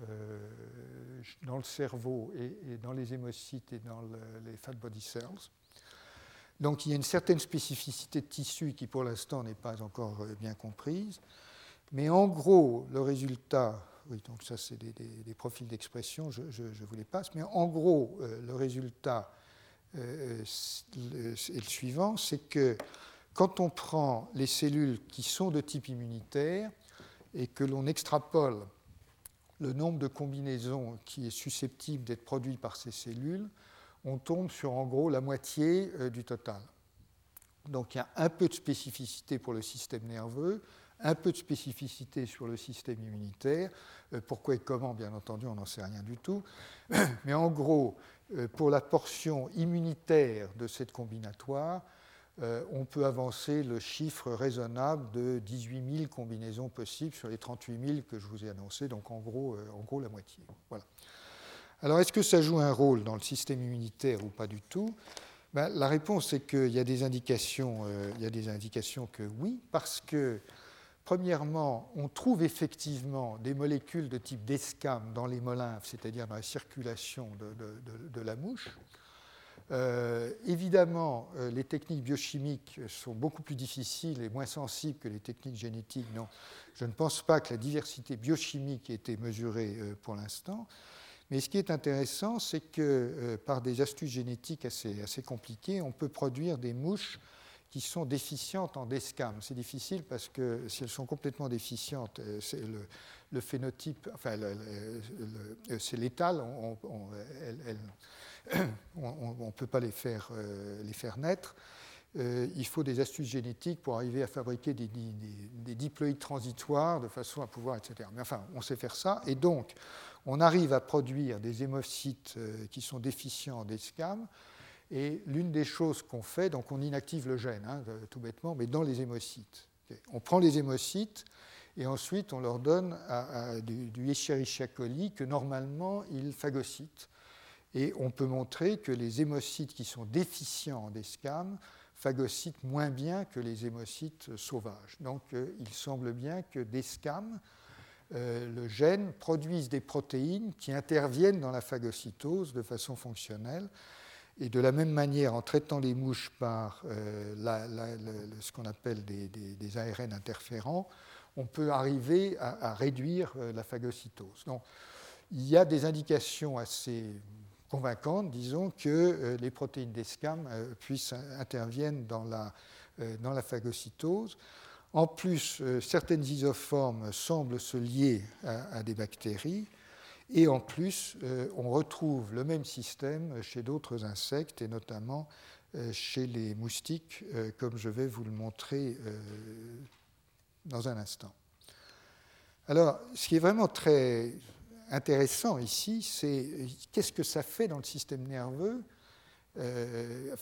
euh, dans le cerveau et, dans les hémocytes et dans les fat body cells. Donc il y a une certaine spécificité de tissu qui pour l'instant n'est pas encore euh, bien comprise. Mais en gros, le résultat, oui, donc ça c'est des, profils d'expression, je, vous les passe, mais en gros, euh, le résultat est le suivant, c'est que quand on prend les cellules qui sont de type immunitaire et que l'on extrapole le nombre de combinaisons qui est susceptible d'être produit par ces cellules, on tombe sur en gros la moitié euh, du total. Donc il y a un peu de spécificité pour le système nerveux, un peu de spécificité sur le système immunitaire. Euh, pourquoi et comment, bien entendu, on n'en sait rien du tout. Mais en gros, euh, pour la portion immunitaire de cette combinatoire, on peut avancer le chiffre raisonnable de 18 000 combinaisons possibles sur les 38 000 que je vous ai annoncés, donc en gros, en gros la moitié. Voilà. Alors, est-ce que ça joue un rôle dans le système immunitaire ou pas du tout? Ben, La réponse est qu'il y, a des indications, euh, y a des indications que oui, parce que, premièrement, on trouve effectivement des molécules de type d'escame dans les molymphes, c'est-à-dire dans la circulation de, la mouche. Euh, évidemment, euh, les techniques biochimiques sont beaucoup plus difficiles et moins sensibles que les techniques génétiques. Non, je ne pense pas que la diversité biochimique ait été mesurée pour l'instant. Mais ce qui est intéressant, c'est que euh, par des astuces génétiques assez, assez compliquées, on peut produire des mouches qui sont déficientes en descam. C'est difficile parce que si elles sont complètement déficientes, euh, c'est le, phénotype, enfin, euh, c'est létal, ne peut pas les faire, les faire naître. il faut des astuces génétiques pour arriver à fabriquer des, des, des, diploïdes transitoires de façon à pouvoir, etc. Mais enfin, on sait faire ça. Et donc, on arrive à produire des hémocytes euh, qui sont déficients en DSCAM. Et l'une des choses qu'on fait, donc on inactive le gène, hein, tout bêtement, mais dans les hémocytes. On prend les hémocytes et ensuite on leur donne du, du, Escherichia coli que normalement ils phagocytent. Et on peut montrer que les hémocytes qui sont déficients en DSCAM phagocytent moins bien que les hémocytes sauvages. Donc euh, il semble bien que DSCAM euh, le gène produise des protéines qui interviennent dans la phagocytose de façon fonctionnelle. Et de la même manière, en traitant les mouches par euh, ce qu'on appelle des, ARN interférents, on peut arriver à, réduire euh, la phagocytose. Donc, il y a des indications assez convaincantes, disons, que les protéines d'ESCAM puissent interviennent dans la, phagocytose. En plus, euh, certaines isoformes semblent se lier à, des bactéries. Et en plus, euh, on retrouve le même système chez d'autres insectes, et notamment euh, chez les moustiques, comme je vais vous le montrer dans un instant. Alors, ce qui est vraiment très intéressant ici, c'est qu'est-ce que ça fait dans le système nerveux euh,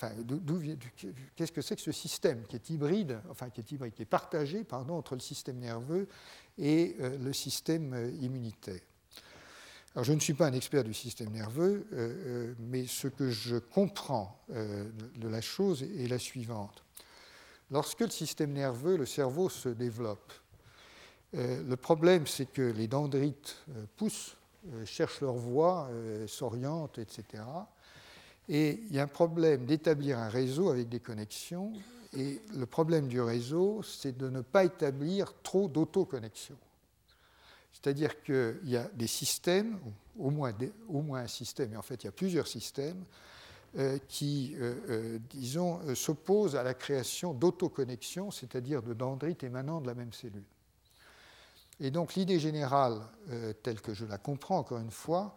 qu'est-ce que c'est que ce système qui est hybride, enfin qui est hybride, qui est partagé pardon, entre le système nerveux et euh, le système euh, immunitaire. Alors, je ne suis pas un expert du système nerveux, mais ce que je comprends de la chose est la suivante. Lorsque le système nerveux, le cerveau se développe, le problème c'est que les dendrites poussent, cherchent leur voie, s'orientent, etc. Et il y a un problème d'établir un réseau avec des connexions. Et le problème du réseau, c'est de ne pas établir trop d'autoconnexions. C'est-à-dire qu'il y a des systèmes, au moins, un système, et en fait il y a plusieurs systèmes, euh, qui, euh, euh, disons, s'opposent à la création d'autoconnexions, c'est-à-dire de dendrites émanant de la même cellule. Et donc l'idée générale, telle que je la comprends encore une fois,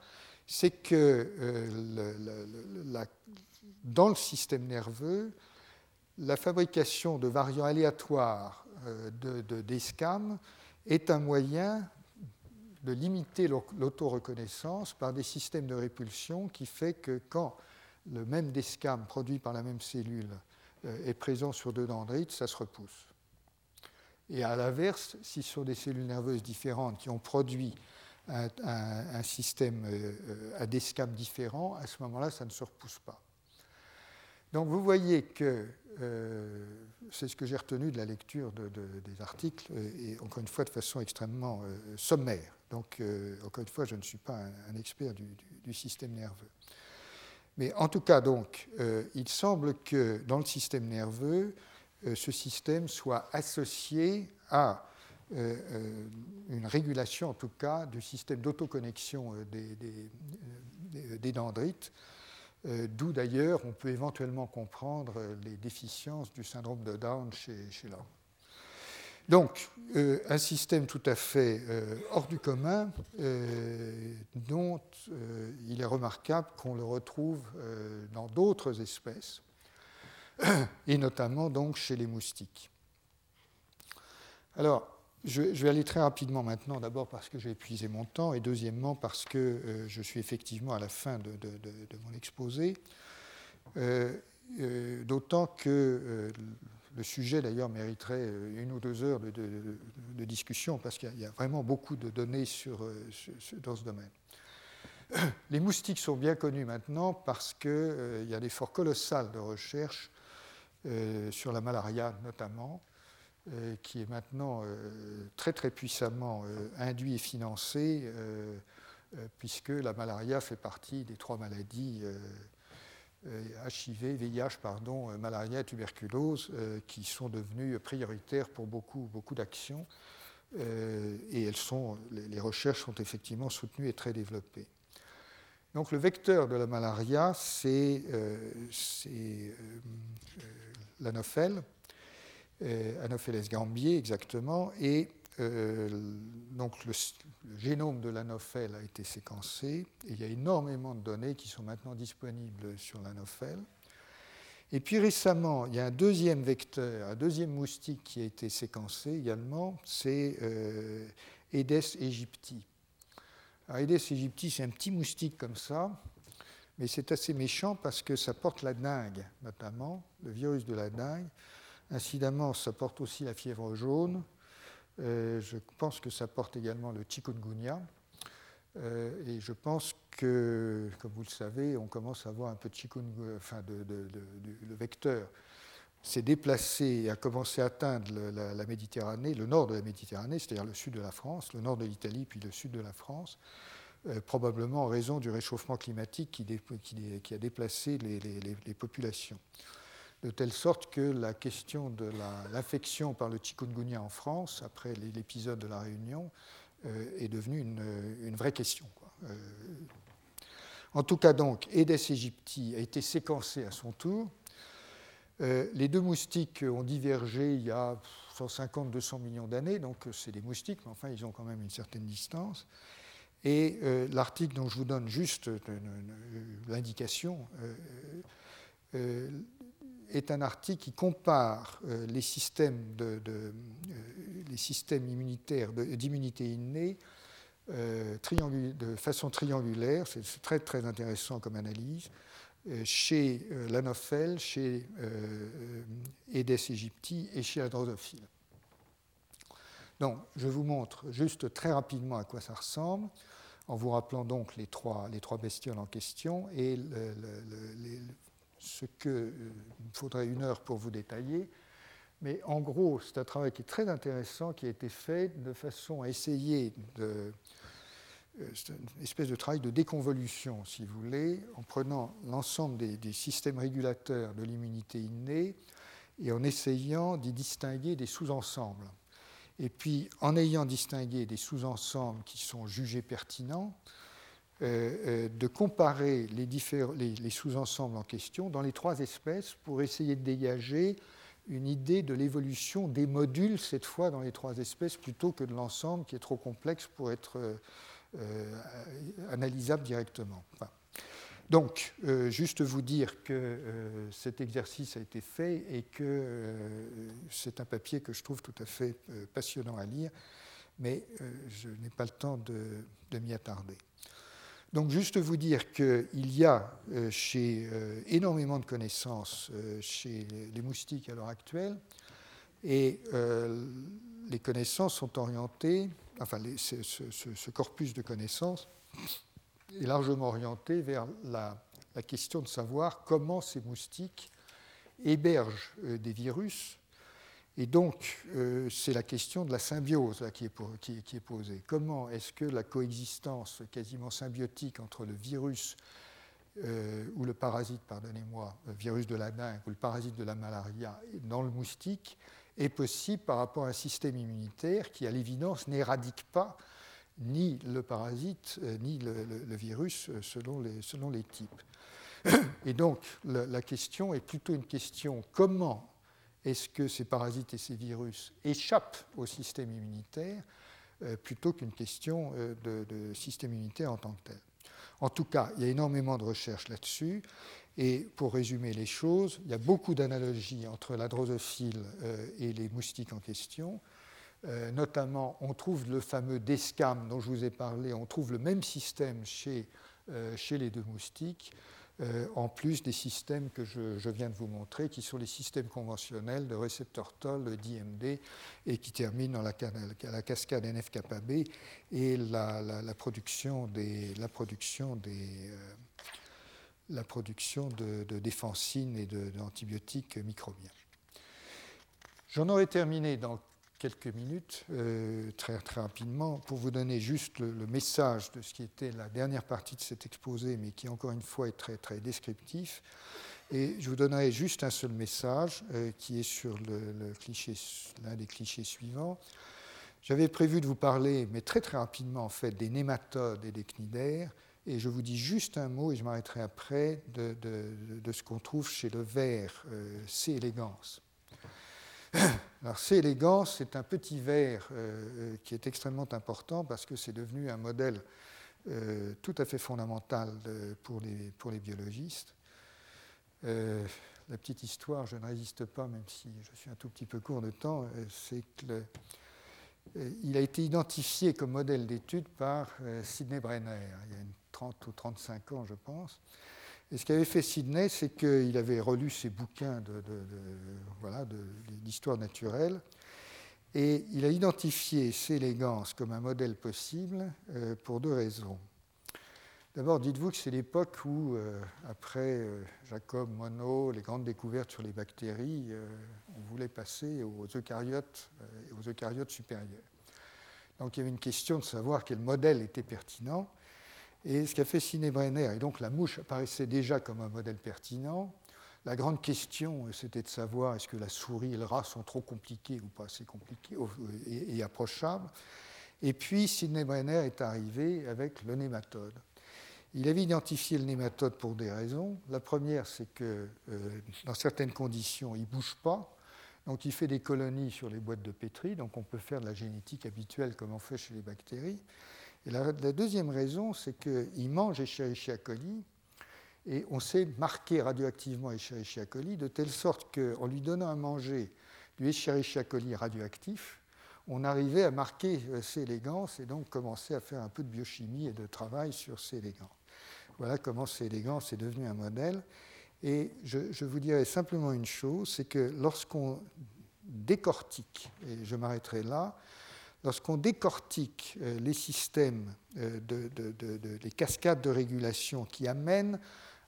c'est que euh, dans le système nerveux, la fabrication de variants aléatoires euh, de, d'escam est un moyen de limiter l'autoreconnaissance par des systèmes de répulsion qui fait que quand le même descam produit par la même cellule euh, est présent sur deux dendrites, ça se repousse. Et à l'inverse, si ce sont des cellules nerveuses différentes qui ont produit un, système euh, à des scams différents, à ce moment-là, ça ne se repousse pas. Donc vous voyez que euh, c'est ce que j'ai retenu de la lecture des articles, et encore une fois de façon extrêmement euh, sommaire. Donc encore une fois, je ne suis pas un, expert du, du, système nerveux. Mais en tout cas, donc, il semble que dans le système nerveux, ce système soit associé à euh, euh, une régulation en tout cas du système d'autoconnexion euh, des, dendrites, d'où d'ailleurs on peut éventuellement comprendre les déficiences du syndrome de Down chez, chez l'homme. Donc, un système tout à fait hors du commun, dont il est remarquable qu'on le retrouve dans d'autres espèces, et notamment donc chez les moustiques. Alors, je, vais aller très rapidement maintenant, d'abord parce que j'ai épuisé mon temps, et deuxièmement parce que euh, je suis effectivement à la fin de, mon exposé. Euh, D'autant que le sujet, d'ailleurs, mériterait une ou deux heures de, discussion parce qu'il y, a vraiment beaucoup de données sur, dans ce domaine. Les moustiques sont bien connus maintenant parce qu'il y a des efforts colossaux de recherche sur la malaria notamment, euh, qui est maintenant euh, très très puissamment euh, induit et financé, puisque la malaria fait partie des trois maladies HIV, VIH, pardon, malaria et tuberculose, qui sont devenues prioritaires pour beaucoup, beaucoup d'actions. et elles sont, les recherches sont effectivement soutenues et très développées. Donc le vecteur de la malaria, c'est l'anophèle, euh, Anopheles gambier exactement, et euh, donc le, génome de l'anophèle a été séquencé, et il y a énormément de données qui sont maintenant disponibles sur l'anophèle. Et puis récemment, il y a un deuxième vecteur, un deuxième moustique qui a été séquencé également, c'est euh, Aedes aegypti. Alors, Aedes aegypti, c'est un petit moustique comme ça, mais c'est assez méchant parce que ça porte la dengue, notamment, le virus de la dengue. Incidemment, ça porte aussi la fièvre jaune. Euh, je pense que ça porte également le chikungunya. Euh, et je pense que, comme vous le savez, on commence à avoir un peu de chikungunya, enfin le vecteur s'est déplacé et a commencé à atteindre la, Méditerranée, le nord de la Méditerranée, c'est-à-dire le sud de la France, le nord de l'Italie, puis le sud de la France, euh, probablement en raison du réchauffement climatique qui, a déplacé les populations de telle sorte que la question de l'infection par le chikungunya en France, après l'épisode de la Réunion, euh, est devenue une, vraie question. Euh, en tout cas, donc, Aedes aegypti a été séquencé à son tour. Les deux moustiques ont divergé il y a 150-200 millions d'années, donc c'est des moustiques, mais enfin, ils ont quand même une certaine distance. Et l'article dont je vous donne juste l'indication est un article qui compare euh, les systèmes, euh, immunitaires d'immunité innée euh, de façon triangulaire. C'est très très intéressant comme analyse chez l'anophèle, chez Aedes aegypti et chez la drosophile. Donc, je vous montre juste très rapidement à quoi ça ressemble, en vous rappelant donc les trois, les trois bestioles en question et ce qu'il euh, faudrait une heure pour vous détailler. Mais en gros, c'est un travail qui est très intéressant, qui a été fait de façon à essayer de. Euh, une espèce de travail de déconvolution, si vous voulez, en prenant l'ensemble des, systèmes régulateurs de l'immunité innée et en essayant d'y distinguer des sous-ensembles. Et puis, en ayant distingué des sous-ensembles qui sont jugés pertinents, euh, euh, de comparer les, les, sous-ensembles en question dans les trois espèces pour essayer de dégager une idée de l'évolution des modules, cette fois dans les trois espèces, plutôt que de l'ensemble qui est trop complexe pour être euh, analysable directement. Donc, juste vous dire que cet exercice a été fait et que c'est un papier que je trouve tout à fait passionnant à lire, mais je n'ai pas le temps de m'y attarder. Donc juste vous dire qu'il y a euh, chez euh, énormément de connaissances euh, chez les moustiques à l'heure actuelle, et les connaissances sont orientées, enfin ce, corpus de connaissances est largement orienté vers la, question de savoir comment ces moustiques hébergent des virus et donc, euh, c'est la question de la symbiose qui, est posée. Comment est-ce que la coexistence quasiment symbiotique entre le virus euh, ou le parasite, pardonnez-moi, virus de la dengue ou le parasite de la malaria dans le moustique est possible par rapport à un système immunitaire qui, à l'évidence, n'éradique pas ni le parasite euh, ni le, virus selon les, selon les, types. Et donc, la question est plutôt une question comment est-ce que ces parasites et ces virus échappent au système immunitaire euh, plutôt qu'une question euh, de, système immunitaire en tant que tel. En tout cas, il y a énormément de recherches là-dessus. Et pour résumer les choses, il y a beaucoup d'analogies entre la drosophile euh, et les moustiques en question. Notamment, on trouve le fameux DESCAM dont je vous ai parlé, on trouve le même système chez, chez les deux moustiques. euh, en plus des systèmes que je, viens de vous montrer, qui sont les systèmes conventionnels de récepteurs Toll, d'IMD, et qui terminent dans la, cascade NF-kappa-B et la, production des, la production des, euh, la production de, de défensines et d'antibiotiques microbiens. J'en aurais terminé dans quelques minutes, euh, très, très rapidement, pour vous donner juste le, message de ce qui était la dernière partie de cet exposé, mais qui encore une fois est très, très descriptif. Et je vous donnerai juste un seul message euh, qui est sur le, cliché, l'un des clichés suivants. J'avais prévu de vous parler, mais très très rapidement en fait, des nématodes et des cnidaires. Et je vous dis juste un mot, et je m'arrêterai après, de, ce qu'on trouve chez le ver euh, C. elegans. Alors, C. elegans, c'est un petit ver euh, qui est extrêmement important parce que c'est devenu un modèle euh, tout à fait fondamental pour, les, pour les biologistes. Euh, la petite histoire, je ne résiste pas, même si je suis un tout petit peu court de temps, c'est qu'il a été identifié comme modèle d'étude par Sidney Brenner, il y a une 30 ou 35 ans, je pense. Et ce qu'avait fait Sidney, c'est qu'il avait relu ses bouquins de, d'histoire naturelle et il a identifié Célégance comme un modèle possible euh, pour deux raisons. D'abord, dites-vous que c'est l'époque où, euh, après euh, Jacob, Monod, les grandes découvertes sur les bactéries, on voulait passer aux eucaryotes et aux eucaryotes supérieurs. Donc il y avait une question de savoir quel modèle était pertinent. Et ce qu'a fait Brenner, et donc la mouche apparaissait déjà comme un modèle pertinent, la grande question, c'était de savoir est-ce que la souris et le rat sont trop compliqués ou pas assez compliqués et, approchables. Et puis Sidney Brenner est arrivé avec le nématode. Il avait identifié le nématode pour des raisons. La première, c'est que euh, dans certaines conditions, il ne bouge pas. Donc il fait des colonies sur les boîtes de pétri. Donc on peut faire de la génétique habituelle comme on fait chez les bactéries. Et la, deuxième raison, c'est qu'il mange Escherichia coli et on sait marquer radioactivement Escherichia coli de telle sorte qu'en lui donnant à manger du Escherichia coli radioactif, on arrivait à marquer euh, C. elegans et donc commencer à faire un peu de biochimie et de travail sur C. elegans. Voilà comment C. elegans est devenu un modèle. Et je vous dirais simplement une chose, c'est que lorsqu'on décortique, et je m'arrêterai là, lorsqu'on décortique euh, les systèmes, euh, de, les cascades de régulation qui amènent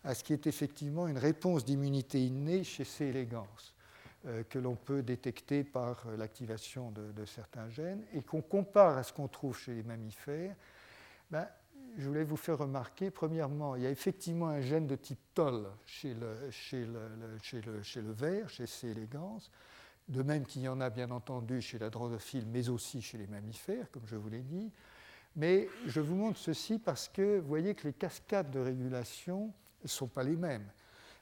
à ce qui est effectivement une réponse d'immunité innée chez C. elegans, euh, que l'on peut détecter par l'activation de, certains gènes, et qu'on compare à ce qu'on trouve chez les mammifères, ben, je voulais vous faire remarquer, premièrement, il y a effectivement un gène de type TOL chez le, chez chez le, chez le ver, chez C. elegans, de même qu'il y en a bien entendu chez la drosophile, mais aussi chez les mammifères, comme je vous l'ai dit. Mais je vous montre ceci parce que vous voyez que les cascades de régulation ne sont pas les mêmes.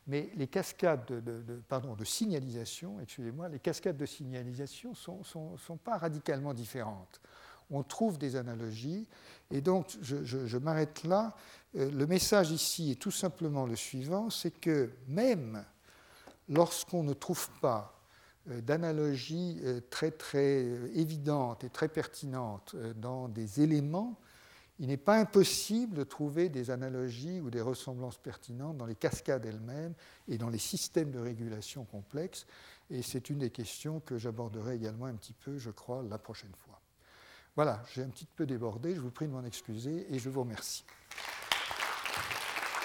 Mais les cascades de, signalisation, excusez-moi, les cascades de signalisation ne sont, pas radicalement différentes. On trouve des analogies, et donc je, m'arrête là. Euh, le message ici est tout simplement le suivant, c'est que même lorsqu'on ne trouve pas d'analogies euh, très très euh, évidentes et très pertinentes dans des éléments, il n'est pas impossible de trouver des analogies ou des ressemblances pertinentes dans les cascades elles-mêmes et dans les systèmes de régulation complexes. Et c'est une des questions que j'aborderai également un petit peu, je crois, la prochaine fois. Voilà, j'ai un petit peu débordé, je vous prie de m'en excuser et je vous remercie.